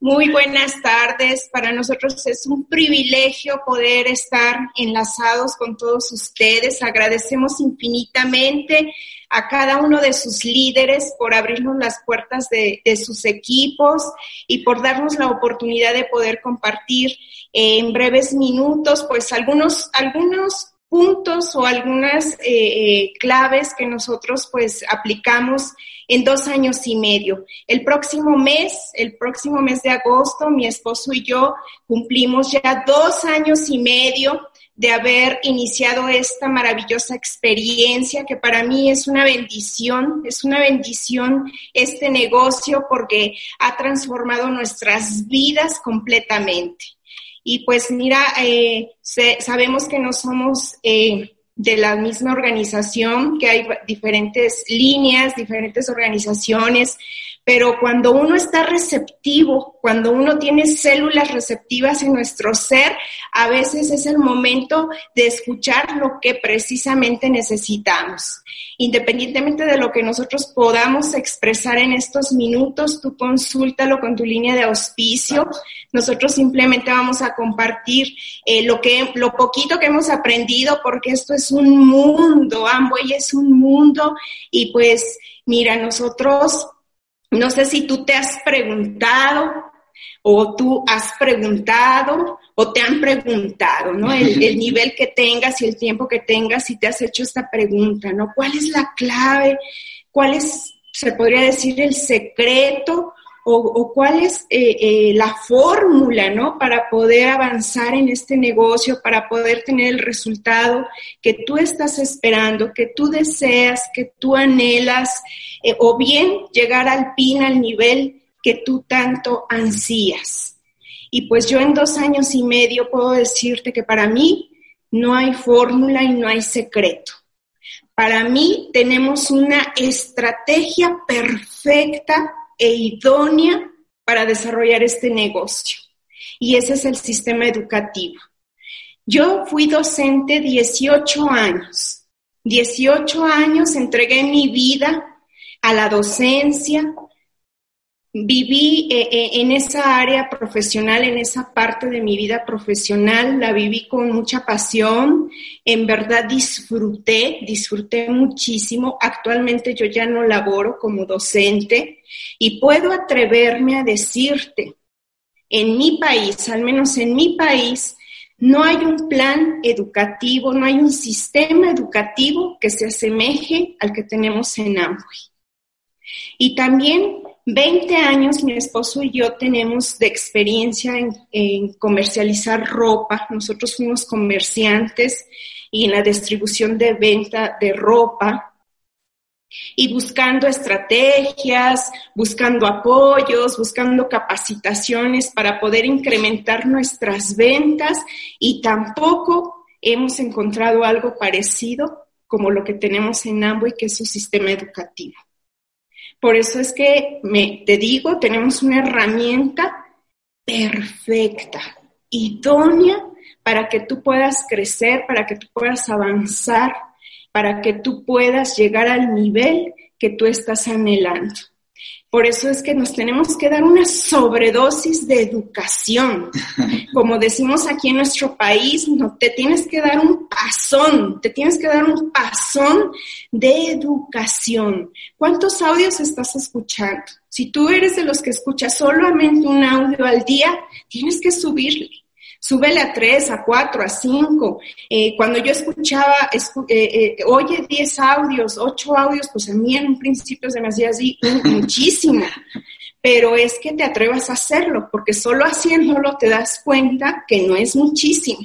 S2: Muy buenas tardes. Para nosotros es un privilegio poder estar enlazados con todos ustedes. Agradecemos infinitamente a cada uno de sus líderes por abrirnos las puertas de, sus equipos y por darnos la oportunidad de poder compartir en breves minutos, pues algunos, algunos puntos o algunas eh, eh, claves que nosotros pues aplicamos en dos años y medio. El próximo mes, el próximo mes de agosto, mi esposo y yo cumplimos ya dos años y medio de haber iniciado esta maravillosa experiencia que para mí es una bendición, es una bendición este negocio porque ha transformado nuestras vidas completamente. Y pues mira, eh, sabemos que no somos eh, de la misma organización, que hay diferentes líneas, diferentes organizaciones, pero cuando uno está receptivo, cuando uno tiene células receptivas en nuestro ser, a veces es el momento de escuchar lo que precisamente necesitamos. Independientemente de lo que nosotros podamos expresar en estos minutos, tú consúltalo con tu línea de auspicio. Nosotros simplemente vamos a compartir eh, lo que, lo poquito que hemos aprendido, porque esto es un mundo, Amway es un mundo, y pues mira, nosotros no sé si tú te has preguntado o tú has preguntado o te han preguntado, ¿no? El, nivel que tengas y el tiempo que tengas y te has hecho esta pregunta, ¿no? ¿Cuál es la clave? ¿Cuál es, se podría decir, el secreto o, cuál es eh, eh, la fórmula, ¿no? Para poder avanzar en este negocio, para poder tener el resultado que tú estás esperando, que tú deseas, que tú anhelas, eh, o bien llegar al PIN, al nivel que tú tanto ansías. Y pues yo en dos años y medio puedo decirte que para mí no hay fórmula y no hay secreto. Para mí tenemos una estrategia perfecta e idónea para desarrollar este negocio. Y ese es el sistema educativo. Yo fui docente 18 años. 18 años entregué mi vida a la docencia, Viví eh, eh, en esa área profesional, en esa parte de mi vida profesional, la viví con mucha pasión, en verdad disfruté, disfruté muchísimo. Actualmente yo ya no laboro como docente y puedo atreverme a decirte, en mi país, al menos en mi país, no hay un plan educativo, no hay un sistema educativo que se asemeje al que tenemos en Amway. Y también 20 años mi esposo y yo tenemos de experiencia en, comercializar ropa. Nosotros fuimos comerciantes y en la distribución de venta de ropa y buscando estrategias, buscando apoyos, buscando capacitaciones para poder incrementar nuestras ventas y tampoco hemos encontrado algo parecido como lo que tenemos en Amway, que es su sistema educativo. Por eso es que me, te digo, tenemos una herramienta perfecta, idónea para que tú puedas crecer, para que tú puedas avanzar, para que tú puedas llegar al nivel que tú estás anhelando. Por eso es que nos tenemos que dar una sobredosis de educación. Como decimos aquí en nuestro país, no te tienes que dar un pasón, te tienes que dar un pasón de educación. ¿Cuántos audios estás escuchando? Si tú eres de los que escuchas solamente un audio al día, tienes que subirle súbele a tres, a cuatro, a cinco. Eh, cuando yo escuchaba, eh, eh, oye, diez audios, ocho audios, pues a mí en un principio se me hacía así muchísimo. Pero es que te atrevas a hacerlo, porque solo haciéndolo te das cuenta que no es muchísimo.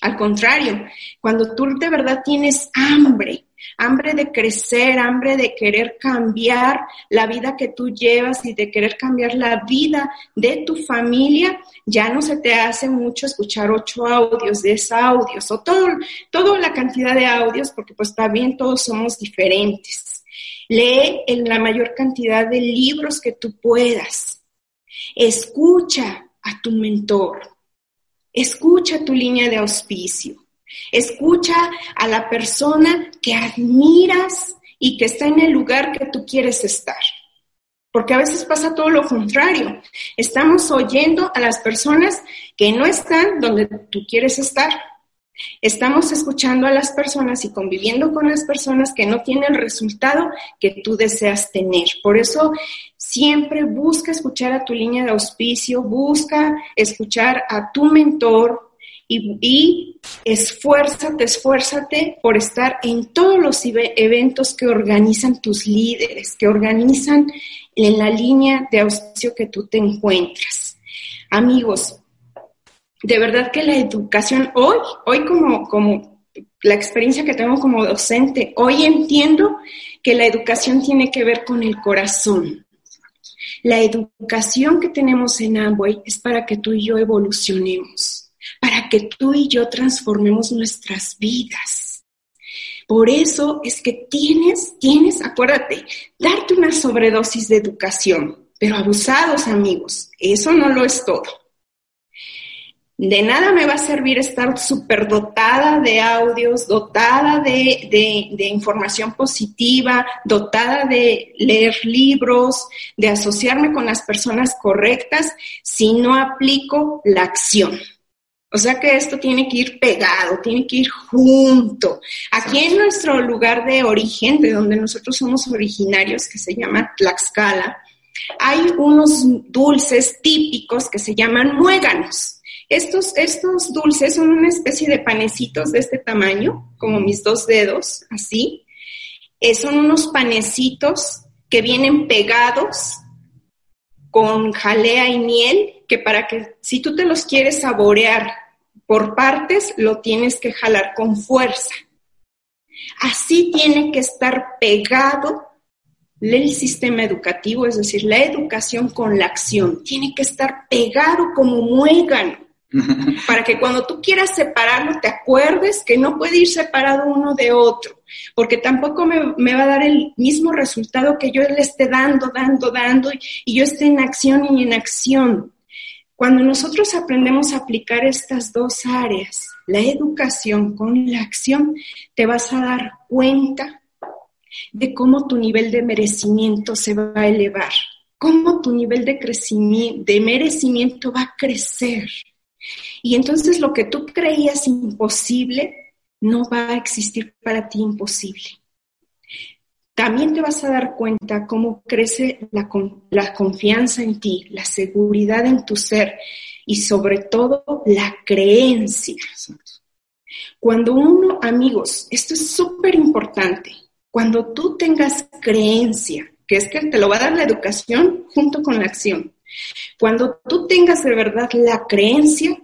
S2: Al contrario, cuando tú de verdad tienes hambre, hambre de crecer, hambre de querer cambiar la vida que tú llevas y de querer cambiar la vida de tu familia, ya no se te hace mucho escuchar ocho audios, diez audios o todo, toda la cantidad de audios, porque pues también todos somos diferentes. Lee en la mayor cantidad de libros que tú puedas. Escucha a tu mentor. Escucha tu línea de auspicio. Escucha a la persona que admiras y que está en el lugar que tú quieres estar. porque a veces pasa todo lo contrario. Estamos oyendo a las personas que no están donde tú quieres estar. Estamos escuchando a las personas y conviviendo con las personas que no tienen el resultado que tú deseas tener. Por eso siempre busca escuchar a tu línea de auspicio, busca escuchar a tu mentor, y, esfuérzate, esfuérzate por estar en todos los eventos que organizan tus líderes, que organizan en la línea de auspicio que tú te encuentras. Amigos, de verdad que la educación, hoy, hoy como, como la experiencia que tengo como docente, hoy entiendo que la educación tiene que ver con el corazón. La educación que tenemos en Amway es para que tú y yo evolucionemos que tú y yo transformemos nuestras vidas. Por eso es que tienes, tienes, acuérdate, darte una sobredosis de educación, pero abusados amigos, eso no lo es todo. De nada me va a servir estar súper dotada de audios, dotada de, de, información positiva, dotada de leer libros, de asociarme con las personas correctas, si no aplico la acción. O sea que esto tiene que ir pegado, tiene que ir junto. Aquí en nuestro lugar de origen, de donde nosotros somos originarios, que se llama Tlaxcala, hay unos dulces típicos que se llaman muéganos. Estos, estos dulces son una especie de panecitos de este tamaño, como mis dos dedos, así. Eh, son unos panecitos que vienen pegados con jalea y miel, que para que si tú te los quieres saborear por partes, lo tienes que jalar con fuerza. Así tiene que estar pegado el sistema educativo, es decir, la educación con la acción. Tiene que estar pegado como muégano para que cuando tú quieras separarlo te acuerdes que no puede ir separado uno de otro, porque tampoco me, va a dar el mismo resultado que yo le esté dando, dando, dando y yo esté en acción y en acción. Cuando nosotros aprendemos a aplicar estas dos áreas, la educación con la acción, te vas a dar cuenta de cómo tu nivel de merecimiento se va a elevar, cómo tu nivel de de merecimiento va a crecer. Y entonces lo que tú creías imposible no va a existir para ti imposible también te vas a dar cuenta cómo crece la, la, confianza en ti, la seguridad en tu ser y sobre todo la creencia. Cuando uno, amigos, esto es súper importante, cuando tú tengas creencia, que es que te lo va a dar la educación junto con la acción, cuando tú tengas de verdad la creencia,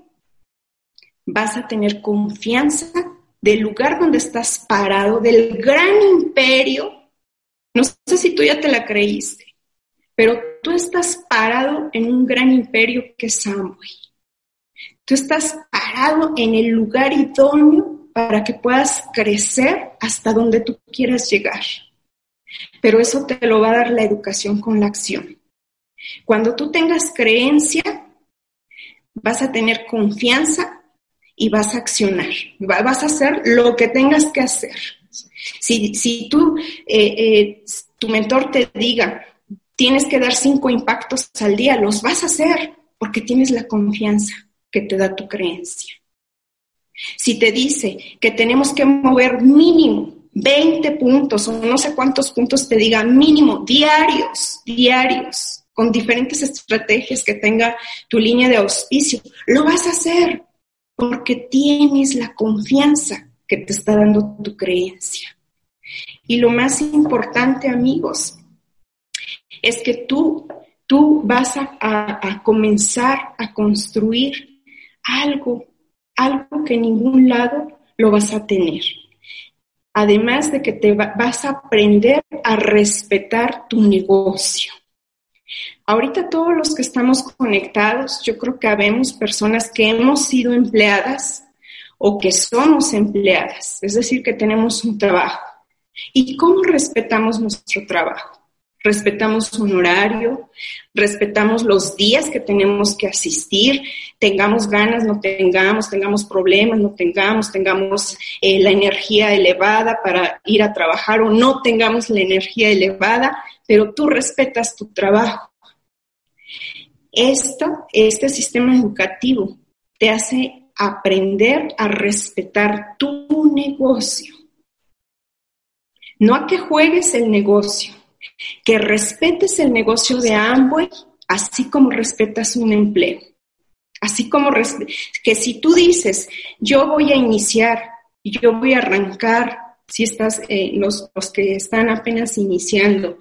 S2: vas a tener confianza del lugar donde estás parado, del gran imperio no sé si tú ya te la creíste, pero tú estás parado en un gran imperio que es Amway. Tú estás parado en el lugar idóneo para que puedas crecer hasta donde tú quieras llegar. Pero eso te lo va a dar la educación con la acción. Cuando tú tengas creencia, vas a tener confianza y vas a accionar. Vas a hacer lo que tengas que hacer. Si, si tú, eh, eh, tu mentor te diga, tienes que dar cinco impactos al día, los vas a hacer porque tienes la confianza que te da tu creencia. Si te dice que tenemos que mover mínimo 20 puntos o no sé cuántos puntos te diga mínimo diarios, diarios, con diferentes estrategias que tenga tu línea de auspicio, lo vas a hacer porque tienes la confianza que te está dando tu creencia. Y lo más importante, amigos, es que tú, tú vas a, comenzar a construir algo, algo que en ningún lado lo vas a tener. Además de que te vas a aprender a respetar tu negocio. Ahorita todos los que estamos conectados, yo creo que habemos personas que hemos sido empleadas o que somos empleadas, es decir, que tenemos un trabajo. ¿Y cómo respetamos nuestro trabajo? respetamos un horario, respetamos los días que tenemos que asistir, tengamos ganas, no tengamos, tengamos problemas, no tengamos, tengamos eh, la energía elevada para ir a trabajar o no tengamos la energía elevada, pero tú respetas tu trabajo. Esto, este sistema educativo te hace aprender a respetar tu negocio. No a que juegues el negocio, que respetes el negocio de Amway, así como respetas un empleo. Así como que si tú dices, yo voy a iniciar, yo voy a arrancar, si estás, eh, los, los que están apenas iniciando,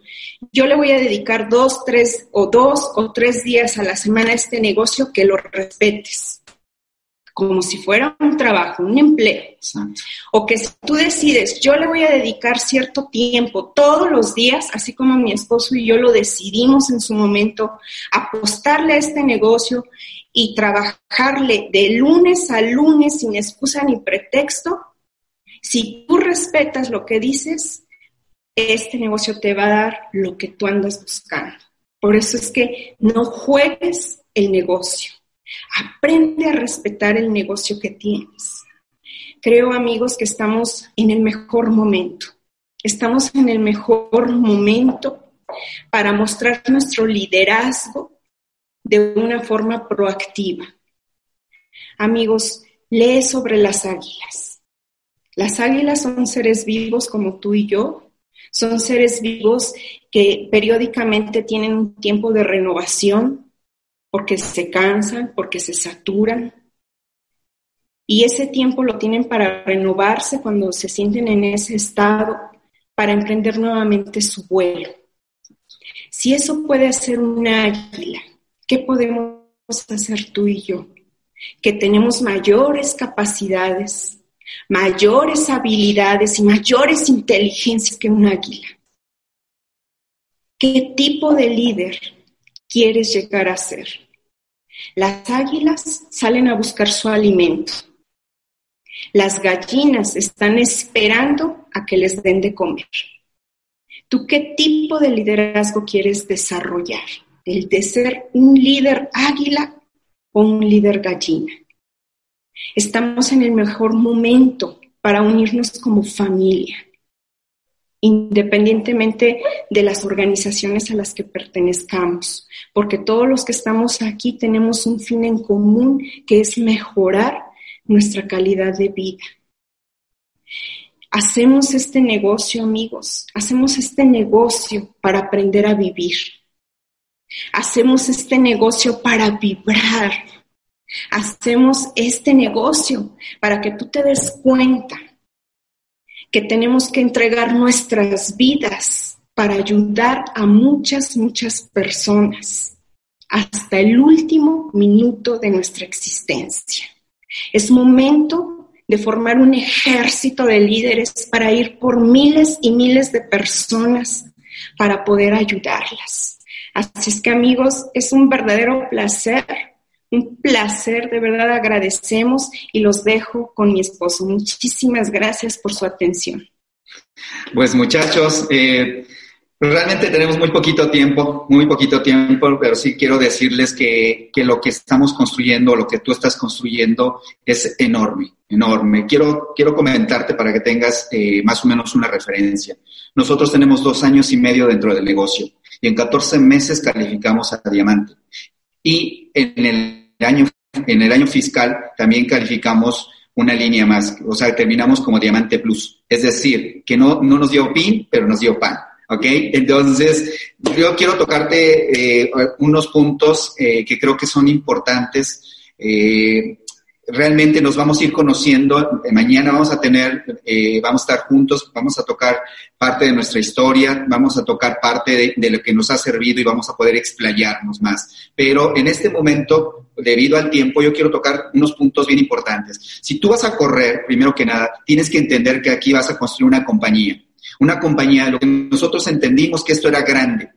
S2: yo le voy a dedicar dos, tres o dos o tres días a la semana a este negocio que lo respetes como si fuera un trabajo, un empleo. O que si tú decides, yo le voy a dedicar cierto tiempo todos los días, así como mi esposo y yo lo decidimos en su momento, apostarle a este negocio y trabajarle de lunes a lunes sin excusa ni pretexto, si tú respetas lo que dices, este negocio te va a dar lo que tú andas buscando. Por eso es que no juegues el negocio Aprende a respetar el negocio que tienes. Creo, amigos, que estamos en el mejor momento. Estamos en el mejor momento para mostrar nuestro liderazgo de una forma proactiva. Amigos, lee sobre las águilas. Las águilas son seres vivos como tú y yo. Son seres vivos que periódicamente tienen un tiempo de renovación, porque se cansan, porque se saturan. Y ese tiempo lo tienen para renovarse cuando se sienten en ese estado, para emprender nuevamente su vuelo. Si eso puede hacer una águila, ¿qué podemos hacer tú y yo? Que tenemos mayores capacidades, mayores habilidades y mayores inteligencias que un águila. ¿Qué tipo de líder quieres llegar a ser. Las águilas salen a buscar su alimento. Las gallinas están esperando a que les den de comer. ¿Tú qué tipo de liderazgo quieres desarrollar? ¿El de ser un líder águila o un líder gallina? Estamos en el mejor momento para unirnos como familia independientemente de las organizaciones a las que pertenezcamos, porque todos los que estamos aquí tenemos un fin en común que es mejorar nuestra calidad de vida. Hacemos este negocio, amigos, hacemos este negocio para aprender a vivir. Hacemos este negocio para vibrar. Hacemos este negocio para que tú te des cuenta que tenemos que entregar nuestras vidas para ayudar a muchas, muchas personas hasta el último minuto de nuestra existencia. Es momento de formar un ejército de líderes para ir por miles y miles de personas para poder ayudarlas. Así es que amigos, es un verdadero placer un placer, de verdad agradecemos y los dejo con mi esposo. Muchísimas gracias por su atención.
S3: Pues muchachos, eh, realmente tenemos muy poquito tiempo, muy poquito tiempo, pero sí quiero decirles que, lo que estamos construyendo, lo que tú estás construyendo es enorme, enorme. Quiero, quiero comentarte para que tengas eh, más o menos una referencia. Nosotros tenemos dos años y medio dentro del negocio y en 14 meses calificamos a diamante. Y en el en el año fiscal también calificamos una línea más, o sea, terminamos como Diamante Plus. Es decir, que no, no nos dio PIN, pero nos dio PAN. ¿Ok? Entonces, yo quiero tocarte eh, unos puntos eh, que creo que son importantes. Eh, realmente nos vamos a ir conociendo. Mañana vamos a tener, eh, vamos a estar juntos, vamos a tocar parte de nuestra historia, vamos a tocar parte de, lo que nos ha servido y vamos a poder explayarnos más. Pero en este momento, debido al tiempo, yo quiero tocar unos puntos bien importantes. Si tú vas a correr, primero que nada, tienes que entender que aquí vas a construir una compañía una compañía, lo que nosotros entendimos que esto era grande.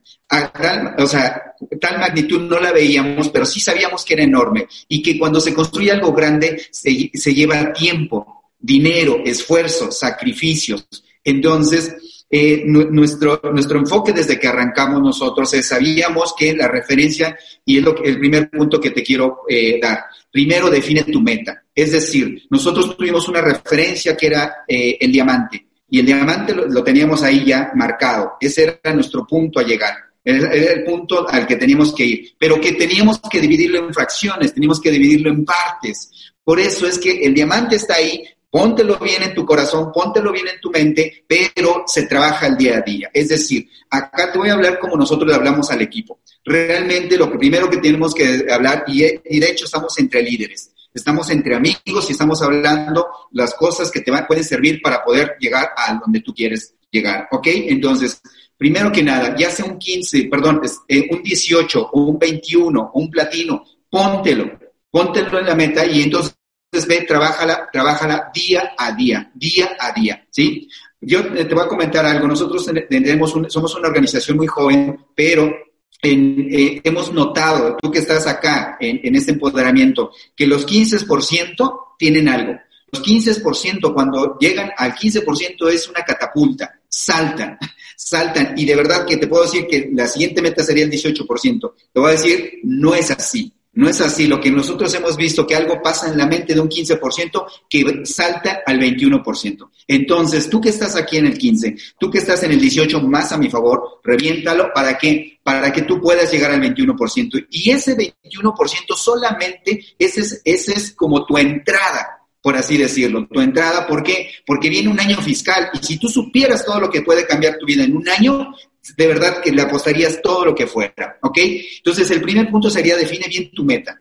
S3: o sea, tal magnitud no la veíamos, pero sí sabíamos que era enorme y que cuando se construye algo grande se, se lleva tiempo, dinero, esfuerzo, sacrificios. Entonces, eh, nuestro, nuestro enfoque desde que arrancamos nosotros es, sabíamos que la referencia, y es lo que, el primer punto que te quiero eh, dar, primero define tu meta. Es decir, nosotros tuvimos una referencia que era eh, el diamante, y el diamante lo, teníamos ahí ya marcado. Ese era nuestro punto a llegar. Era el punto al que teníamos que ir, pero que teníamos que dividirlo en fracciones, teníamos que dividirlo en partes. Por eso es que el diamante está ahí, Póntelo bien en tu corazón, póntelo bien en tu mente, pero se trabaja el día a día. Es decir, acá te voy a hablar como nosotros le hablamos al equipo. Realmente lo primero que tenemos que hablar, y, de hecho estamos entre líderes, estamos entre amigos y estamos hablando las cosas que te pueden servir para poder llegar a donde tú quieres llegar, ¿ok? Entonces, primero que nada, ya sea un 15, perdón, eh, un 18 o un 21 o un platino, póntelo, póntelo en la meta y entonces entonces, ve, trabájala, trabájala día a día, día a día, ¿sí? Yo eh, te voy a comentar algo. Nosotros tenemos somos una organización muy joven, pero eh, hemos notado, tú que estás acá en, en este empoderamiento, que los 15% tienen algo. Los 15%, cuando llegan al 15%, es una catapulta. Saltan, saltan. Y de verdad que te puedo decir que la siguiente meta sería el 18%. Te voy a decir, no es así. No es así. Lo que nosotros hemos visto que algo pasa en la mente de un 15% que salta al 21%. Entonces, tú que estás aquí en el 15, tú que estás en el 18 más a mi favor, reviéntalo para que para que tú puedas llegar al 21%. Y ese 21% solamente ese es, ese es como tu entrada por así decirlo, tu entrada. ¿Por qué? Porque viene un año fiscal y si tú supieras todo lo que puede cambiar tu vida en un año, de verdad que le apostarías todo lo que fuera, ¿ok? Entonces, el primer punto sería define bien tu meta.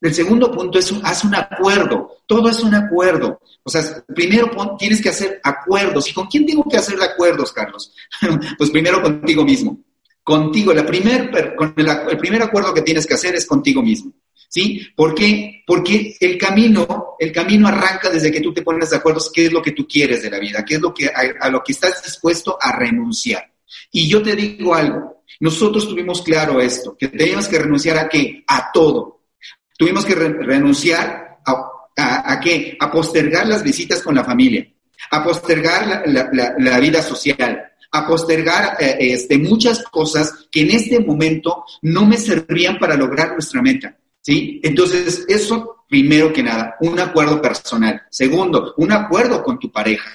S3: El segundo punto es haz un acuerdo. Todo es un acuerdo. O sea, primero tienes que hacer acuerdos. ¿Y con quién tengo que hacer acuerdos, Carlos? pues primero contigo mismo. Contigo. La primer, con el primer acuerdo que tienes que hacer es contigo mismo. ¿Sí? ¿Por qué? Porque el camino, el camino arranca desde que tú te pones de acuerdo qué es lo que tú quieres de la vida, qué es lo que, a lo que estás dispuesto a renunciar. Y yo te digo algo, nosotros tuvimos claro esto, que teníamos que renunciar a qué? A todo. Tuvimos que renunciar a, a, qué? A postergar las visitas con la familia, a postergar la, vida social, a postergar eh, este, muchas cosas que en este momento no me servían para lograr nuestra meta. ¿Sí? Entonces, eso, primero que nada, un acuerdo personal. Segundo, un acuerdo con tu pareja.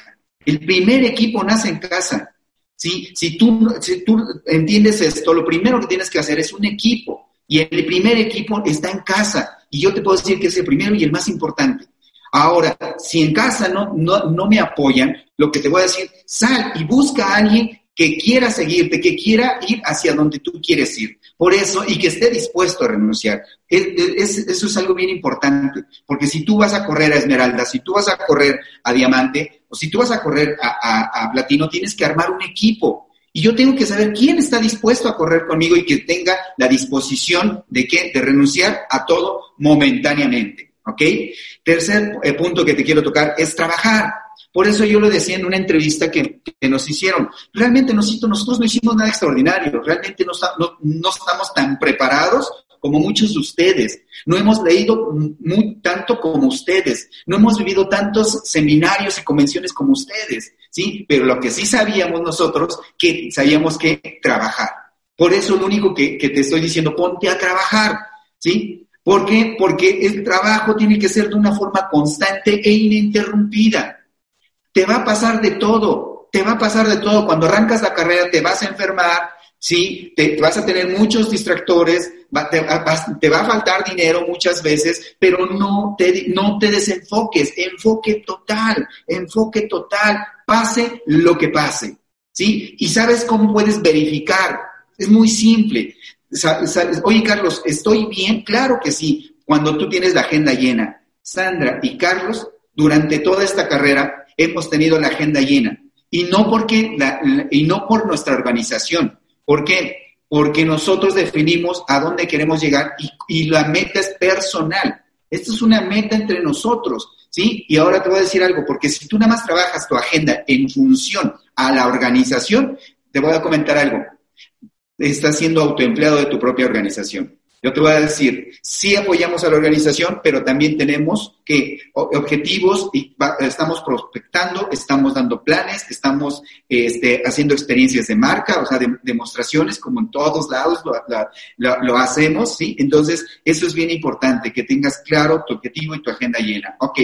S3: El primer equipo nace en casa. ¿Sí? Si tú, si tú entiendes esto, lo primero que tienes que hacer es un equipo. Y el primer equipo está en casa. Y yo te puedo decir que es el primero y el más importante. Ahora, si en casa no, no, no me apoyan, lo que te voy a decir, sal y busca a alguien que quiera seguirte, que quiera ir hacia donde tú quieres ir. Por eso, y que esté dispuesto a renunciar. eso es algo bien importante, porque si tú vas a correr a Esmeralda, si tú vas a correr a Diamante, o si tú vas a correr a, Platino, tienes que armar un equipo. Y yo tengo que saber quién está dispuesto a correr conmigo y que tenga la disposición de qué, de renunciar a todo momentáneamente. ¿Ok? Tercer eh, punto que te quiero tocar es trabajar. Por eso yo lo decía en una entrevista que, nos hicieron. Realmente nosotros no hicimos nada extraordinario, realmente no, no, estamos tan preparados como muchos de ustedes. No hemos leído muy, tanto como ustedes. No hemos vivido tantos seminarios y convenciones como ustedes, ¿sí? Pero lo que sí sabíamos nosotros, que sabíamos que trabajar. Por eso lo único que, que te estoy diciendo, ponte a trabajar, ¿sí? ¿Por qué? Porque el trabajo tiene que ser de una forma constante e ininterrumpida. Te va a pasar de todo, te va a pasar de todo. Cuando arrancas la carrera te vas a enfermar, ¿sí? Te, vas a tener muchos distractores, te, va a faltar dinero muchas veces, pero no te, no te desenfoques, enfoque total, enfoque total, pase lo que pase, ¿sí? Y sabes cómo puedes verificar, es muy simple. Oye, Carlos, ¿estoy bien? Claro que sí, cuando tú tienes la agenda llena. Sandra y Carlos, durante toda esta carrera, hemos tenido la agenda llena. Y no, porque y no por nuestra organización. ¿Por qué? Porque nosotros definimos a dónde queremos llegar y, la meta es personal. Esto es una meta entre nosotros, ¿sí? Y ahora te voy a decir algo, porque si tú nada más trabajas tu agenda en función a la organización, te voy a comentar algo. Estás siendo autoempleado de tu propia organización. Yo te voy a decir, sí apoyamos a la organización, pero también tenemos que objetivos y estamos prospectando, estamos dando planes, estamos este, haciendo experiencias de marca, o sea, demostraciones como en todos lados lo, lo, hacemos, ¿sí? Entonces, eso es bien importante, que tengas claro tu objetivo y tu agenda llena. Ok.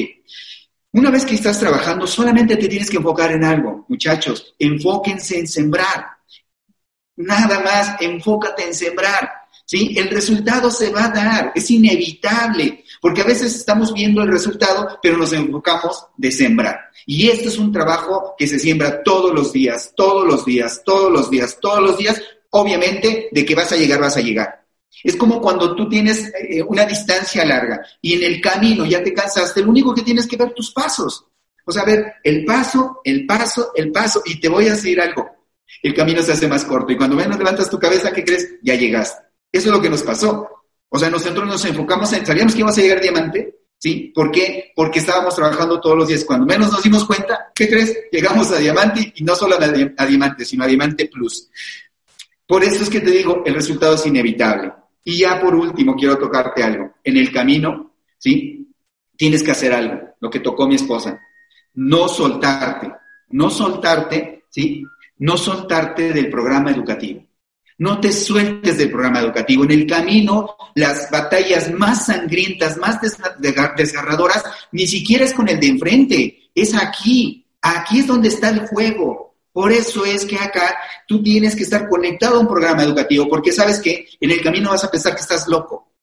S3: Una vez que estás trabajando, solamente te tienes que enfocar en algo, muchachos. Enfóquense en sembrar. Nada más, enfócate en sembrar. ¿Sí? El resultado se va a dar, es inevitable, porque a veces estamos viendo el resultado, pero nos enfocamos de sembrar. Y esto es un trabajo que se siembra todos los días, todos los días, todos los días, todos los días. Obviamente, de que vas a llegar, vas a llegar. Es como cuando tú tienes eh, una distancia larga y en el camino ya te cansaste, lo único que tienes que ver tus pasos. O sea, ver el paso, el paso, el paso, y te voy a decir algo. El camino se hace más corto y cuando menos levantas tu cabeza, ¿qué crees? Ya llegaste. Eso es lo que nos pasó. O sea, nosotros nos enfocamos en, sabíamos que íbamos a llegar a diamante, ¿sí? ¿Por qué? Porque estábamos trabajando todos los días. Cuando menos nos dimos cuenta, ¿qué crees? Llegamos a diamante y no solo a, diamante, sino a diamante plus. Por eso es que te digo, el resultado es inevitable. Y ya por último, quiero tocarte algo. En el camino, ¿sí? Tienes que hacer algo, lo que tocó mi esposa. No soltarte, no soltarte, ¿sí? No soltarte del programa educativo. No te sueltes del programa educativo. En el camino, las batallas más sangrientas, más desgarradoras, ni siquiera es con el de enfrente, es aquí. Aquí es donde está el juego. Por eso es que acá tú tienes que estar conectado a un programa educativo, porque sabes que en el camino vas a pensar que estás loco,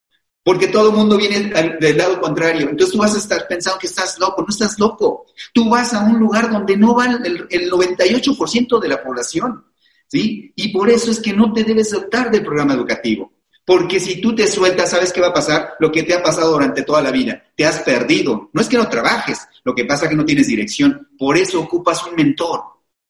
S3: porque todo el mundo viene del lado contrario. Entonces tú vas a estar pensando que estás loco, no estás loco. Tú vas a un lugar donde no va el, el 98% de la población. ¿Sí? Y por eso es que no te debes soltar del programa educativo. Porque si tú te sueltas, ¿sabes qué va a pasar? Lo que te ha pasado durante toda la vida. Te has perdido. No es que no trabajes, lo que pasa es que no tienes dirección. Por eso ocupas un mentor.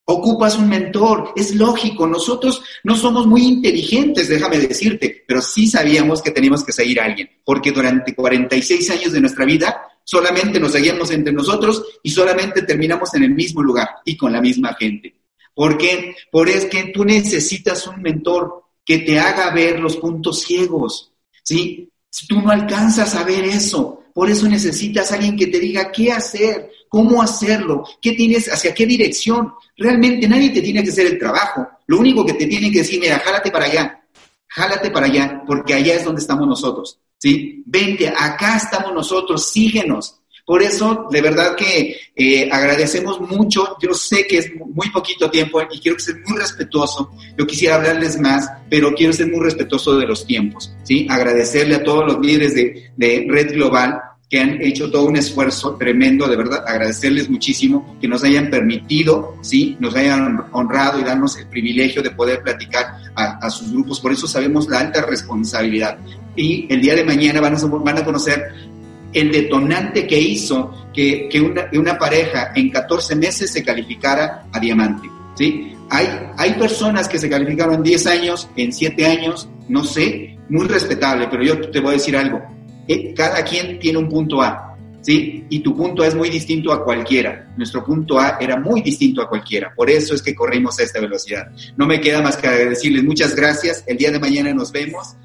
S3: Ocupas un mentor. Es lógico. Nosotros no somos muy inteligentes, déjame decirte, pero sí sabíamos que teníamos que seguir a alguien. Porque durante 46 años de nuestra vida solamente nos seguíamos entre nosotros y solamente terminamos en el mismo lugar y con la misma gente. ¿Por qué? Por es que tú necesitas un mentor que te haga ver los puntos ciegos, ¿sí? Si tú no alcanzas a ver eso, por eso necesitas a alguien que te diga qué hacer, cómo hacerlo, qué tienes, hacia qué dirección. Realmente nadie te tiene que hacer el trabajo. Lo único que te tiene que decir, mira, jálate para allá, jálate para allá, porque allá es donde estamos nosotros, ¿sí? Vente, acá estamos nosotros, síguenos. Por eso, de verdad que eh, agradecemos mucho. Yo sé que es muy poquito tiempo y quiero ser muy respetuoso. Yo quisiera hablarles más, pero quiero ser muy respetuoso de los tiempos. ¿sí? Agradecerle a todos los líderes de, Red Global que han hecho todo un esfuerzo tremendo, de verdad, agradecerles muchísimo que nos hayan permitido, sí, nos hayan honrado y darnos el privilegio de poder platicar a, a sus grupos. Por eso sabemos la alta responsabilidad. Y el día de mañana van a conocer el detonante que hizo que, una, pareja en 14 meses se calificara a diamante. ¿sí? Hay, hay personas que se calificaron en 10 años, en 7 años, no sé, muy respetable, pero yo te voy a decir algo. Eh, cada quien tiene un punto A, ¿sí? Y tu punto A es muy distinto a cualquiera. Nuestro punto A era muy distinto a cualquiera. Por eso es que corrimos a esta velocidad. No me queda más que decirles muchas gracias. El día de mañana nos vemos.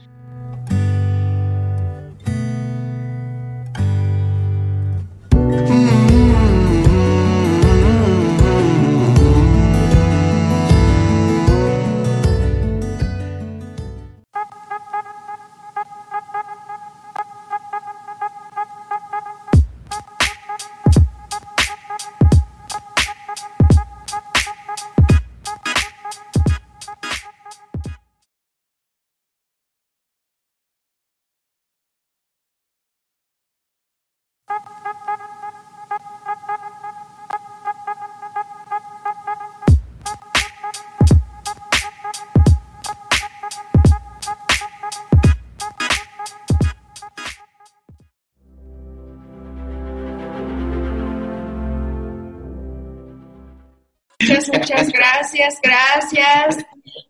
S2: Gracias.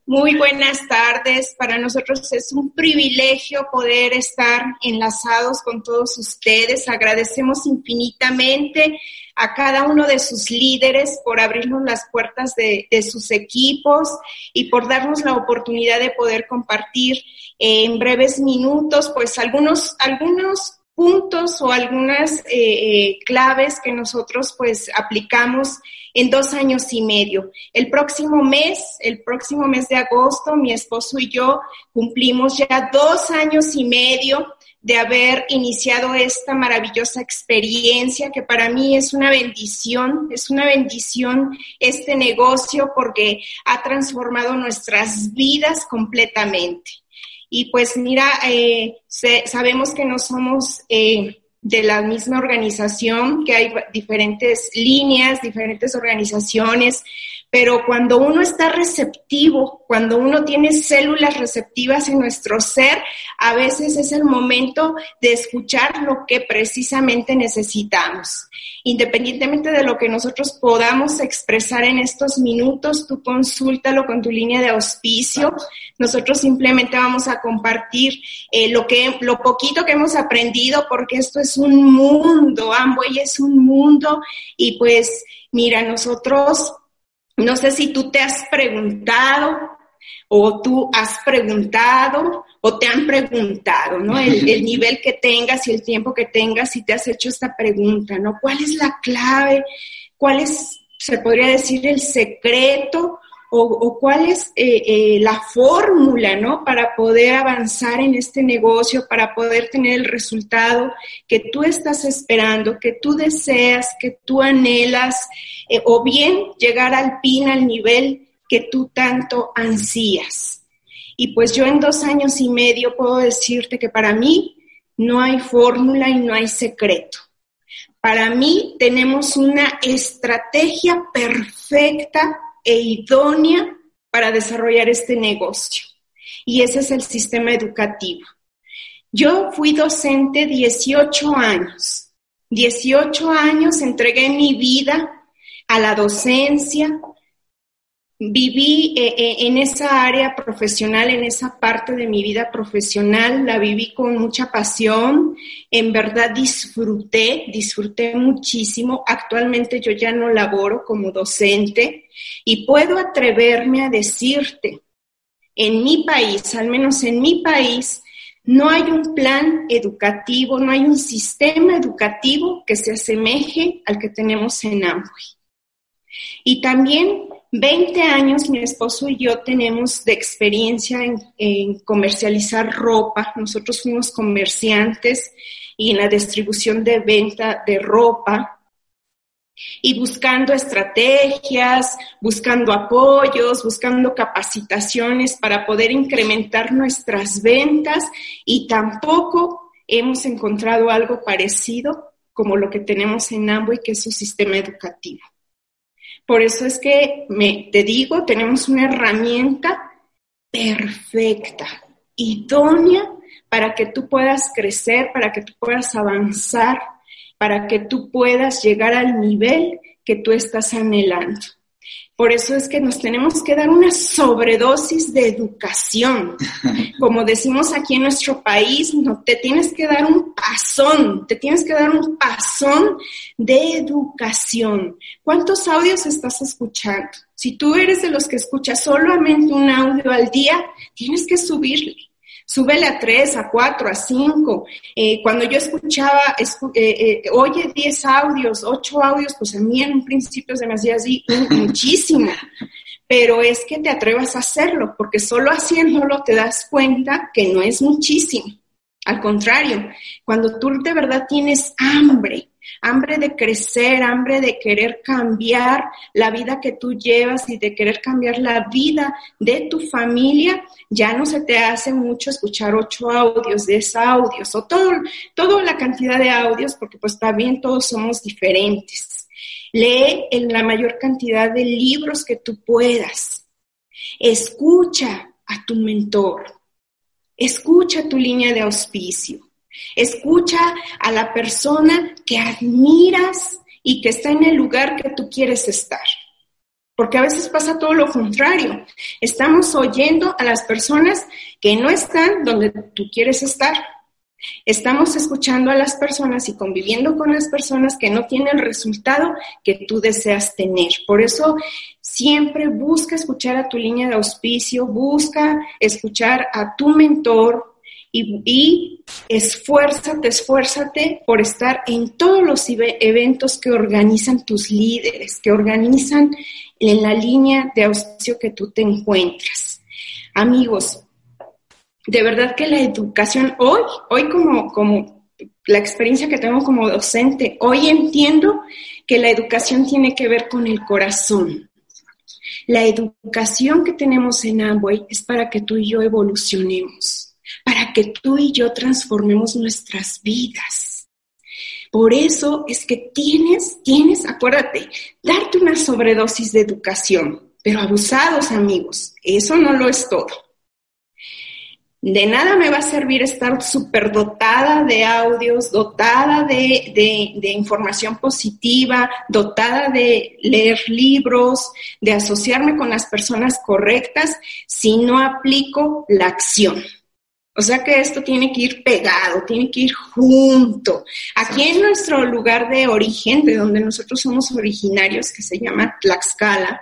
S2: Muy buenas tardes. Para nosotros es un privilegio poder estar enlazados con todos ustedes. Agradecemos infinitamente a cada uno de sus líderes por abrirnos las puertas de, sus equipos y por darnos la oportunidad de poder compartir en breves minutos, pues algunos, algunos puntos o algunas eh, eh, claves que nosotros pues aplicamos en dos años y medio. El próximo mes, el próximo mes de agosto, mi esposo y yo cumplimos ya dos años y medio de haber iniciado esta maravillosa experiencia que para mí es una bendición, es una bendición este negocio porque ha transformado nuestras vidas completamente. Y pues mira, eh, sabemos que no somos eh, de la misma organización, que hay diferentes líneas, diferentes organizaciones, pero cuando uno está receptivo, cuando uno tiene células receptivas en nuestro ser, a veces es el momento de escuchar lo que precisamente necesitamos. Independientemente de lo que nosotros podamos expresar en estos minutos, tú consúltalo con tu línea de auspicio. Nosotros simplemente vamos a compartir eh, lo, que, lo poquito que hemos aprendido, porque esto es un mundo, Amway es un mundo y pues mira, nosotros no sé si tú te has preguntado o tú has preguntado o te han preguntado, ¿no? El, nivel que tengas y el tiempo que tengas y te has hecho esta pregunta, ¿no? ¿Cuál es la clave? ¿Cuál es, se podría decir, el secreto o, cuál es eh, eh, la fórmula, ¿no? Para poder avanzar en este negocio, para poder tener el resultado que tú estás esperando, que tú deseas, que tú anhelas, eh, o bien llegar al pin, al nivel que tú tanto ansías. Y pues yo en dos años y medio puedo decirte que para mí no hay fórmula y no hay secreto. Para mí tenemos una estrategia perfecta e idónea para desarrollar este negocio. Y ese es el sistema educativo. Yo fui docente 18 años. 18 años entregué mi vida a la docencia, viví eh, eh, en esa área profesional, en esa parte de mi vida profesional, la viví con mucha pasión, en verdad disfruté, disfruté muchísimo. Actualmente yo ya no laboro como docente y puedo atreverme a decirte, en mi país, al menos en mi país, no hay un plan educativo, no hay un sistema educativo que se asemeje al que tenemos en Amway. Y también 20 años mi esposo y yo tenemos de experiencia en, comercializar ropa. Nosotros fuimos comerciantes y en la distribución de venta de ropa y buscando estrategias, buscando apoyos, buscando capacitaciones para poder incrementar nuestras ventas y tampoco hemos encontrado algo parecido como lo que tenemos en Amway, que es su sistema educativo. Por eso es que me, te digo, tenemos una herramienta perfecta, idónea para que tú puedas crecer, para que tú puedas avanzar, para que tú puedas llegar al nivel que tú estás anhelando. Por eso es que nos tenemos que dar una sobredosis de educación. Como decimos aquí en nuestro país, no te tienes que dar un pasón, te tienes que dar un pasón de educación. ¿Cuántos audios estás escuchando? Si tú eres de los que escuchas solamente un audio al día, tienes que subirle súbele a tres, a cuatro, a cinco. Eh, cuando yo escuchaba, eh, eh, oye, diez audios, ocho audios, pues a mí en un principio se me hacía así muchísimo. Pero es que te atrevas a hacerlo, porque solo haciéndolo te das cuenta que no es muchísimo. Al contrario, cuando tú de verdad tienes hambre, hambre de crecer, hambre de querer cambiar la vida que tú llevas y de querer cambiar la vida de tu familia, ya no se te hace mucho escuchar ocho audios, diez audios o todo, toda la cantidad de audios, porque pues también todos somos diferentes. Lee en la mayor cantidad de libros que tú puedas. Escucha a tu mentor. Escucha tu línea de auspicio. Escucha a la persona que admiras y que está en el lugar que tú quieres estar. Porque a veces pasa todo lo contrario. Estamos oyendo a las personas que no están donde tú quieres estar. Estamos escuchando a las personas y conviviendo con las personas que no tienen el resultado que tú deseas tener. Por eso siempre busca escuchar a tu línea de auspicio, busca escuchar a tu mentor y, y esfuérzate, esfuérzate por estar en todos los eventos que organizan tus líderes, que organizan en la línea de auspicio que tú te encuentras. Amigos, de verdad que la educación, hoy, hoy como, como la experiencia que tengo como docente, hoy entiendo que la educación tiene que ver con el corazón. La educación que tenemos en Amway es para que tú y yo evolucionemos, para que tú y yo transformemos nuestras vidas. Por eso es que tienes, tienes, acuérdate, darte una sobredosis de educación, pero abusados amigos, eso no lo es todo. De nada me va a servir estar súper dotada de audios, dotada de, de, información positiva, dotada de leer libros, de asociarme con las personas correctas si no aplico la acción. O sea que esto tiene que ir pegado, tiene que ir junto. Aquí en nuestro lugar de origen, de donde nosotros somos originarios, que se llama Tlaxcala,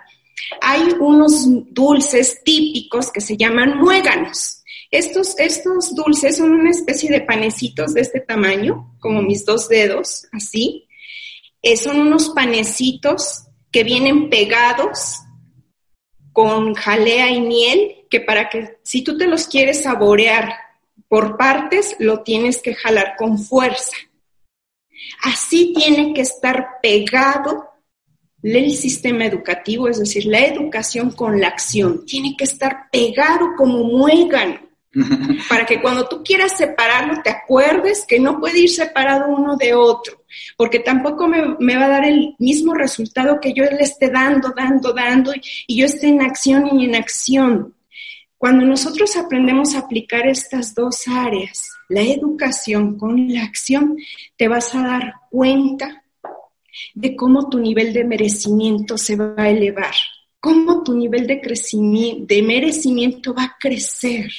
S2: hay unos dulces típicos que se llaman muéganos. Estos, estos dulces son una especie de panecitos de este tamaño, como mis dos dedos, así. Eh, son unos panecitos que vienen pegados con jalea y miel, que para que si tú te los quieres saborear por partes, lo tienes que jalar con fuerza. Así tiene que estar pegado el sistema educativo, es decir, la educación con la acción. Tiene que estar pegado como muégano para que cuando tú quieras separarlo te acuerdes que no puede ir separado uno de otro, porque tampoco me, va a dar el mismo resultado que yo le esté dando, dando, dando y, yo esté en acción y en acción. Cuando nosotros aprendemos a aplicar estas dos áreas, la educación con la acción, te vas a dar cuenta de cómo tu nivel de merecimiento se va a elevar, cómo tu nivel de de merecimiento va a crecer.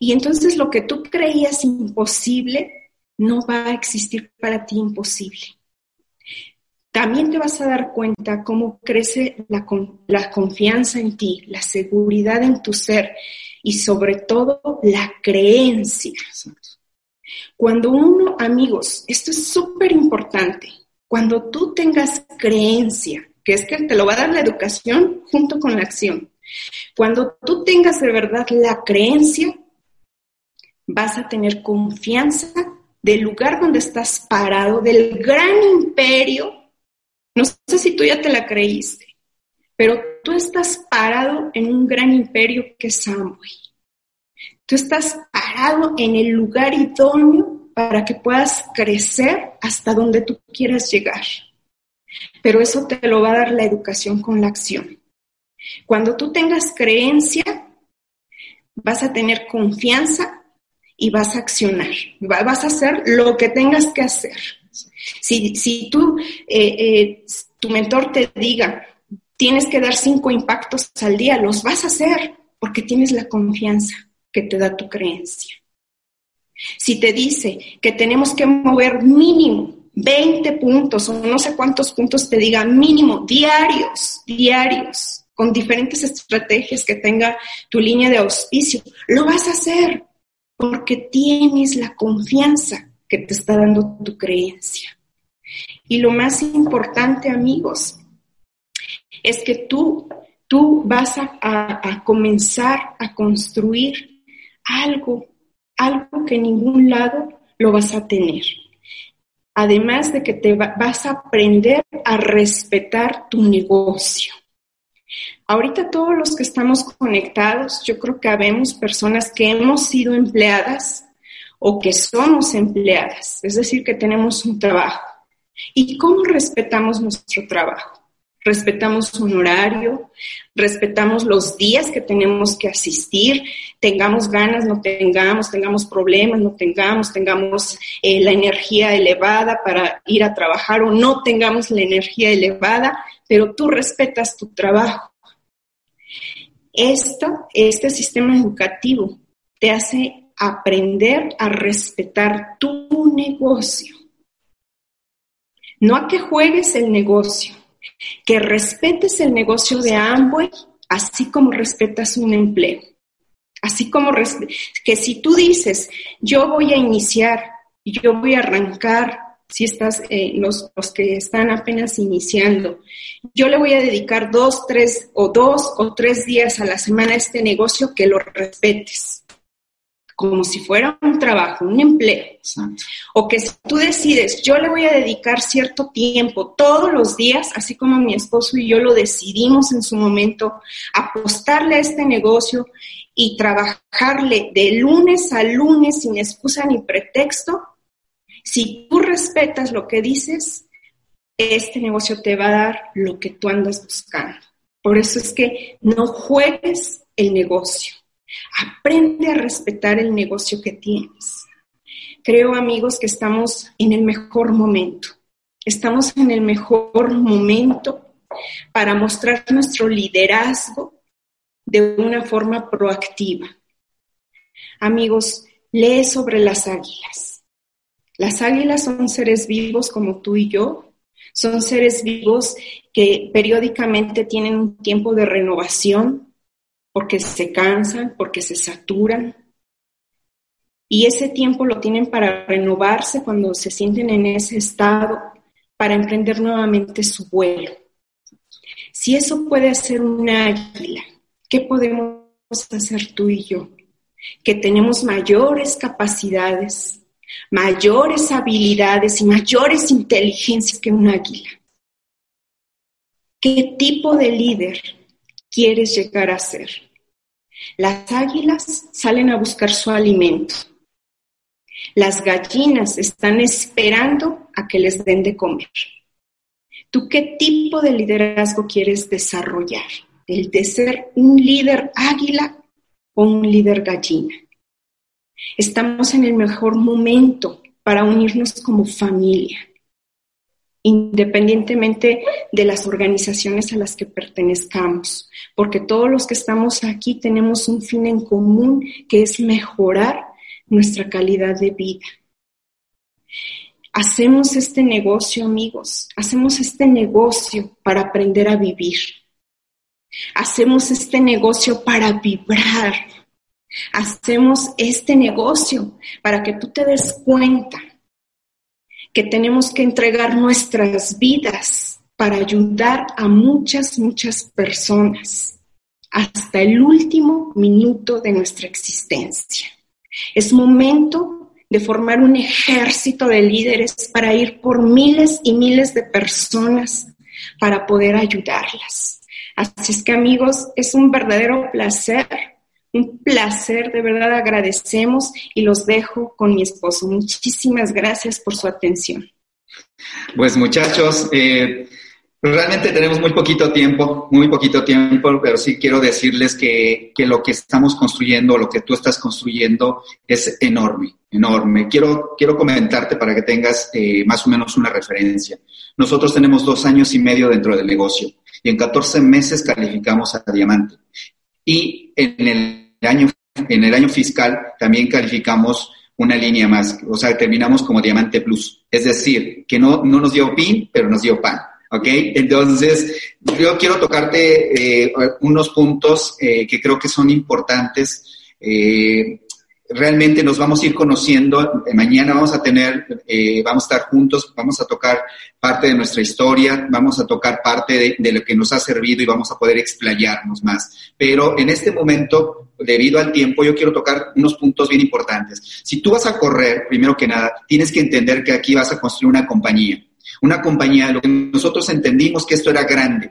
S2: Y entonces lo que tú creías imposible no va a existir para ti imposible. También te vas a dar cuenta cómo crece la, la confianza en ti, la seguridad en tu ser y sobre todo la creencia. Cuando uno, amigos, esto es súper importante, cuando tú tengas creencia, que es que te lo va a dar la educación junto con la acción, cuando tú tengas de verdad la creencia, vas a tener confianza del lugar donde estás parado, del gran imperio. No sé si tú ya te la creíste, pero tú estás parado en un gran imperio que es Amway. Tú estás parado en el lugar idóneo para que puedas crecer hasta donde tú quieras llegar. Pero eso te lo va a dar la educación con la acción. Cuando tú tengas creencia, vas a tener confianza y vas a accionar, vas a hacer lo que tengas que hacer. Si, si tú, eh, eh, tu mentor te diga, tienes que dar cinco impactos al día, los vas a hacer porque tienes la confianza que te da tu creencia. Si te dice que tenemos que mover mínimo 20 puntos o no sé cuántos puntos te diga mínimo diarios, diarios, con diferentes estrategias que tenga tu línea de auspicio, lo vas a hacer porque tienes la confianza que te está dando tu creencia. Y lo más importante, amigos, es que tú, tú vas a, comenzar a construir algo, algo que en ningún lado lo vas a tener. Además de que te vas a aprender a respetar tu negocio. Ahorita todos los que estamos conectados, yo creo que habemos personas que hemos sido empleadas o que somos empleadas, es decir, que tenemos un trabajo. ¿Y cómo respetamos nuestro trabajo? Respetamos un horario, respetamos los días que tenemos que asistir, tengamos ganas, no tengamos, tengamos problemas, no tengamos, tengamos eh, la energía elevada para ir a trabajar o no tengamos la energía elevada, pero tú respetas tu trabajo esto, este sistema educativo te hace aprender a respetar tu negocio. No a que juegues el negocio, que respetes el negocio de Amway, así como respetas un empleo. Así como que si tú dices, yo voy a iniciar, yo voy a arrancar, si estás, eh, los, los que están apenas iniciando, yo le voy a dedicar dos, tres o dos o tres días a la semana a este negocio que lo respetes como si fuera un trabajo, un empleo. O que si tú decides, yo le voy a dedicar cierto tiempo todos los días, así como mi esposo y yo lo decidimos en su momento, apostarle a este negocio y trabajarle de lunes a lunes sin excusa ni pretexto, si tú respetas lo que dices, este negocio te va a dar lo que tú andas buscando. Por eso es que no juegues el negocio Aprende a respetar el negocio que tienes. Creo, amigos, que estamos en el mejor momento. Estamos en el mejor momento para mostrar nuestro liderazgo de una forma proactiva. Amigos, lee sobre las águilas. Las águilas son seres vivos como tú y yo. Son seres vivos que periódicamente tienen un tiempo de renovación, porque se cansan, porque se saturan. Y ese tiempo lo tienen para renovarse cuando se sienten en ese estado, para emprender nuevamente su vuelo. Si eso puede hacer una águila, ¿qué podemos hacer tú y yo? Que tenemos mayores capacidades, mayores habilidades y mayores inteligencias que un águila. ¿Qué tipo de líder quieres llegar a ser. Las águilas salen a buscar su alimento. Las gallinas están esperando a que les den de comer. ¿Tú qué tipo de liderazgo quieres desarrollar? ¿El de ser un líder águila o un líder gallina? Estamos en el mejor momento para unirnos como familia independientemente de las organizaciones a las que pertenezcamos, porque todos los que estamos aquí tenemos un fin en común que es mejorar nuestra calidad de vida. Hacemos este negocio, amigos, hacemos este negocio para aprender a vivir. Hacemos este negocio para vibrar. Hacemos este negocio para que tú te des cuenta que tenemos que entregar nuestras vidas para ayudar a muchas, muchas personas hasta el último minuto de nuestra existencia. Es momento de formar un ejército de líderes para ir por miles y miles de personas para poder ayudarlas. Así es que amigos, es un verdadero placer un placer, de verdad agradecemos y los dejo con mi esposo. Muchísimas gracias por su atención.
S3: Pues muchachos, eh, realmente tenemos muy poquito tiempo, muy poquito tiempo, pero sí quiero decirles que, lo que estamos construyendo, lo que tú estás construyendo es enorme, enorme. Quiero, quiero comentarte para que tengas eh, más o menos una referencia. Nosotros tenemos dos años y medio dentro del negocio y en 14 meses calificamos a diamante. Y en el en el año fiscal también calificamos una línea más, o sea, terminamos como Diamante Plus. Es decir, que no, no nos dio PIN, pero nos dio PAN. ¿Ok? Entonces, yo quiero tocarte eh, unos puntos eh, que creo que son importantes eh, realmente nos vamos a ir conociendo. Mañana vamos a tener, eh, vamos a estar juntos, vamos a tocar parte de nuestra historia, vamos a tocar parte de, lo que nos ha servido y vamos a poder explayarnos más. Pero en este momento, debido al tiempo, yo quiero tocar unos puntos bien importantes. Si tú vas a correr, primero que nada, tienes que entender que aquí vas a construir una compañía una compañía, lo que nosotros entendimos que esto era grande.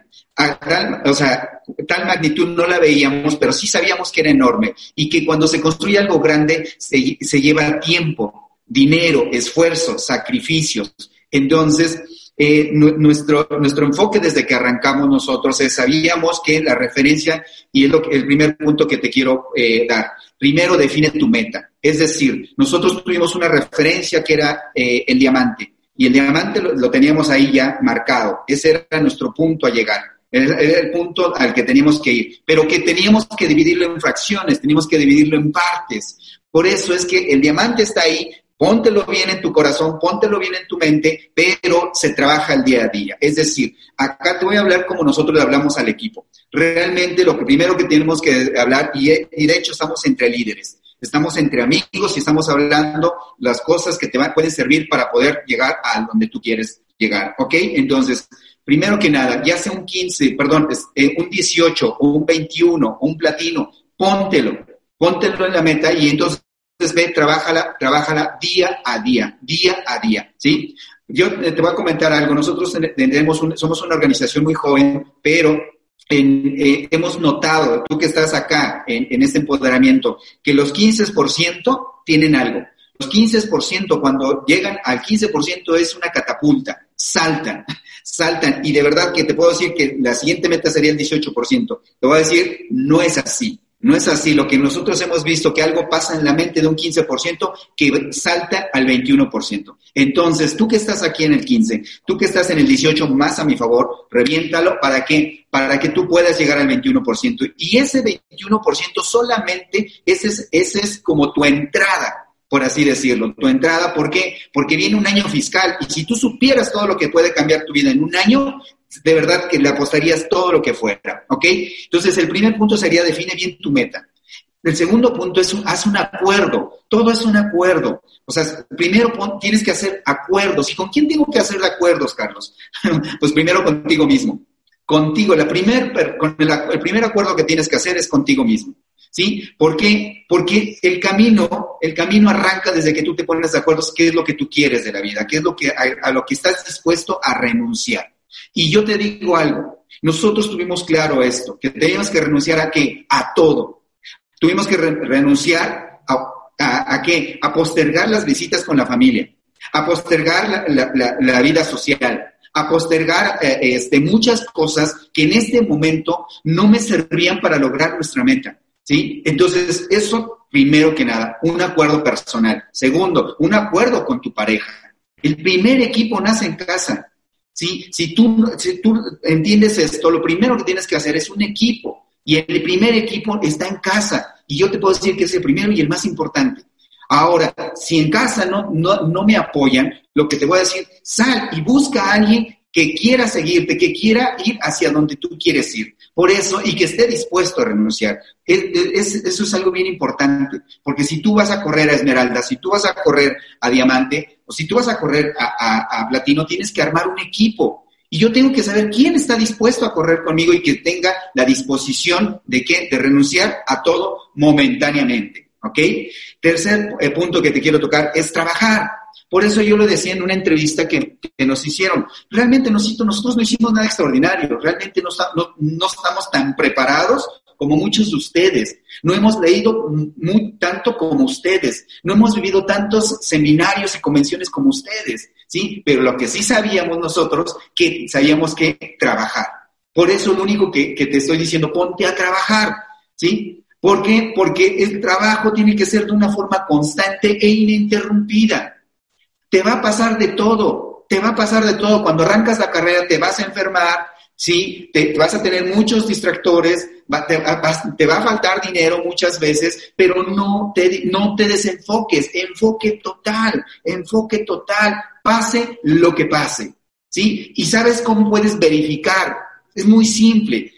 S3: o sea, tal magnitud no la veíamos, pero sí sabíamos que era enorme y que cuando se construye algo grande se, lleva tiempo, dinero, esfuerzo, sacrificios. Entonces, eh, nuestro, nuestro enfoque desde que arrancamos nosotros es, sabíamos que la referencia, y es lo el primer punto que te quiero eh, dar, primero define tu meta. Es decir, nosotros tuvimos una referencia que era eh, el diamante y el diamante lo, teníamos ahí ya marcado. Ese era nuestro punto a llegar. Era, el punto al que teníamos que ir, pero que teníamos que dividirlo en fracciones, teníamos que dividirlo en partes. Por eso es que el diamante está ahí, póntelo bien en tu corazón, póntelo bien en tu mente, pero se trabaja el día a día. Es decir, acá te voy a hablar como nosotros le hablamos al equipo. Realmente lo primero que tenemos que hablar, y de hecho estamos entre líderes, estamos entre amigos y estamos hablando las cosas que te pueden servir para poder llegar a donde tú quieres llegar, ¿ok? Entonces, primero que nada, ya sea un 15, perdón, eh, un 18 o un 21 o un platino, póntelo, póntelo en la meta y entonces ve, trabájala, trabájala día a día, día a día, ¿sí? Yo te voy a comentar algo, nosotros tenemos somos una organización muy joven, pero eh, hemos notado, tú que estás acá en, en este empoderamiento, que los 15% tienen algo. Los 15%, cuando llegan al 15%, es una catapulta, saltan, saltan. Y de verdad que te puedo decir que la siguiente meta sería el 18%. Te voy a decir, no es así. No es así. Lo que nosotros hemos visto, que algo pasa en la mente de un 15% que salta al 21%. Entonces, tú que estás aquí en el 15, tú que estás en el 18, más a mi favor, reviéntalo para que, para que tú puedas llegar al 21%. Y ese 21% solamente, ese es, ese es como tu entrada por así decirlo, tu entrada. ¿Por qué? Porque viene un año fiscal y si tú supieras todo lo que puede cambiar tu vida en un año, de verdad que le apostarías todo lo que fuera, ¿ok? Entonces, el primer punto sería define bien tu meta. El segundo punto es haz un acuerdo. Todo es un acuerdo. O sea, primero tienes que hacer acuerdos. ¿Y con quién tengo que hacer acuerdos, Carlos? pues primero contigo mismo. Contigo. El primer acuerdo que tienes que hacer es contigo mismo. ¿sí? ¿Por qué? Porque el camino, el camino arranca desde que tú te pones de acuerdo qué es lo que tú quieres de la vida, qué es lo que, a, lo que estás dispuesto a renunciar. Y yo te digo algo, nosotros tuvimos claro esto, que teníamos que renunciar a qué? A todo. Tuvimos que renunciar a, a, qué? A postergar las visitas con la familia, a postergar la, vida social, a postergar eh, este, muchas cosas que en este momento no me servían para lograr nuestra meta. ¿Sí? Entonces, eso, primero que nada, un acuerdo personal. Segundo, un acuerdo con tu pareja. El primer equipo nace en casa. ¿Sí? Si, tú, si tú entiendes esto, lo primero que tienes que hacer es un equipo. Y el primer equipo está en casa. Y yo te puedo decir que es el primero y el más importante. Ahora, si en casa no, no, no me apoyan, lo que te voy a decir, sal y busca a alguien que quiera seguirte, que quiera ir hacia donde tú quieres ir. Por eso, y que esté dispuesto a renunciar. eso es algo bien importante, porque si tú vas a correr a Esmeralda, si tú vas a correr a Diamante, o si tú vas a correr a, Platino, tienes que armar un equipo. Y yo tengo que saber quién está dispuesto a correr conmigo y que tenga la disposición de qué, de renunciar a todo momentáneamente. ¿Ok? Tercer eh, punto que te quiero tocar es trabajar. Por eso yo lo decía en una entrevista que, nos hicieron. Realmente nosotros, no hicimos nada extraordinario, realmente no, no, estamos tan preparados como muchos de ustedes. No hemos leído muy, tanto como ustedes, no hemos vivido tantos seminarios y convenciones como ustedes, ¿sí? Pero lo que sí sabíamos nosotros, que sabíamos que trabajar. Por eso lo único que, que te estoy diciendo, ponte a trabajar, ¿sí? ¿Por qué? Porque el trabajo tiene que ser de una forma constante e ininterrumpida. Te va a pasar de todo, te va a pasar de todo. Cuando arrancas la carrera te vas a enfermar, ¿sí? Te, vas a tener muchos distractores, te, va a faltar dinero muchas veces, pero no te, no te desenfoques, enfoque total, enfoque total, pase lo que pase, ¿sí? Y sabes cómo puedes verificar. Es muy simple.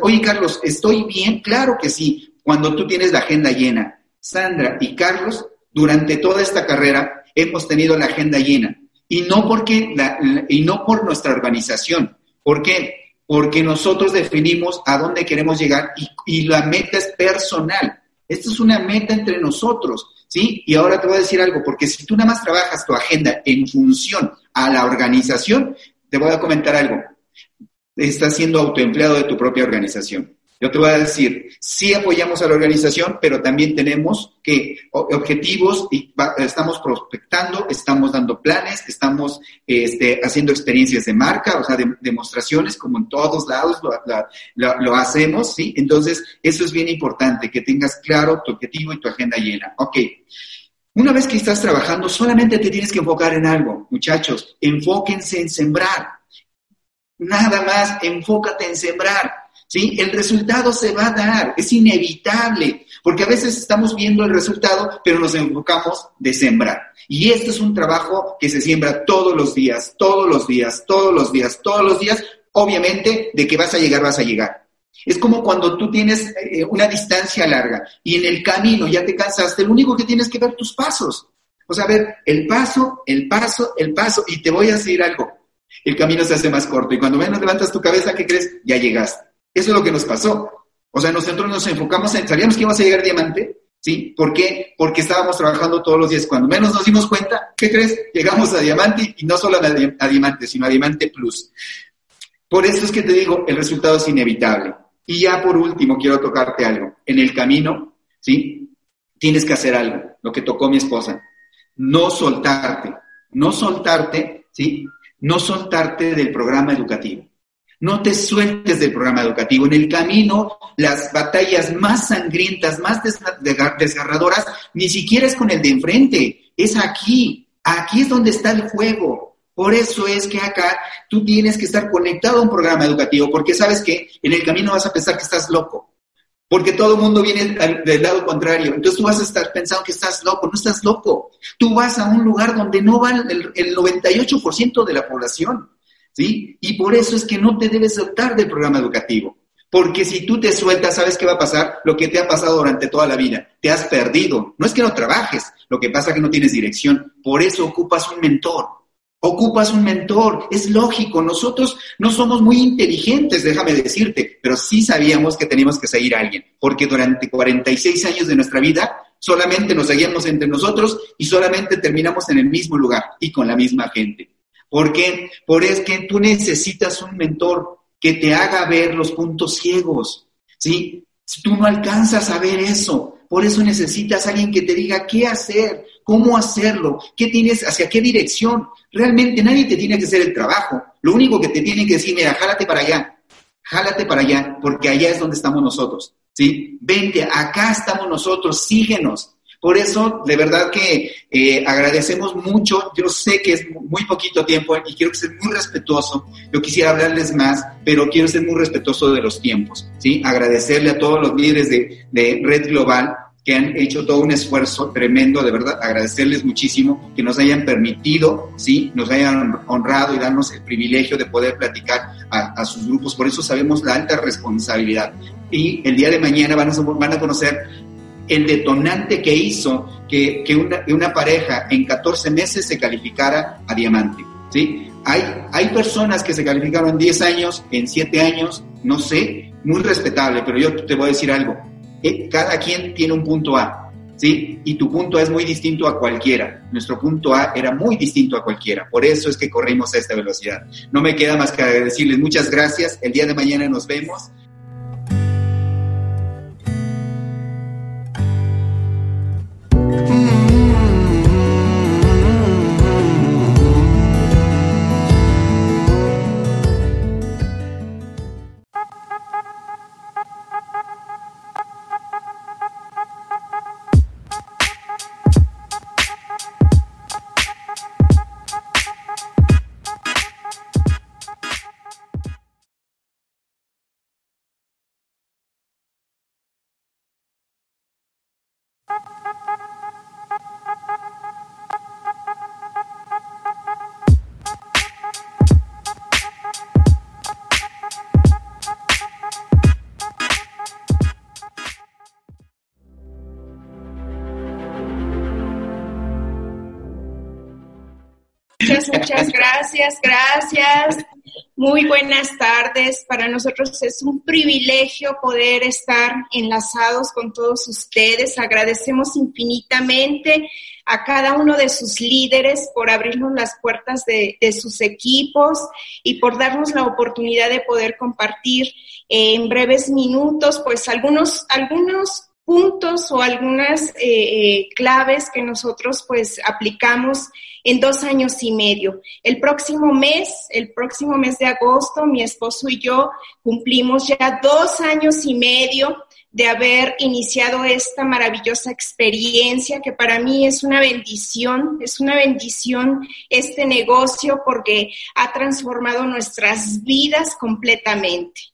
S3: Oye, Carlos, ¿estoy bien? Claro que sí, cuando tú tienes la agenda llena. Sandra y Carlos, durante toda esta carrera, hemos tenido la agenda llena. Y no, porque y no por nuestra organización. ¿Por qué? Porque nosotros definimos a dónde queremos llegar y, la meta es personal. Esta es una meta entre nosotros, ¿sí? Y ahora te voy a decir algo, porque si tú nada más trabajas tu agenda en función a la organización, te voy a comentar algo. Estás siendo autoempleado de tu propia organización. Yo te voy a decir, sí apoyamos a la organización, pero también tenemos que objetivos y estamos prospectando, estamos dando planes, estamos este, haciendo experiencias de marca, o sea, demostraciones como en todos lados lo, lo, hacemos, ¿sí? Entonces, eso es bien importante, que tengas claro tu objetivo y tu agenda llena. Ok. Una vez que estás trabajando, solamente te tienes que enfocar en algo. Muchachos, enfóquense en sembrar. Nada más, enfócate en sembrar. ¿Sí? El resultado se va a dar, es inevitable, porque a veces estamos viendo el resultado, pero nos enfocamos de sembrar. Y esto es un trabajo que se siembra todos los días, todos los días, todos los días, todos los días. Obviamente, de que vas a llegar, vas a llegar. Es como cuando tú tienes eh, una distancia larga y en el camino ya te cansaste, lo único que tienes que ver tus pasos. O sea, ver, el paso, el paso, el paso, y te voy a decir algo. El camino se hace más corto y cuando menos levantas tu cabeza, ¿qué crees? Ya llegaste. Eso es lo que nos pasó. O sea, nosotros nos enfocamos en, sabíamos que íbamos a llegar a diamante, ¿sí? ¿Por qué? Porque estábamos trabajando todos los días. Cuando menos nos dimos cuenta, ¿qué crees? Llegamos a diamante y no solo a, diamante, sino a diamante plus. Por eso es que te digo, el resultado es inevitable. Y ya por último, quiero tocarte algo. En el camino, ¿sí? Tienes que hacer algo, lo que tocó mi esposa. No soltarte, no soltarte, ¿sí? No soltarte del programa educativo. No te sueltes del programa educativo. En el camino, las batallas más sangrientas, más desgarradoras, ni siquiera es con el de enfrente, es aquí. Aquí es donde está el juego. Por eso es que acá tú tienes que estar conectado a un programa educativo, porque sabes que en el camino vas a pensar que estás loco, porque todo el mundo viene del lado contrario. Entonces tú vas a estar pensando que estás loco, no estás loco. Tú vas a un lugar donde no va el, el 98% de la población, ¿sí? Y por eso es que no te debes soltar del programa educativo. Porque si tú te sueltas, ¿sabes qué va a pasar? Lo que te ha pasado durante toda la vida. Te has perdido. No es que no trabajes, lo que pasa es que no tienes dirección. Por eso ocupas un mentor. Ocupas un mentor, es lógico, nosotros no somos muy inteligentes, déjame decirte, pero sí sabíamos que teníamos que seguir a alguien, porque durante 46 años de nuestra vida solamente nos seguíamos entre nosotros y solamente terminamos en el mismo lugar y con la misma gente. ¿Por qué? Por es que tú necesitas un mentor que te haga ver los puntos ciegos, ¿sí? Si tú no alcanzas a ver eso, por eso necesitas a alguien que te diga qué hacer, cómo hacerlo, qué tienes, hacia qué dirección. Realmente nadie te tiene que hacer el trabajo. Lo único que te tiene que decir, mira, jálate para allá, jálate para allá, porque allá es donde estamos nosotros. ¿Sí? Vente, acá estamos nosotros, síguenos. Por eso, de verdad que eh, agradecemos mucho. Yo sé que es muy poquito tiempo y quiero ser muy respetuoso. Yo quisiera hablarles más, pero quiero ser muy respetuoso de los tiempos. ¿sí? Agradecerle a todos los líderes de, de Red Global que han hecho todo un esfuerzo tremendo, de verdad, agradecerles muchísimo que nos hayan permitido, sí, nos hayan honrado y darnos el privilegio de poder platicar a, sus grupos. Por eso sabemos la alta responsabilidad. Y el día de mañana van a, van a conocer el detonante que hizo que, que una, una, pareja en 14 meses se calificara a diamante, ¿sí? Hay, hay personas que se calificaron en 10 años, en 7 años, no sé, muy respetable, pero yo te voy a decir algo eh, cada quien tiene un punto A, ¿sí? Y tu punto A es muy distinto a cualquiera. Nuestro punto A era muy distinto a cualquiera. Por eso es que corrimos a esta velocidad. No me queda más que decirles muchas gracias. El día de mañana nos vemos.
S2: Gracias, gracias. Muy buenas tardes. Para nosotros es un privilegio poder estar enlazados con todos ustedes. Agradecemos infinitamente a cada uno de sus líderes por abrirnos las puertas de, sus equipos y por darnos la oportunidad de poder compartir en breves minutos, pues algunos, algunos puntos o algunas eh, eh, claves que nosotros pues aplicamos en dos años y medio. El próximo mes, el próximo mes de agosto, mi esposo y yo cumplimos ya dos años y medio de haber iniciado esta maravillosa experiencia que para mí es una bendición, es una bendición este negocio porque ha transformado nuestras vidas completamente.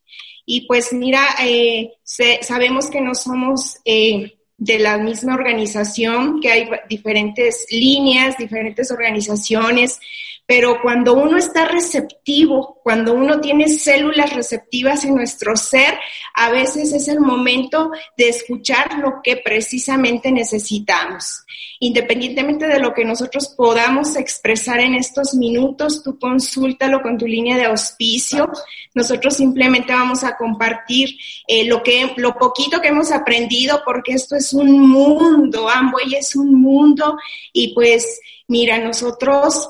S2: Y pues mira, eh, sabemos que no somos eh, de la misma organización, que hay diferentes líneas, diferentes organizaciones, pero cuando uno está receptivo, cuando uno tiene células receptivas en nuestro ser, a veces es el momento de escuchar lo que precisamente necesitamos. Independientemente de lo que nosotros podamos expresar en estos minutos, tú consúltalo con tu línea de auspicio. Nosotros simplemente vamos a compartir eh, lo, que, lo poquito que hemos aprendido, porque esto es un mundo, Amway es un mundo, y pues mira, nosotros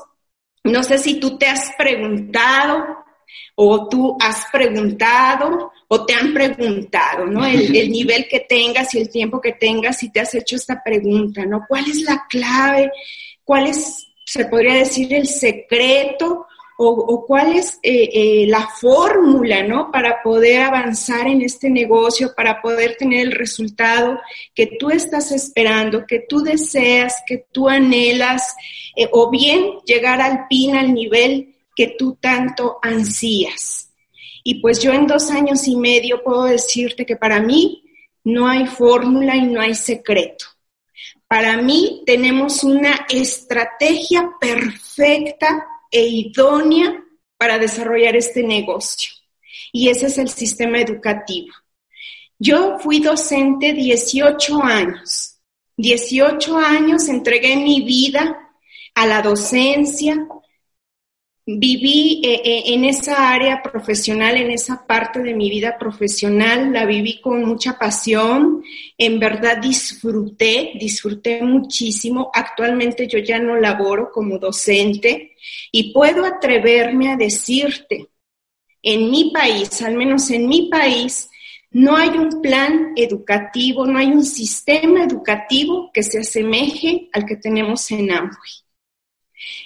S2: no sé si tú te has preguntado o tú has preguntado o te han preguntado, ¿no? El, nivel que tengas y el tiempo que tengas, si te has hecho esta pregunta, ¿no? ¿Cuál es la clave? ¿Cuál es, se podría decir, el secreto o, cuál es eh, eh, la fórmula, ¿no? Para poder avanzar en este negocio, para poder tener el resultado que tú estás esperando, que tú deseas, que tú anhelas, eh, o bien llegar al pin, al nivel que tú tanto ansías. Y pues yo en dos años y medio puedo decirte que para mí no hay fórmula y no hay secreto. Para mí tenemos una estrategia perfecta e idónea para desarrollar este negocio. Y ese es el sistema educativo. Yo fui docente 18 años. 18 años entregué mi vida a la docencia, viví eh, eh, en esa área profesional, en esa parte de mi vida profesional, la viví con mucha pasión, en verdad disfruté, disfruté muchísimo. Actualmente yo ya no laboro como docente y puedo atreverme a decirte, en mi país, al menos en mi país, no hay un plan educativo, no hay un sistema educativo que se asemeje al que tenemos en Amway.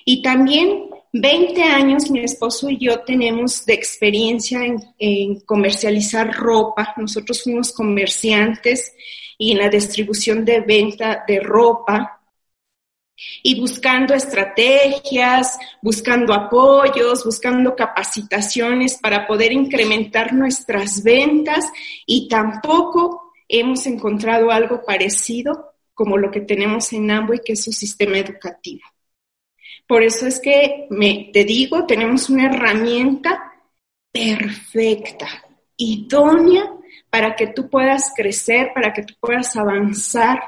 S2: Y también 20 años mi esposo y yo tenemos de experiencia en, comercializar ropa. Nosotros fuimos comerciantes y en la distribución de venta de ropa y buscando estrategias, buscando apoyos, buscando capacitaciones para poder incrementar nuestras ventas y tampoco hemos encontrado algo parecido como lo que tenemos en Amway, que es su sistema educativo. Por eso es que me, te digo, tenemos una herramienta perfecta, idónea para que tú puedas crecer, para que tú puedas avanzar,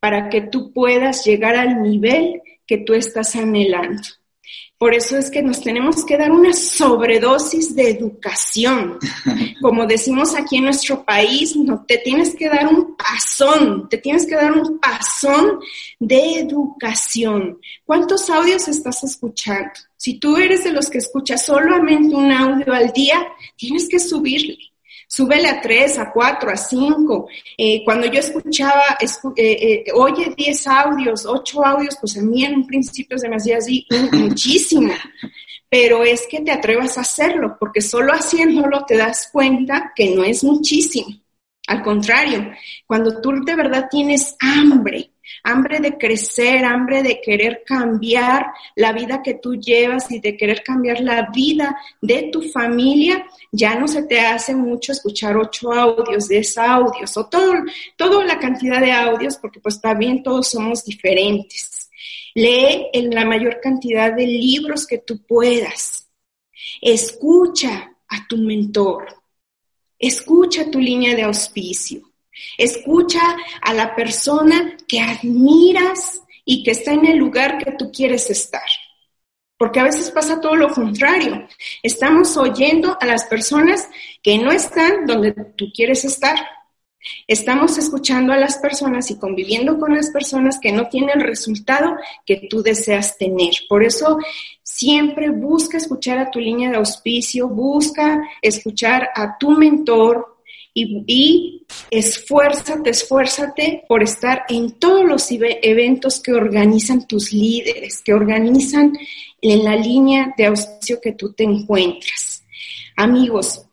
S2: para que tú puedas llegar al nivel que tú estás anhelando. Por eso es que nos tenemos que dar una sobredosis de educación. Como decimos aquí en nuestro país, no te tienes que dar un pasón, te tienes que dar un pasón de educación. ¿Cuántos audios estás escuchando? Si tú eres de los que escuchas solamente un audio al día, tienes que subirle súbele a tres, a cuatro, a cinco. Eh, cuando yo escuchaba, eh, eh, oye, diez audios, ocho audios, pues a mí en un principio se me hacía así muchísimo. Pero es que te atrevas a hacerlo, porque solo haciéndolo te das cuenta que no es muchísimo. Al contrario, cuando tú de verdad tienes hambre, hambre de crecer, hambre de querer cambiar la vida que tú llevas y de querer cambiar la vida de tu familia, ya no se te hace mucho escuchar ocho audios, diez audios o todo, toda la cantidad de audios, porque pues también todos somos diferentes. Lee en la mayor cantidad de libros que tú puedas. Escucha a tu mentor. Escucha tu línea de auspicio. Escucha a la persona que admiras y que está en el lugar que tú quieres estar. Porque a veces pasa todo lo contrario. Estamos oyendo a las personas que no están donde tú quieres estar. Estamos escuchando a las personas y conviviendo con las personas que no tienen el resultado que tú deseas tener. Por eso siempre busca escuchar a tu línea de auspicio, busca escuchar a tu mentor, y, esfuérzate, esfuérzate por estar en todos los eventos que organizan tus líderes, que organizan en la línea de auspicio que tú te encuentras. Amigos,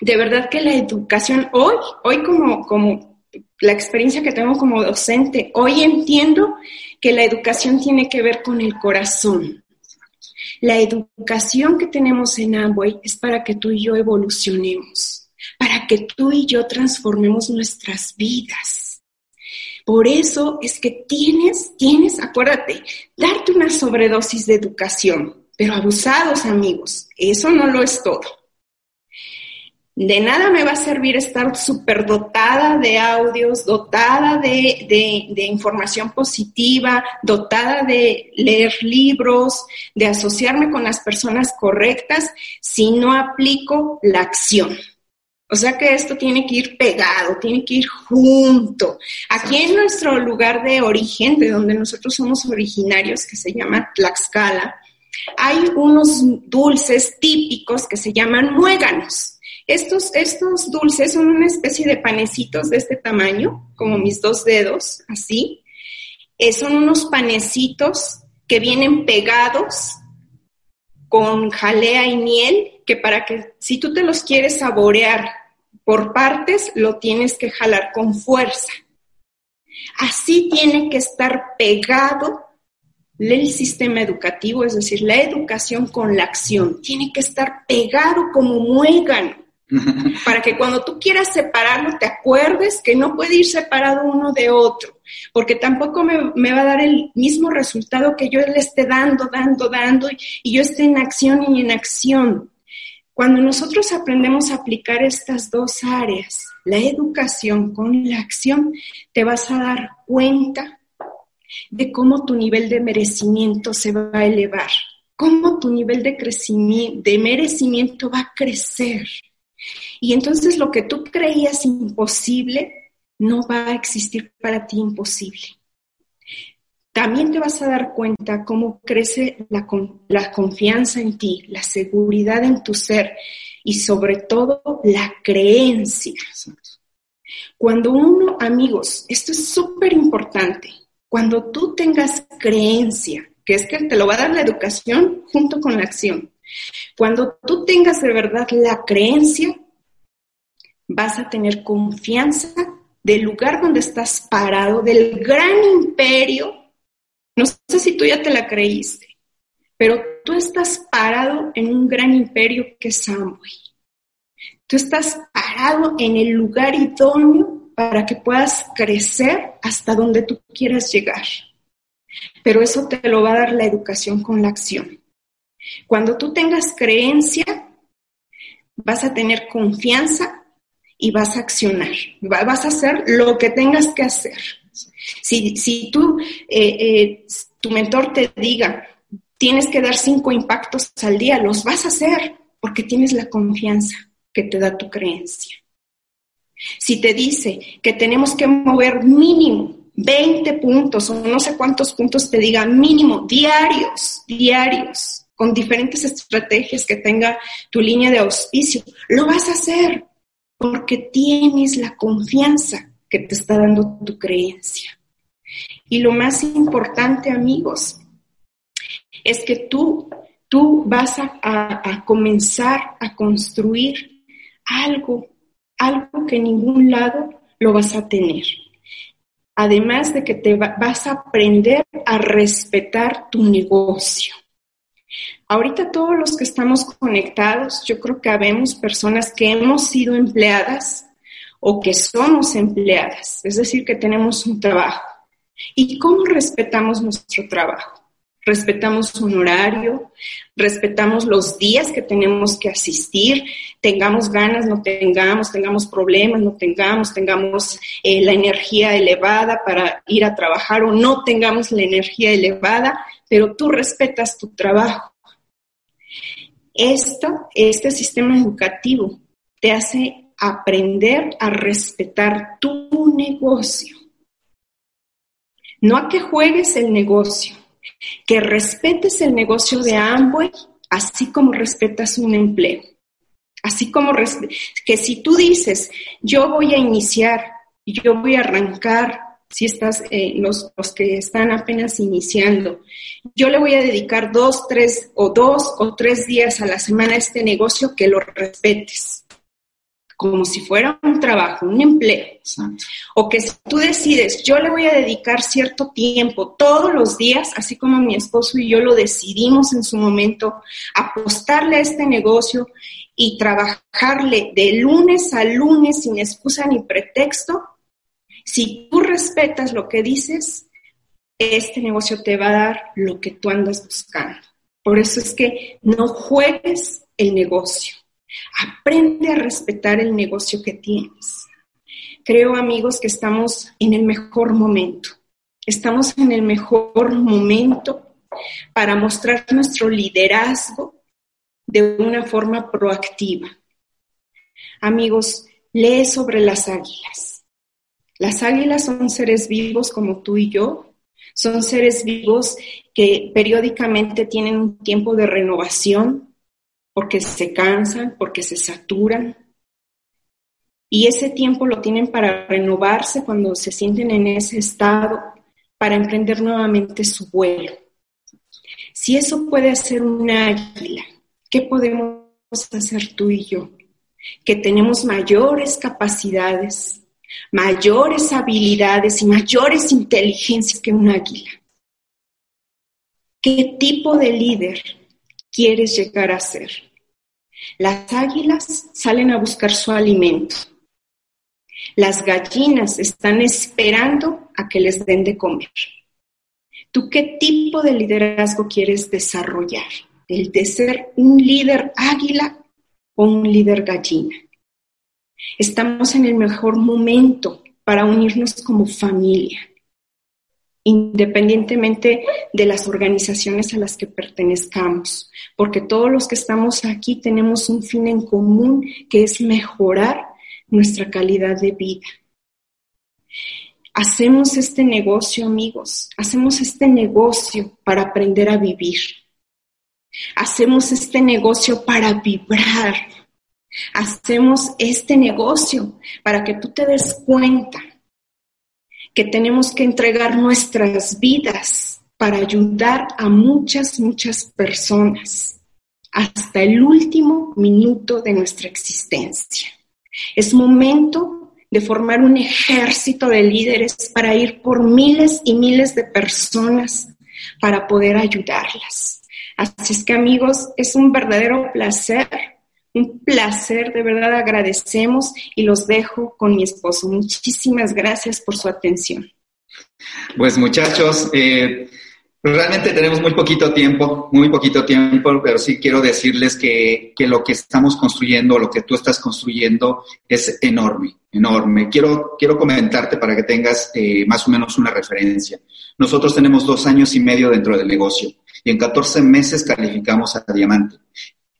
S2: de verdad que la educación, hoy, hoy como, como la experiencia que tengo como docente, hoy entiendo que la educación tiene que ver con el corazón. La educación que tenemos en Amway es para que tú y yo evolucionemos para que tú y yo transformemos nuestras vidas. Por eso es que tienes, tienes, acuérdate, darte una sobredosis de educación, pero abusados amigos, eso no lo es todo. De nada me va a servir estar dotada de audios, dotada de, información positiva, dotada de leer libros, de asociarme con las personas correctas si no aplico la acción. O sea que esto tiene que ir pegado, tiene que ir junto. Aquí en nuestro lugar de origen, de donde nosotros somos originarios, que se llama Tlaxcala, hay unos dulces típicos que se llaman muéganos. Estos, estos dulces son una especie de panecitos de este tamaño, como mis dos dedos, así. Eh, son unos panecitos que vienen pegados con jalea y miel, que para que si tú te los quieres saborear por partes, lo tienes que jalar con fuerza. Así tiene que estar pegado el sistema educativo, es decir, la educación con la acción. Tiene que estar pegado como muégano para que cuando tú quieras separarlo te acuerdes que no puede ir separado uno de otro, porque tampoco me, va a dar el mismo resultado que yo le esté dando, dando, dando y, yo esté en acción y en acción. Cuando nosotros aprendemos a aplicar estas dos áreas, la educación con la acción, te vas a dar cuenta de cómo tu nivel de merecimiento se va a elevar, cómo tu nivel de crecimiento, de merecimiento va a crecer. Y entonces lo que tú creías imposible no va a existir para ti imposible. También te vas a dar cuenta cómo crece la, la confianza en ti, la seguridad en tu ser y sobre todo la creencia. Cuando uno, amigos, esto es súper importante, cuando tú tengas creencia, que es que te lo va a dar la educación junto con la acción, cuando tú tengas de verdad la creencia, vas a tener confianza del lugar donde estás parado, del gran imperio. No sé si tú ya te la creíste, pero tú estás parado en un gran imperio que es Amway. Tú estás parado en el lugar idóneo para que puedas crecer hasta donde tú quieras llegar. Pero eso te lo va a dar la educación con la acción. Cuando tú tengas creencia, vas a tener confianza y vas a accionar, vas a hacer lo que tengas que hacer. Si, si tú, eh, eh, tu mentor te diga, tienes que dar cinco impactos al día, los vas a hacer porque tienes la confianza que te da tu creencia. Si te dice que tenemos que mover mínimo 20 puntos o no sé cuántos puntos te diga mínimo diarios, diarios, con diferentes estrategias que tenga tu línea de auspicio, lo vas a hacer porque tienes la confianza que te está dando tu creencia. Y lo más importante, amigos, es que tú, tú vas a, comenzar a construir algo, algo que en ningún lado lo vas a tener. Además de que te vas a aprender a respetar tu negocio. Ahorita todos los que estamos conectados, yo creo que habemos personas que hemos sido empleadas o que somos empleadas, es decir, que tenemos un trabajo. ¿Y cómo respetamos nuestro trabajo? Respetamos un horario, respetamos los días que tenemos que asistir, tengamos ganas, no tengamos, tengamos problemas, no tengamos, tengamos eh, la energía elevada para ir a trabajar o no tengamos la energía elevada, pero tú respetas tu trabajo. Este sistema educativo te hace aprender a respetar tu negocio. No a que juegues el negocio, que respetes el negocio de Amway, así como respetas un empleo. Así como que si tú dices, yo voy a iniciar, yo voy a arrancar si estás, eh, los, los, que están apenas iniciando, yo le voy a dedicar dos, tres o dos o tres días a la semana a este negocio que lo respetes. Como si fuera un trabajo, un empleo. O que si tú decides, yo le voy a dedicar cierto tiempo todos los días, así como mi esposo y yo lo decidimos en su momento, apostarle a este negocio y trabajarle de lunes a lunes sin excusa ni pretexto, si tú respetas lo que dices, este negocio te va a dar lo que tú andas buscando. Por eso es que no juegues el negocio. Aprende a respetar el negocio que tienes. Creo, amigos, que estamos en el mejor momento. Estamos en el mejor momento para mostrar nuestro liderazgo de una forma proactiva. Amigos, lee sobre las águilas. Las águilas son seres vivos como tú y yo. Son seres vivos que periódicamente tienen un tiempo de renovación porque se cansan, porque se saturan. Y ese tiempo lo tienen para renovarse cuando se sienten en ese estado, para emprender nuevamente su vuelo. Si eso puede hacer una águila, ¿qué podemos hacer tú y yo? Que tenemos mayores capacidades, mayores habilidades y mayores inteligencias que un águila. ¿Qué tipo de líder quieres llegar a ser? Las águilas salen a buscar su alimento. Las gallinas están esperando a que les den de comer. ¿Tú qué tipo de liderazgo quieres desarrollar? ¿El de ser un líder águila o un líder gallina? Estamos en el mejor momento para unirnos como familia independientemente de las organizaciones a las que pertenezcamos, porque todos los que estamos aquí tenemos un fin en común que es mejorar nuestra calidad de vida. Hacemos este negocio, amigos, hacemos este negocio para aprender a vivir. Hacemos este negocio para vibrar. Hacemos este negocio para que tú te des cuenta que tenemos que entregar nuestras vidas para ayudar a muchas, muchas personas hasta el último minuto de nuestra existencia. Es momento de formar un ejército de líderes para ir por miles y miles de personas para poder ayudarlas. Así es que amigos, es un verdadero placer un placer, de verdad agradecemos y los dejo con mi esposo. Muchísimas gracias por su atención.
S3: Pues muchachos, eh, realmente tenemos muy poquito tiempo, muy poquito tiempo, pero sí quiero decirles que, lo que estamos construyendo, lo que tú estás construyendo es enorme, enorme. Quiero, quiero comentarte para que tengas eh, más o menos una referencia. Nosotros tenemos dos años y medio dentro del negocio y en 14 meses calificamos a diamante.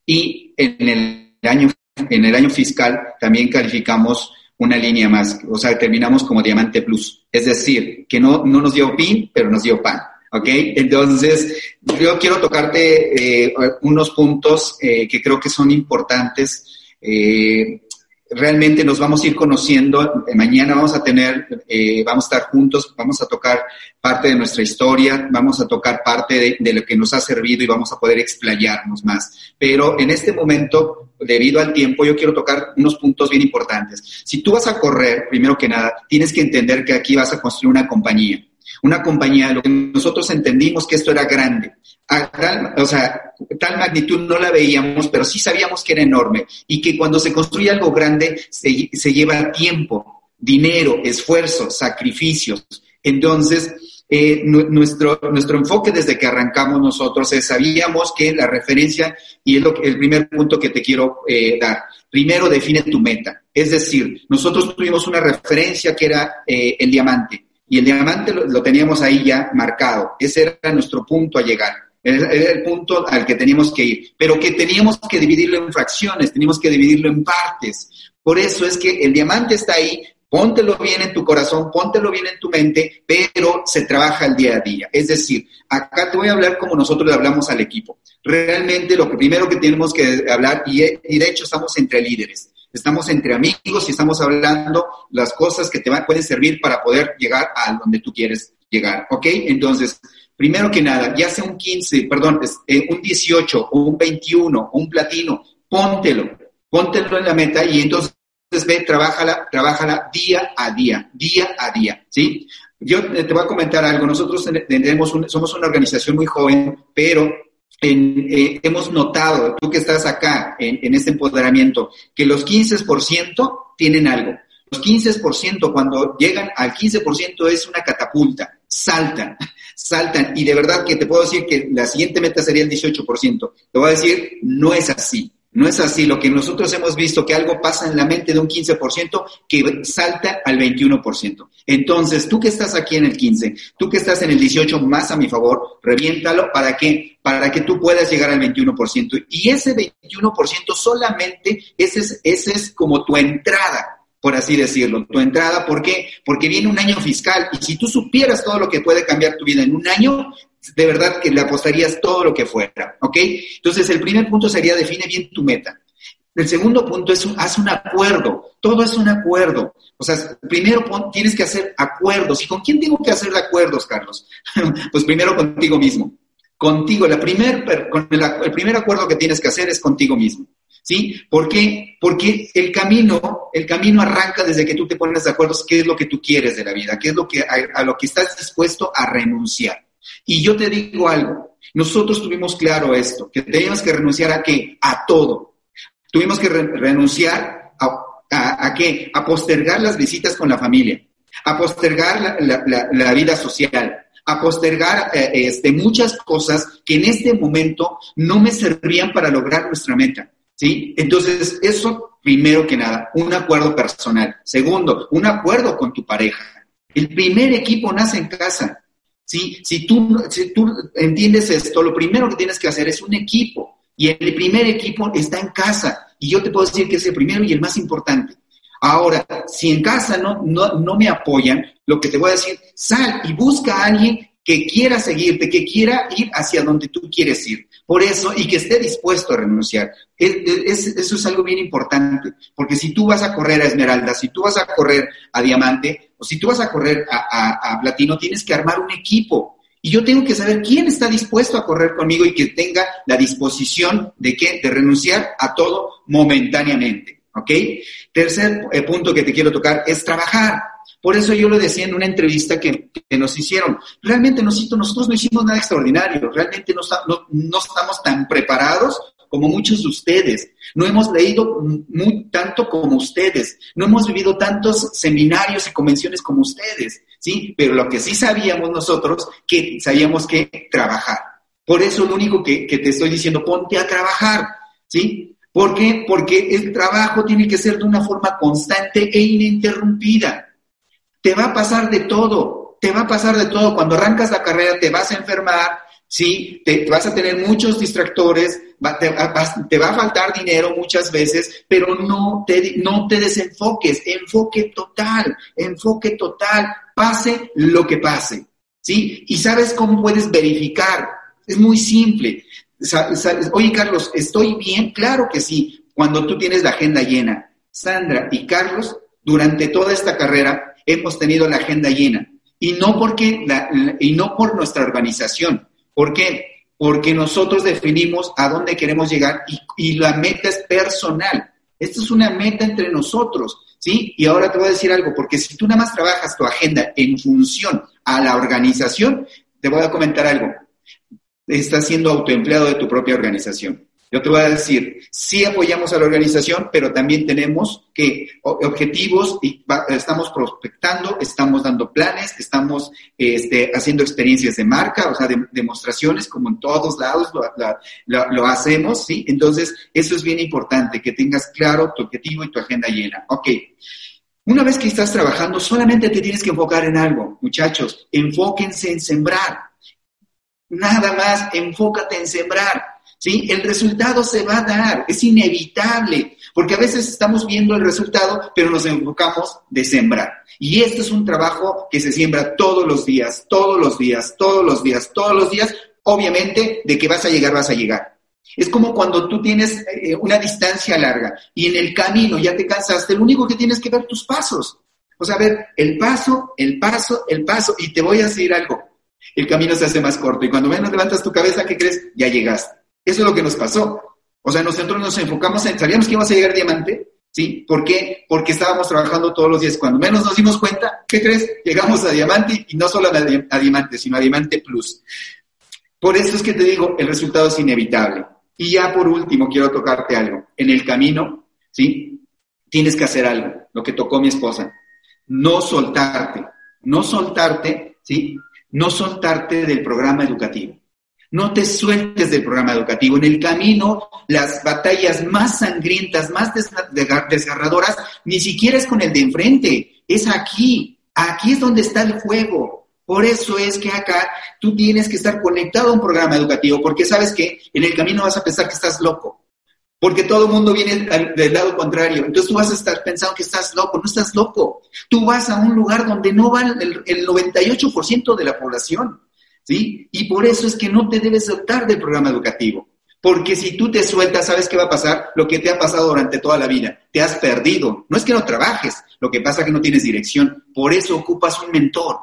S3: Y en el en el año fiscal también calificamos una línea más, o sea, terminamos como Diamante Plus. Es decir, que no, no nos dio PIN, pero nos dio PAN. ¿Ok? Entonces, yo quiero tocarte eh, unos puntos eh, que creo que son importantes. Eh, realmente nos vamos a ir conociendo. Mañana vamos a tener, eh, vamos a estar juntos, vamos a tocar parte de nuestra historia, vamos a tocar parte de, lo que nos ha servido y vamos a poder explayarnos más. Pero en este momento, debido al tiempo, yo quiero tocar unos puntos bien importantes. Si tú vas a correr, primero que nada, tienes que entender que aquí vas a construir una compañía. Una compañía, lo que nosotros entendimos que esto era grande tal, o sea, tal magnitud no la veíamos, pero sí sabíamos que era enorme y que cuando se construye algo grande se, lleva tiempo, dinero, esfuerzo, sacrificios. Entonces, eh, nuestro, nuestro enfoque desde que arrancamos nosotros es, sabíamos que la referencia, y es lo el primer punto que te quiero eh, dar, primero define tu meta. Es decir, nosotros tuvimos una referencia que era eh, el diamante, y el diamante lo, teníamos ahí ya marcado. Ese era nuestro punto a llegar. Era el punto al que teníamos que ir, pero que teníamos que dividirlo en fracciones, teníamos que dividirlo en partes. Por eso es que el diamante está ahí, póntelo bien en tu corazón, póntelo bien en tu mente, pero se trabaja el día a día. Es decir, acá te voy a hablar como nosotros le hablamos al equipo. Realmente lo primero que tenemos que hablar, y, de hecho estamos entre líderes, estamos entre amigos y estamos hablando las cosas que te pueden servir para poder llegar a donde tú quieres llegar, ¿ok? Entonces, primero que nada, ya sea un 15, perdón, eh, un 18 o un 21 o un platino, póntelo, póntelo en la meta y entonces ve, trabájala, trabájala día a día, día a día, ¿sí? Yo te voy a comentar algo. Nosotros tenemos somos una organización muy joven, pero eh, hemos notado, tú que estás acá en, en este empoderamiento, que los 15% tienen algo. Los 15%, cuando llegan al 15%, es una catapulta, saltan, saltan. Y de verdad que te puedo decir que la siguiente meta sería el 18%. Te voy a decir, no es así. No es así. Lo que nosotros hemos visto, que algo pasa en la mente de un 15% que salta al 21%. Entonces, tú que estás aquí en el 15, tú que estás en el 18 más a mi favor, reviéntalo para que, para que tú puedas llegar al 21%. Y ese 21% solamente, ese es, ese es como tu entrada por así decirlo, tu entrada. ¿Por qué? Porque viene un año fiscal y si tú supieras todo lo que puede cambiar tu vida en un año, de verdad que le apostarías todo lo que fuera, ¿ok? Entonces, el primer punto sería define bien tu meta. El segundo punto es haz un acuerdo. Todo es un acuerdo. O sea, primero tienes que hacer acuerdos. ¿Y con quién tengo que hacer acuerdos, Carlos? pues primero contigo mismo. Contigo. La primer, el primer acuerdo que tienes que hacer es contigo mismo. ¿Sí? ¿Por qué? Porque el camino, el camino arranca desde que tú te pones de acuerdo qué es lo que tú quieres de la vida, qué es lo que, a lo que estás dispuesto a renunciar. Y yo te digo algo, nosotros tuvimos claro esto, que teníamos que renunciar a qué? A todo. Tuvimos que renunciar a, a, qué? A postergar las visitas con la familia, a postergar la, vida social, a postergar eh, este, muchas cosas que en este momento no me servían para lograr nuestra meta. ¿Sí? Entonces, eso, primero que nada, un acuerdo personal. Segundo, un acuerdo con tu pareja. El primer equipo nace en casa. ¿sí? Si tú, si tú entiendes esto, lo primero que tienes que hacer es un equipo. Y el primer equipo está en casa. Y yo te puedo decir que es el primero y el más importante. Ahora, si en casa no, no, no me apoyan, lo que te voy a decir, sal y busca a alguien que quiera seguirte, que quiera ir hacia donde tú quieres ir. Por eso, y que esté dispuesto a renunciar. eso es algo bien importante, porque si tú vas a correr a Esmeralda, si tú vas a correr a Diamante, o si tú vas a correr a, Platino, tienes que armar un equipo. Y yo tengo que saber quién está dispuesto a correr conmigo y que tenga la disposición de, que, de renunciar a todo momentáneamente. ¿Ok? Tercer eh, punto que te quiero tocar es trabajar. Por eso yo lo decía en una entrevista que, nos hicieron. Realmente nosotros, nosotros no hicimos nada extraordinario, realmente no, estamos tan preparados como muchos de ustedes. No hemos leído muy, tanto como ustedes. No hemos vivido tantos seminarios y convenciones como ustedes, ¿sí? Pero lo que sí sabíamos nosotros, que sabíamos que trabajar. Por eso lo único que, que te estoy diciendo, ponte a trabajar, ¿sí? ¿Por qué? Porque el trabajo tiene que ser de una forma constante e ininterrumpida. Te va a pasar de todo, te va a pasar de todo. Cuando arrancas la carrera te vas a enfermar, ¿sí? Te, vas a tener muchos distractores, te, va a faltar dinero muchas veces, pero no te, no te desenfoques, enfoque total, enfoque total, pase lo que pase, ¿sí? Y sabes cómo puedes verificar, es muy simple. Oye, Carlos, ¿estoy bien? Claro que sí, cuando tú tienes la agenda llena. Sandra y Carlos, durante toda esta carrera, hemos tenido la agenda llena. Y no, porque y no por nuestra organización. ¿Por qué? Porque nosotros definimos a dónde queremos llegar y, la meta es personal. Esto es una meta entre nosotros, ¿sí? Y ahora te voy a decir algo, porque si tú nada más trabajas tu agenda en función a la organización, te voy a comentar algo. Estás siendo autoempleado de tu propia organización. Yo te voy a decir, sí apoyamos a la organización, pero también tenemos que objetivos y estamos prospectando, estamos dando planes, estamos este, haciendo experiencias de marca, o sea, demostraciones como en todos lados lo, lo, hacemos, ¿sí? Entonces, eso es bien importante, que tengas claro tu objetivo y tu agenda llena. Ok. Una vez que estás trabajando, solamente te tienes que enfocar en algo, muchachos, enfóquense en sembrar. Nada más, enfócate en sembrar ¿sí? El resultado se va a dar, es inevitable, porque a veces estamos viendo el resultado, pero nos enfocamos de sembrar. Y esto es un trabajo que se siembra todos los días, todos los días, todos los días, todos los días. Obviamente, de que vas a llegar, vas a llegar. Es como cuando tú tienes eh, una distancia larga y en el camino ya te cansaste, lo único que tienes que ver tus pasos. O sea, ver el paso, el paso, el paso, y te voy a decir algo. El camino se hace más corto y cuando menos levantas tu cabeza, ¿qué crees? Ya llegaste. Eso es lo que nos pasó. O sea, nosotros nos enfocamos en, sabíamos que íbamos a llegar a diamante, ¿Sí? ¿Por qué? Porque estábamos trabajando todos los días. Cuando menos nos dimos cuenta, ¿qué crees? Llegamos a diamante y no solo a, diamante, sino a diamante plus. Por eso es que te digo, el resultado es inevitable. Y ya por último, quiero tocarte algo. En el camino, ¿sí? Tienes que hacer algo, lo que tocó mi esposa. No soltarte, no soltarte, ¿sí? No soltarte del programa educativo. No te sueltes del programa educativo. En el camino, las batallas más sangrientas, más desgarradoras, ni siquiera es con el de enfrente, es aquí. Aquí es donde está el juego. Por eso es que acá tú tienes que estar conectado a un programa educativo, porque sabes que en el camino vas a pensar que estás loco, porque todo el mundo viene del lado contrario. Entonces tú vas a estar pensando que estás loco, no estás loco. Tú vas a un lugar donde no va el, el 98% de la población. ¿Sí? Y por eso es que no te debes soltar del programa educativo. Porque si tú te sueltas, ¿sabes qué va a pasar? Lo que te ha pasado durante toda la vida. Te has perdido. No es que no trabajes, lo que pasa es que no tienes dirección. Por eso ocupas un mentor.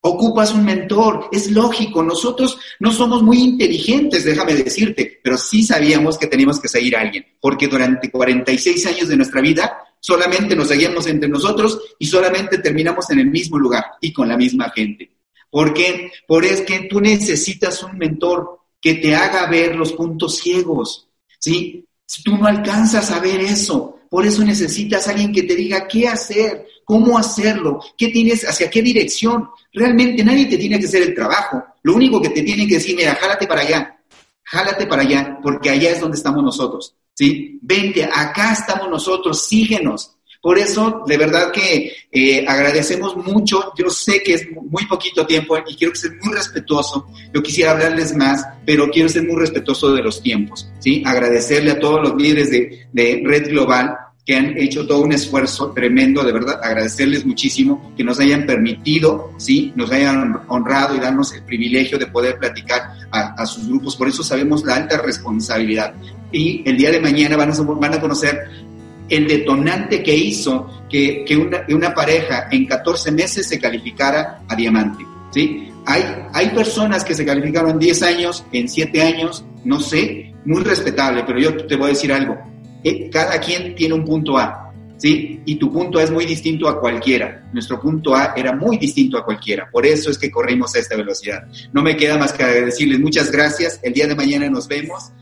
S3: Ocupas un mentor. Es lógico. Nosotros no somos muy inteligentes, déjame decirte, pero sí sabíamos que teníamos que seguir a alguien. Porque durante 46 años de nuestra vida solamente nos seguíamos entre nosotros y solamente terminamos en el mismo lugar y con la misma gente. ¿Por qué? Porque es que tú necesitas un mentor que te haga ver los puntos ciegos, ¿sí? Si tú no alcanzas a ver eso, por eso necesitas a alguien que te diga qué hacer, cómo hacerlo, qué tienes, hacia qué dirección. Realmente nadie te tiene que hacer el trabajo. Lo único que te tiene que decir, mira, jálate para allá, jálate para allá, porque allá es donde estamos nosotros, ¿sí? Vente, acá estamos nosotros, síguenos. Por eso, de verdad que eh, agradecemos mucho. Yo sé que es muy poquito tiempo y quiero ser muy respetuoso. Yo quisiera hablarles más, pero quiero ser muy respetuoso de los tiempos. ¿sí? Agradecerle a todos los líderes de, de Red Global que han hecho todo un esfuerzo tremendo, de verdad, agradecerles muchísimo que nos hayan permitido, sí, nos hayan honrado y darnos el privilegio de poder platicar a, a sus grupos. Por eso sabemos la alta responsabilidad. Y el día de mañana van a, van a conocer el detonante que hizo que, una, una, pareja en 14 meses se calificara a diamante. ¿sí? Hay, hay personas que se calificaron en 10 años, en 7 años, no sé, muy respetable, pero yo te voy a decir algo. Eh, cada quien tiene un punto A. ¿Sí? Y tu punto A es muy distinto a cualquiera. Nuestro punto A era muy distinto a cualquiera. Por eso es que corrimos a esta velocidad. No me queda más que decirles muchas gracias. El día de mañana nos vemos